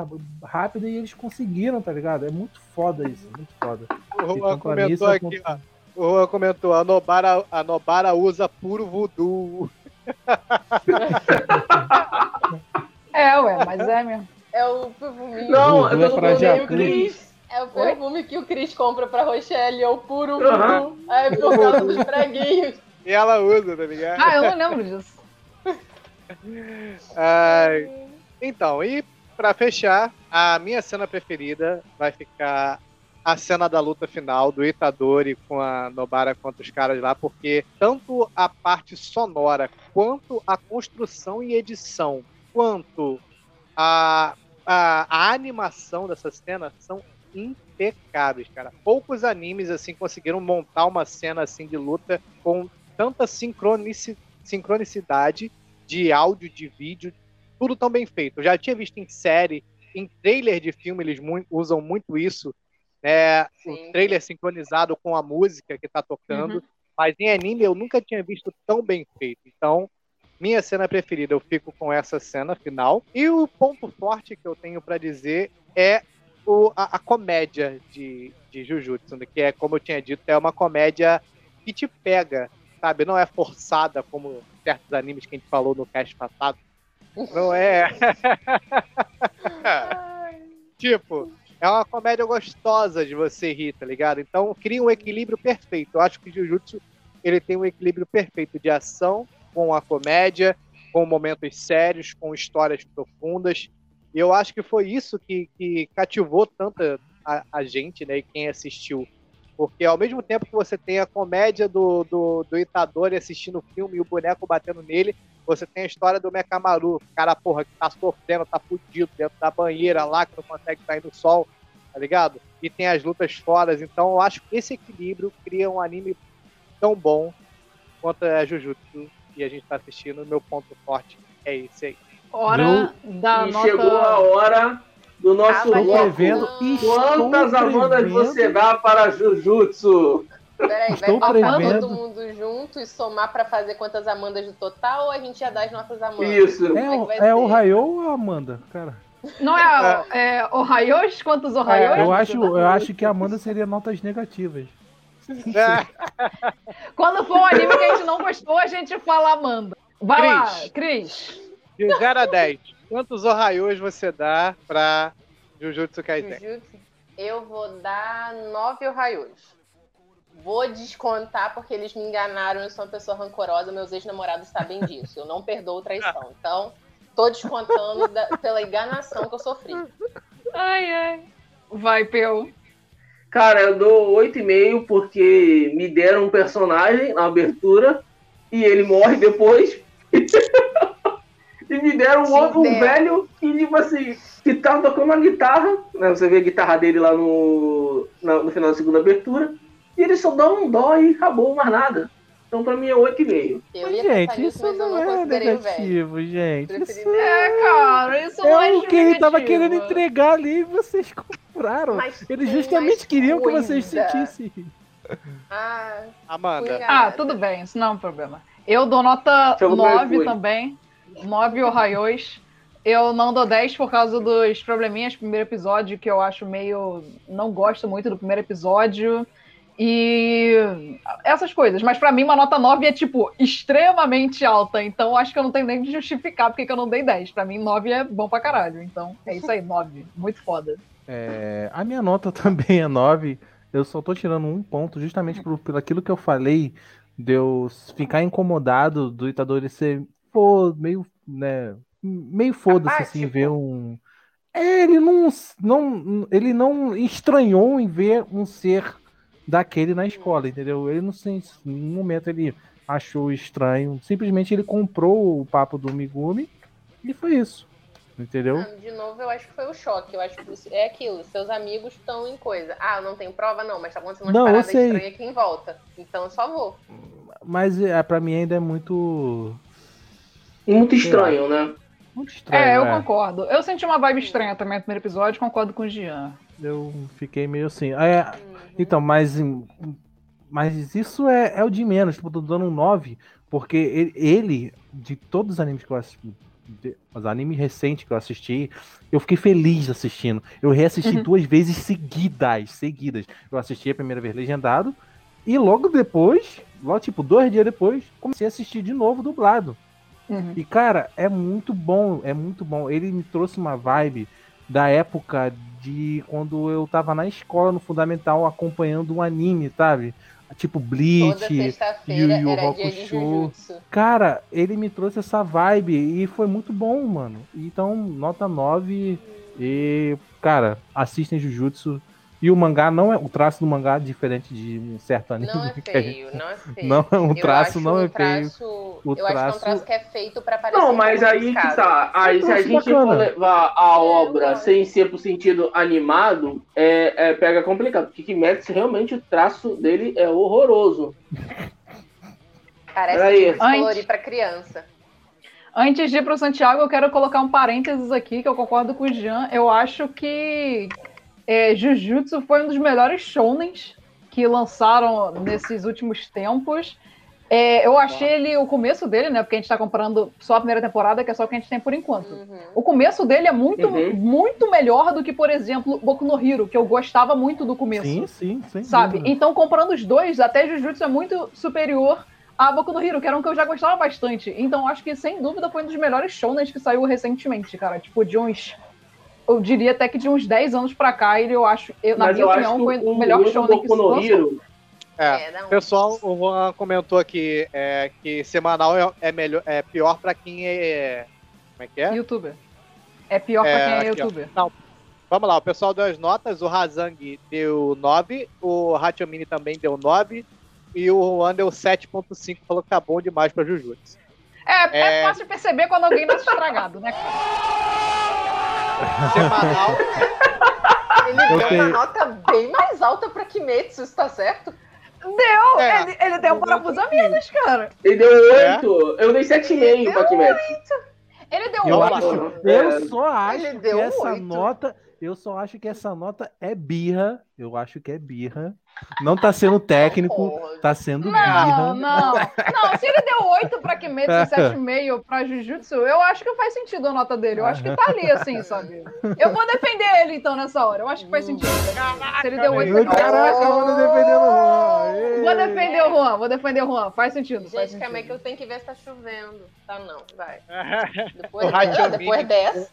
rápida e eles conseguiram, tá ligado? É muito foda isso, muito foda. O Juan então, comentou aqui, ó. O Juan comentou, a Nobara, a Nobara usa puro voodoo. (laughs) é, ué, mas é mesmo. É o perfuminho. Não, eu tô é o Cris. É o perfume Oi? que o Cris compra pra Rochelle, é o puro uhum. É por causa dos preguinhos. E ela usa, tá ligado? Ah, eu não lembro disso. (laughs) Ai, então, e pra fechar, a minha cena preferida vai ficar a cena da luta final do Itadori com a Nobara contra os caras lá, porque tanto a parte sonora, quanto a construção e edição, quanto a, a, a animação dessa cena são impecáveis, cara. Poucos animes assim conseguiram montar uma cena assim de luta com tanta sincronicidade de áudio, de vídeo, tudo tão bem feito. Eu já tinha visto em série, em trailer de filme eles muito, usam muito isso, né? O trailer sincronizado com a música que está tocando. Uhum. Mas em anime eu nunca tinha visto tão bem feito. Então, minha cena preferida, eu fico com essa cena final. E o ponto forte que eu tenho para dizer é o, a, a, comédia de, de Jujutsu, né? que é, como eu tinha dito, é uma comédia que te pega, sabe? Não é forçada como certos animes que a gente falou no cast passado. Não é. (laughs) tipo, é uma comédia gostosa de você rir, tá ligado? Então cria um equilíbrio perfeito. Eu acho que Jujutsu ele tem um equilíbrio perfeito de ação com a comédia, com momentos sérios, com histórias profundas. E eu acho que foi isso que, que cativou tanto a, a, gente, né, e quem assistiu. Porque ao mesmo tempo que você tem a comédia do, do, do Itadori assistindo o filme e o boneco batendo nele, você tem a história do Mekamaru, o cara, porra, que tá sofrendo, tá fudido dentro da banheira lá, que não consegue sair no sol, tá ligado? E tem as lutas fodas. Então eu acho que esse equilíbrio cria um anime tão bom contra Jujutsu e a gente tá assistindo. Meu ponto forte é esse aí. Hora da e nota. chegou a hora do nosso Ah, bloco. Quantas Amandas você dá para Jujutsu? Peraí, vai Estou botar prevendo- todo mundo junto e somar pra fazer quantas Amandas no total ou a gente já dá as nossas Amandas? Isso. É, é o- vai é o ser? Raio ou a Amanda, cara? Não é, é Ohaios? Quantos Ohaios? Eu acho, eu acho que a Amanda seria notas negativas. Quando for um anime que a gente não gostou, a gente fala Amanda. Vai lá, Cris. Cris. De 0 a 10, quantos Ohaios você dá pra Jujutsu Kaisen? Jujutsu, eu vou dar nove Ohaios. Vou descontar porque eles me enganaram, eu sou uma pessoa rancorosa, meus ex-namorados sabem disso. Eu não perdoo traição. Então, tô descontando da- pela enganação que eu sofri. Ai, ai. Vai, Peu. Cara, eu dou 8,5 porque me deram um personagem na abertura e ele morre depois. (laughs) e me deram um outro um velho que, tipo assim, que tava tocando uma guitarra. Né? Você vê a guitarra dele lá no, na- no final da segunda abertura. E ele só dá um dó e acabou, mais nada. Então pra mim é 8,5. Eu ia pensar Gente, isso mas eu não não é considerei o velho. negativo, gente. Preferi Isso É, cara, isso não é é o que ele tava negativo. querendo entregar ali e vocês compraram. Mas Eles justamente queriam que vocês sentissem. Ah, Amanda. fui Ah, tudo bem, isso não é um problema. Eu dou nota no 9 iFood. também. 9 Ohaios. Eu não dou 10 por causa dos probleminhas do primeiro episódio, que eu acho meio. Não gosto muito do primeiro episódio. E essas coisas. Mas pra mim, uma nota 9 é, tipo, extremamente alta. Então acho que eu não tenho nem de justificar porque que eu não dei 10. Pra mim, 9 é bom pra caralho. Então é isso aí, 9. Muito foda. É, a minha nota (laughs) também é 9. Eu só tô tirando um ponto justamente por, pelo aquilo que eu falei de eu ficar incomodado do Itadori ser pô, meio, né, meio foda-se assim, ver um. É, ele não, não, ele não estranhou em ver um ser daquele na escola, entendeu? Ele não sei, em nenhum momento ele achou estranho. Simplesmente ele comprou o papo do Migumi e foi isso. Entendeu? Ah, De novo, eu acho que foi o choque. Eu acho que é aquilo. Seus amigos estão em coisa. Ah, não tenho prova, não, mas tá acontecendo paradas sei. estranhas aqui em volta. Então eu só vou. Mas é, pra mim ainda é muito. Muito estranho, né? Muito estranho. É, eu é. concordo. Eu senti uma vibe estranha também no primeiro episódio, concordo com o Jean. Eu fiquei meio assim. É, então, mas, mas isso é, é o de menos. Tipo, tô dando um 9, porque ele, ele, de todos os animes que eu assisti, de- os animes recentes que eu assisti, eu fiquei feliz assistindo. Eu reassisti Uhum. duas vezes seguidas, seguidas. Eu assisti a primeira vez legendado, e logo depois, logo tipo, dois dias depois, comecei a assistir de novo dublado. Uhum. E, cara, é muito bom, é muito bom. Ele me trouxe uma vibe da época de quando eu tava na escola, no Fundamental, acompanhando um anime, sabe? Tipo Bleach, Yu Yu Hakusho. Cara, ele me trouxe essa vibe e foi muito bom, mano. Então, nota 9 e, cara, assistem Jujutsu. E o mangá não é. O traço do mangá é diferente de um certo anime. Não é (laughs) feio, não é feio. Não, o traço não um é feio. traço- O eu acho que é um traço- traço que é feito pra parecer Não, mas aí que tá. Aí se a gente for bacana. levar a obra sem ser pro sentido animado, é, é, pega complicado. Porque Kimetsu realmente o traço dele é horroroso. Parece colorir pra criança. Antes de ir pro Santiago, eu quero colocar um parênteses aqui, que eu concordo com o Jean. Eu acho que é, Jujutsu foi um dos melhores shounens que lançaram nesses últimos tempos. É, eu achei ele, o começo dele, né? Porque a gente tá comparando só a primeira temporada, que é só o que a gente tem por enquanto. Uhum. O começo dele é muito, Uhum. muito melhor do que, por exemplo, Boku no Hero, que eu gostava muito do começo. Sim, sim, sim. sabe? Então, comparando os dois, até Jujutsu é muito superior a Boku no Hero, que era um que eu já gostava bastante. Então, acho que, sem dúvida, foi um dos melhores shounens que saiu recentemente, cara. Tipo, de uns... Eu diria até que de uns 10 anos pra cá, ele, eu acho... Eu, na Mas minha eu opinião, acho foi que o melhor o shounen que se É, É, um- pessoal, o Juan comentou aqui é, que semanal é, é melhor, é pior pra quem é. Como é que é? Youtuber. É pior pra É, quem é aqui, ó. youtuber. Não, vamos lá, o pessoal deu as notas, o Razang deu 9, o Hachomini também deu 9 e o Juan deu 7.5, falou que tá bom demais pra Jujutsu. É, é É. fácil de perceber quando alguém nasce estragado, né, cara? (laughs) Semanal, Ele deu tenho- uma nota bem mais alta pra Kimetsu, isso tá certo? Deu! É. Ele, ele deu um parafuso a menos, cara. Ele deu É? 8, eu dei 7,5 pra Kimetsu. Ele deu Eu oito. acho, É. eu só acho Ele que deu essa oito. nota, eu só acho que essa nota é birra. Eu acho que é birra. Não tá sendo técnico, tá sendo Não, birra. não. Não, se ele deu 8 pra Kimetsu e 7,5 pra Jujutsu, eu acho que faz sentido a nota dele. Eu acho que tá ali, assim, sabe? Eu vou defender ele, então, nessa hora. Eu acho que faz sentido. se ele deu 8 Ai, pra Caraca, mano, defendendo o Juan. Vou defender o Juan, vou defender o Juan. Faz sentido, faz Gente, calma aí sentido. que eu tenho que ver se tá chovendo. Tá não, vai. (laughs) O Depois, depois dessa.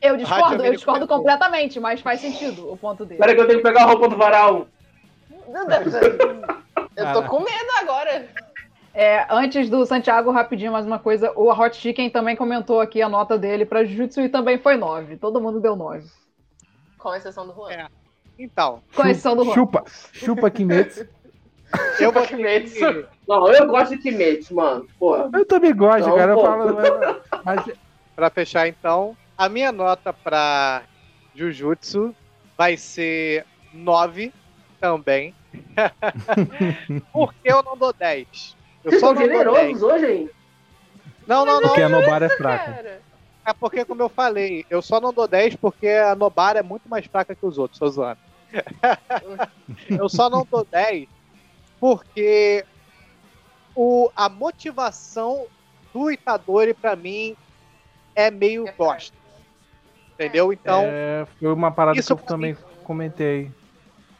Eu discordo, eu discordo completamente, mas faz sentido o ponto dele. Peraí que eu tenho que pegar a roupa do varal. Eu tô com medo agora. É, antes do Santiago, rapidinho, mais uma coisa. O Hot Chicken também comentou aqui a nota dele pra Jujutsu e também foi 9. Todo mundo deu 9. Com exceção do Juan. É. Então, Com exceção do Juan. Chupa, chupa Kimetsu. (laughs) eu vou que... Não, eu gosto de Kimetsu, mano. Porra. Eu também gosto, Não, cara. Eu falo, mas Pra fechar, então, a minha nota pra Jujutsu vai ser 9 também. (laughs) Por que eu não dou 10? Eu Vocês só estão não dou 10. generosos hoje, hein? Não, não, não. porque a Nobara é fraca. Cara, É porque, como eu falei, eu só não dou 10 porque a Nobara é muito mais fraca que os outros, tô zoando. (laughs) eu só não dou 10 porque o, a motivação do Itadori, pra mim, é meio É bosta. Entendeu? Então, É, foi uma parada isso que eu também comentei.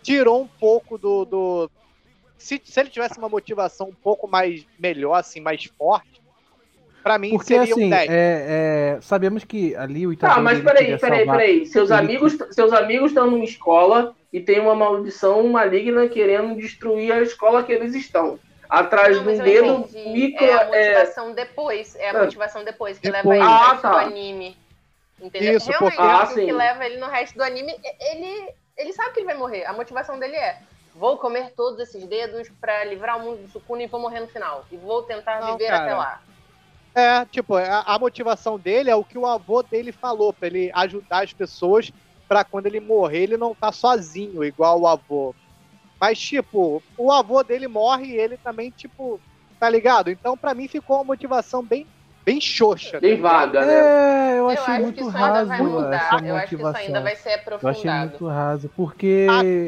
tirou um pouco do. do... Se, se ele tivesse uma motivação um pouco mais melhor, assim, mais forte, pra mim Porque seria assim, um 10. é, é, sabemos que ali o. Tá, mas ele peraí, queria peraí, salvar- peraí. Seus ele- amigos, seus amigos estão numa escola e tem uma maldição maligna querendo destruir a escola que eles estão. Atrás Não, de mas um dedo entendi. micro. É a é, motivação depois. É a Ah. motivação depois que Depois. leva ele Ah, tá. do anime. Entendeu? Isso, Realmente, porque- Ah, o que leva ele no resto do anime, ele, ele sabe que ele vai morrer. A motivação dele é: vou comer todos esses dedos pra livrar o mundo do Sukuna e vou morrer no final. E vou tentar Não, viver cara. até lá. É, tipo, a, a motivação dele é o que o avô dele falou, pra ele ajudar as pessoas pra quando ele morrer ele não tá sozinho, igual o avô. Mas, tipo, o avô dele morre e ele também, tipo, tá ligado? Então, pra mim, ficou uma motivação bem, bem xoxa. bem ligado? vaga, né? É, eu Eu achei acho que muito raso vai mudar. essa Eu acho que isso motivação. ainda vai ser Eu achei aprofundado. muito raso, porque,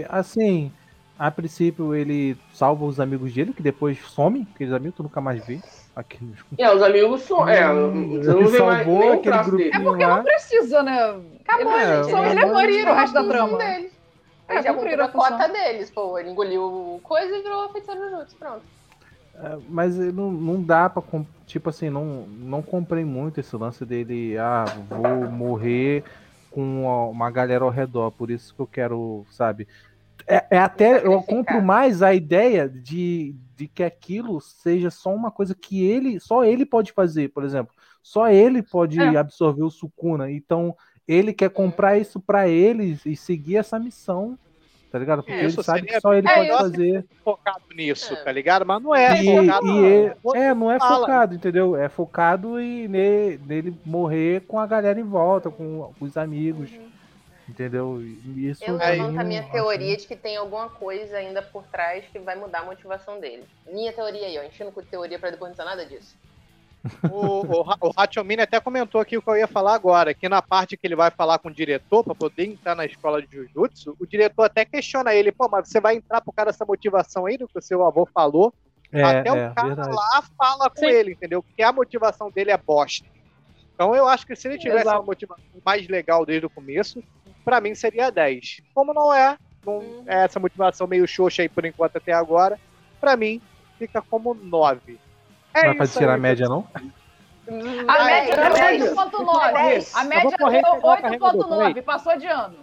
assim, a princípio ele salva os amigos dele, que depois some, aqueles amigos tu nunca mais vê aqui É, os amigos são. É, Hum, você não vê mais salvou nenhum aquele. É porque lá. não precisa, né? Acabou, É, gente. Só mas- ele é maneiro o resto da a trama. deles. É, já cumpriram cumpriu a a cota deles, pô. Ele engoliu coisa e virou feiticeiro Jujutsu. Pronto. É, Mas não, não dá pra. Tipo assim, não, não comprei muito esse lance dele. Ah, vou morrer com uma galera ao redor, por isso que eu quero, sabe? É, é até. Eu compro mais a ideia de, de que aquilo seja só uma coisa que ele. Só ele pode fazer, por exemplo. Só ele pode É. absorver o Sukuna. Então, ele quer comprar isso pra ele e seguir essa missão. Tá ligado? Porque Isso ele sabe que só ele É, pode fazer. Focado nisso, É. tá ligado? Mas não é E, focado. e não. é, é, não é fala. focado, entendeu? É focado e ne- nele morrer com a galera em volta, com os amigos. Entendeu? E Isso Eu levanto a minha teoria de que tem alguma coisa ainda por trás que vai mudar a motivação dele. Minha teoria aí, ó. Enchendo com teoria pra depois não ter nada disso. O, o, o Hachomini até comentou aqui o que eu ia falar agora, que na parte que ele vai falar com o diretor para poder entrar na escola de Jujutsu, o diretor até questiona ele, pô, mas você vai entrar por causa dessa motivação aí do que o seu avô falou? É, até é, o cara verdade. lá fala com Sim. ele, entendeu? Porque a motivação dele é bosta. Então eu acho que se ele tivesse Exato. uma motivação mais legal desde o começo, pra mim seria 10. Como não é, não Uhum. é essa motivação meio xoxa aí por enquanto até agora, pra mim fica como 9. É Não é pra tirar a média, não? A Ah, média é, média. 8.9. Dez. A média carregador, 8.9. Passou de ano.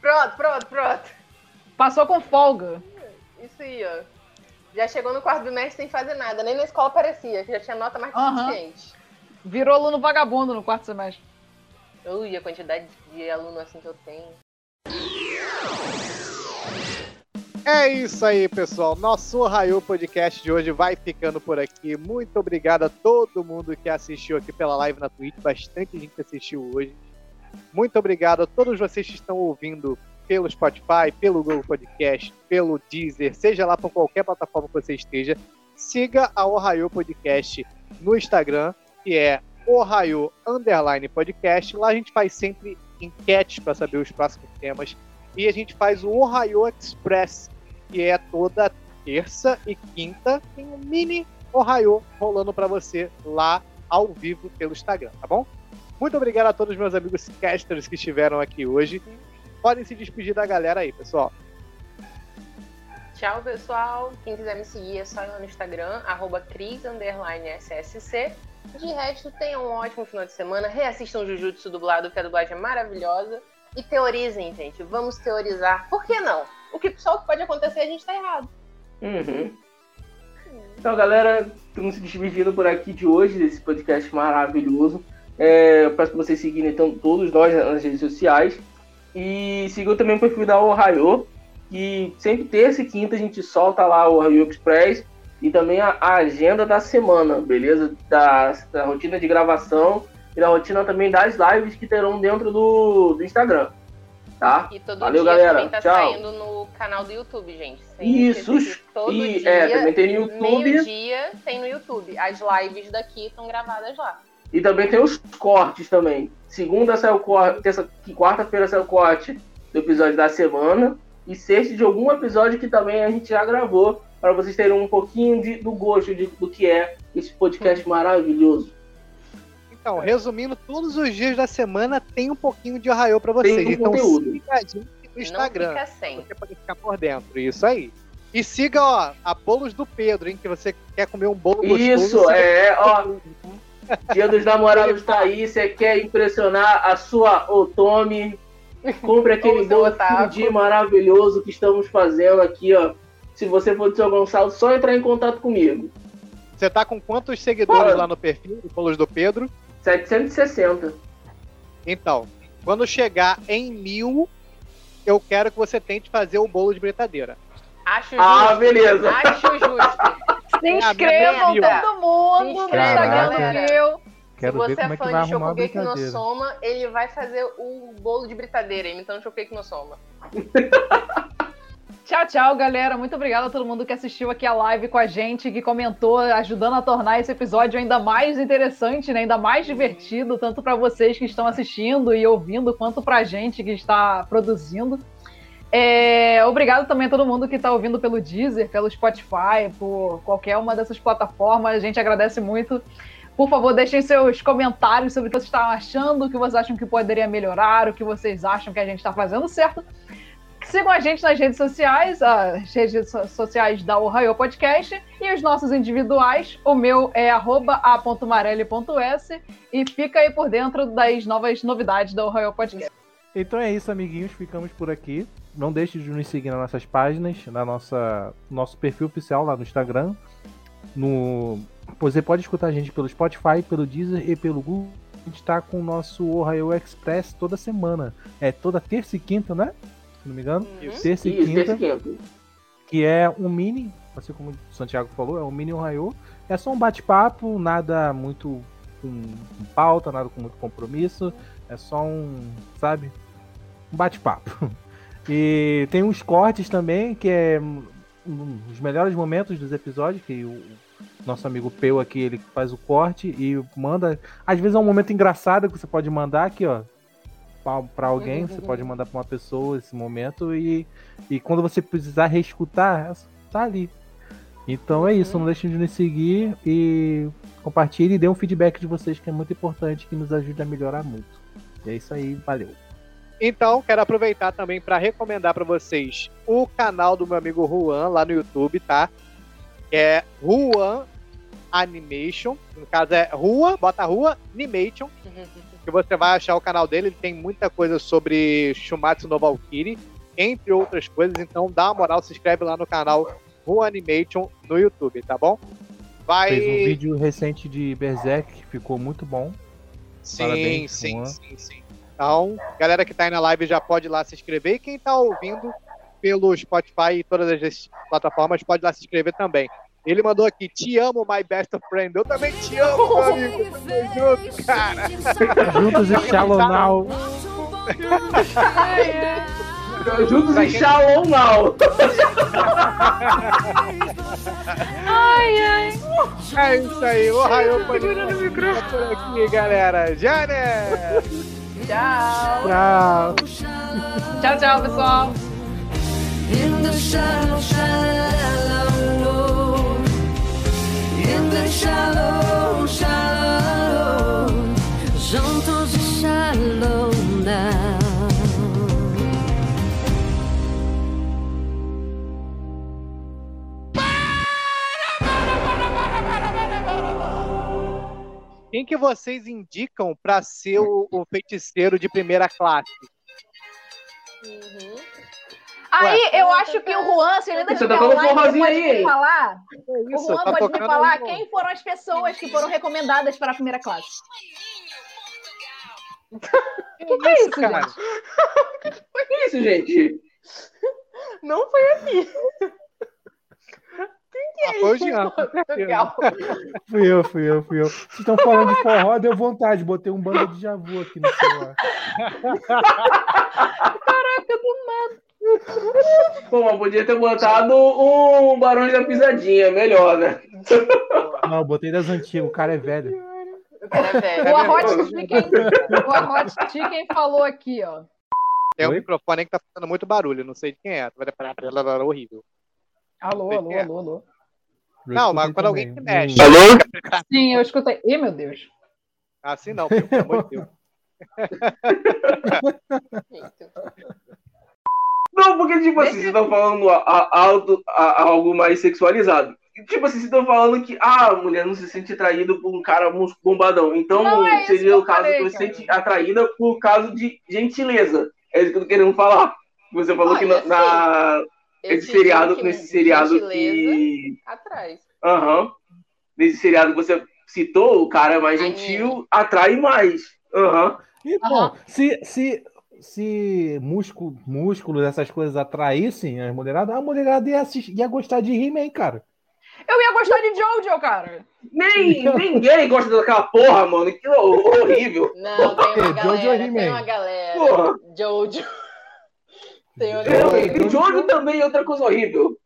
Pronto, pronto, pronto. Passou com folga. Isso aí, ó. Já chegou no quarto bimestre sem fazer nada. Nem na escola parecia, que já tinha nota mais que Aham. suficiente. Virou aluno vagabundo no quarto semestre. Ui, a quantidade de aluno assim que eu tenho. É isso aí, pessoal. Nosso Raio Podcast de hoje vai ficando por aqui. Muito obrigado a todo mundo que assistiu aqui pela live na Twitch. Bastante gente assistiu hoje. Muito obrigado a todos vocês que estão ouvindo pelo Spotify, pelo Google Podcast, pelo Deezer, seja lá por qualquer plataforma que você esteja. Siga a Ohio Podcast no Instagram, que é Ohio Underline Podcast. Lá a gente faz sempre enquetes para saber os próximos temas. E a gente faz o Ohio Express, que é toda terça e quinta. Tem um mini Ohio rolando para você lá ao vivo pelo Instagram, tá bom? Muito obrigado a todos os meus amigos casters que estiveram aqui hoje. Podem se despedir da galera aí, pessoal. Tchau, pessoal. Quem quiser me seguir é só ir no Instagram, arroba cris__ssc. De resto, tenham um ótimo final de semana. Reassistam Jujutsu dublado, que a dublagem é maravilhosa. E teorizem, gente. Vamos teorizar. Por que não? O que só o que pode acontecer a gente tá errado. Uhum. Então, galera, estamos se despedindo por aqui de hoje, desse podcast maravilhoso. É, eu peço para vocês seguirem então, todos nós nas redes sociais. E sigam também o perfil da Ohio, que sempre terça e quinta a gente solta lá o Ohio Express e também a, a agenda da semana, beleza? Da, da, rotina de gravação e da rotina também das lives que terão dentro do, do Instagram. Tá? E todo Valeu, dia galera. também tá Tchau. saindo no canal do YouTube, gente. Sem Isso, esquecer que todo e, dia, é, também tem no YouTube. Meio-dia tem no YouTube. As lives daqui estão gravadas lá. E também tem os cortes também. Segunda sai o corte, terça, quarta-feira sai o corte do episódio da semana. E sexta de algum episódio que também a gente já gravou, para vocês terem um pouquinho de, do gosto de, do que é esse podcast maravilhoso. Então, resumindo, todos os dias da semana tem um pouquinho de Ohio pra vocês. Tem um então conteúdo. siga a gente no Instagram. Não fica sem. Você pode ficar por dentro. Isso aí. E siga, ó, a Bolos do Pedro, hein? Que você quer comer um bolo gostoso. Isso, é, o ó. Dia dos namorados tá aí, você quer impressionar a sua Otome, compre aquele bolo fundi maravilhoso que estamos fazendo aqui, ó. Se você for do seu Gonçalo, só entrar em contato comigo. Você tá com quantos seguidores lá no perfil Bolos do Pedro? 760. Então, quando chegar em mil, eu quero que você tente fazer o bolo de britadeira. Acho justo. Ah, beleza. Acho justo. Se É, inscrevam minha todo mundo no Instagram do. Quero Se ver você como é é que fã vai de Shokugeki no. Soma, ele vai fazer o bolo de britadeira, imitando Shokugeki no Soma. (laughs) Tchau, tchau, galera. Muito obrigada a todo mundo que assistiu aqui a live com a gente, que comentou, ajudando a tornar esse episódio ainda mais interessante, né? ainda mais divertido, tanto para vocês que estão assistindo e ouvindo, quanto para a gente que está produzindo. É, obrigado também a todo mundo que está ouvindo pelo Deezer, pelo Spotify, por qualquer uma dessas plataformas. A gente agradece muito. Por favor, deixem seus comentários sobre o que vocês estão achando, o que vocês acham que poderia melhorar, o que vocês acham que a gente está fazendo certo. Sigam a gente nas redes sociais, as redes so- sociais da Ohio Podcast e os nossos individuais. O meu é a.marelli.s e fica aí por dentro das novas novidades da Ohio Podcast. Então é isso, amiguinhos. Ficamos por aqui. Não deixe de nos seguir nas nossas páginas, na nossa nosso perfil oficial lá no Instagram. No, você pode escutar a gente pelo Spotify, pelo Deezer e pelo Google. A gente tá com o nosso Ohio Express toda semana. É toda terça e quinta, né? Se não me engano. Uhum. Terça e Isso, quinta. terça e quinta. que é um mini, assim como o Santiago falou, é um mini Ohio. É só um bate-papo, nada muito com, com pauta, nada com muito compromisso. É só um, sabe, um bate-papo. (laughs) E tem uns cortes também, que é um, os melhores momentos dos episódios, que o nosso amigo Peu aqui, ele faz o corte e manda. Às vezes é um momento engraçado que você pode mandar aqui, ó. Pra- Pra alguém, você pode mandar pra uma pessoa esse momento e, e quando você precisar reescutar, tá ali. Então é isso, não deixem de nos seguir e compartilhe e dê um feedback de vocês que é muito importante, que nos ajuda a melhorar muito. E é isso aí, valeu. Então, quero aproveitar também para recomendar para vocês o canal do meu amigo Juan lá no YouTube, tá? Que é Juan Animation. No caso é Rua, bota Rua Animation. (laughs) Que você vai achar o canal dele. Ele tem muita coisa sobre Shumatsu no Valkyrie, entre outras coisas. Então, dá uma moral, se inscreve lá no canal Rua Animation no YouTube, tá bom? Vai. Fez um vídeo recente de Berserk que ficou muito bom. Sim, Parabéns, sim, Juan. sim, sim. Então, galera que tá aí na live já pode ir lá se inscrever. E quem tá ouvindo pelo Spotify e todas as plataformas pode ir lá se inscrever também. Ele mandou aqui, te amo, my best friend. Eu também te amo, meu amigo. Tamo junto, cara. Juntos e Shallow Now. Juntos em Shalom Now. Ai, ai. É isso aí, o Raio Podcast fica por aqui, galera. Já, né? Tchau. Tchau. Tchau, tchau, pessoal. Shallow, shallow, juntos e shallow now. Quem que vocês indicam pra ser o, o feiticeiro de primeira classe? Aí eu acho que o Juan, se ele ainda Você estiver tá falando online, pode aí, me falar. O Isso, Juan tá pode me falar no- quem foram as pessoas que foram recomendadas para a primeira classe. O (laughs) que, que é isso, cara? gente? Que isso, gente? Não foi aqui. Ah, foi o Jean. Legal. Fui eu, fui eu, fui eu. Vocês estão falando de forró, deu vontade. Botei um bando de javu aqui no celular. (laughs) Caraca, do nada. Pô, mas podia ter botado um Barões da Pisadinha, melhor, né? Não, botei das antigas. O cara é velho. Velho. O Arrote Chicken, o Arrote Chicken falou aqui, ó. Tem um Oi? microfone que tá fazendo muito barulho, não sei de quem é. Vai dar horrível. Alô, alô, alô, alô. Eu Não, mas quando alguém que mexe. Hum. Sim, eu escutei. Ih, meu Deus. Assim não, pelo amor de Deus. (laughs) (laughs) Não, porque, tipo assim, vocês estão falando a- a- alto- a- algo mais sexualizado. Tipo assim, vocês estão falando que ah, a mulher não se sente atraída por um cara bombadão. Então é seria que o caso falei, que você se sente atraída por causa de gentileza. É isso que eu tô querendo falar. Você falou que na, Olha, na- esse seriado, link nesse de seriado que. Atrás. Aham. Nesse seriado que você citou, o cara é mais gentil, atrai mais. Aham. Então, se, se, se músculo, músculos, essas coisas atraíssem as mulheradas, a mulherada ia, assistir, ia gostar de He-Man, cara. Eu ia gostar de Jojo, cara. Nem, (laughs) ninguém gosta daquela porra, mano. Que hor- horrível. (laughs) Não, tem uma (laughs) É, Jojo galera, He-Man. tem uma galera. Porra. Jojo. Tem uma galera. e Jojo também é outra coisa horrível.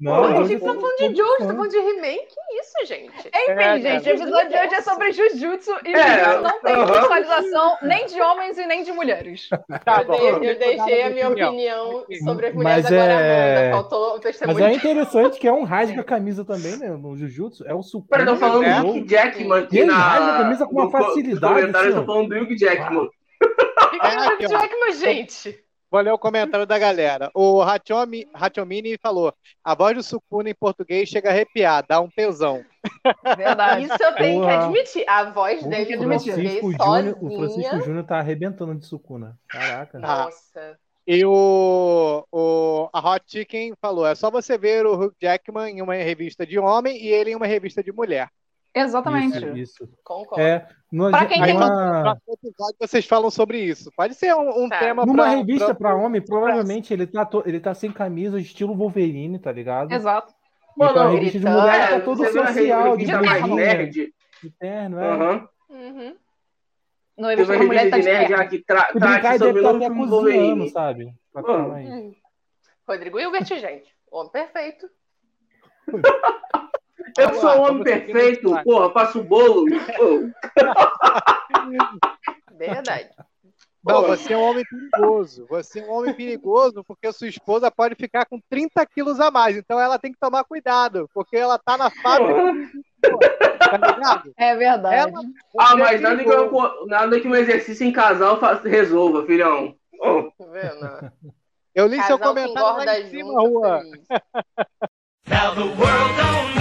Não, Pô, gente tá foi- falando de Jojo, tá falando de He-Man? Que isso, gente? Enfim, É, gente, o episódio de hoje é sobre Jujutsu e É, Jujutsu não tem sexualização nem de homens e nem de mulheres. Tá eu, bom. dei- eu deixei a minha Opinião. opinião sobre as mulheres Mas agora, é- Amanda. Faltou o Mas testemunho. é interessante que é um rasga camisa também, né? No Jujutsu. É o Sukuna. Pera, estão falando É. do Hugh Jackman aqui na. rasga a camisa com uma facilidade, Nos comentários estão falando do Hugh Jackman. É, ó. Jackman, gente. Vou ler o comentário da galera. O Hachomi, Hachomini falou: a voz do Sukuna em português chega a arrepiar, dá um tesão. Verdade. Isso eu tenho que admitir. A voz O dele admitir. português Francisco Júnior, o. Francisco Júnior tá arrebentando de Sukuna. Caraca. Ah. Nossa. E o, o a Hot Chicken falou: é só você ver o Hugh Jackman em uma revista de homem e ele em uma revista de mulher. Exatamente. Isso, isso. Concordo. É, Pra quem tem episódio vocês falam sobre isso. Pode ser um, um Tá. tema numa pra, revista pra homem, provavelmente ele tá, to- ele tá sem camisa, estilo Wolverine, tá ligado? Exato. Então a Mano, revista de mulher É, tá todo social, de mais nerd. de terno, é. Uhum. No revista uma da mulher revista tá de de nerd já que tra trate sobre deve estar o cozinhando, Wolverine. sabe? Mano. Hum. Rodrigo Hilbert, gente. Homem perfeito. (laughs) Eu sou um homem perfeito, porra, passo o bolo. (laughs) Verdade. Não, você é um homem perigoso. Você é um homem perigoso porque sua esposa pode ficar com 30 quilos a mais. Então ela tem que tomar cuidado, porque ela tá na fábrica. Tá? É verdade. Ela- Ah, é mas nada que, eu- nada que um exercício em casal resolva, filhão. Tá vendo? Eu li seu Casal que comentário lá em cima, junto, Rua. (laughs) Now the world don't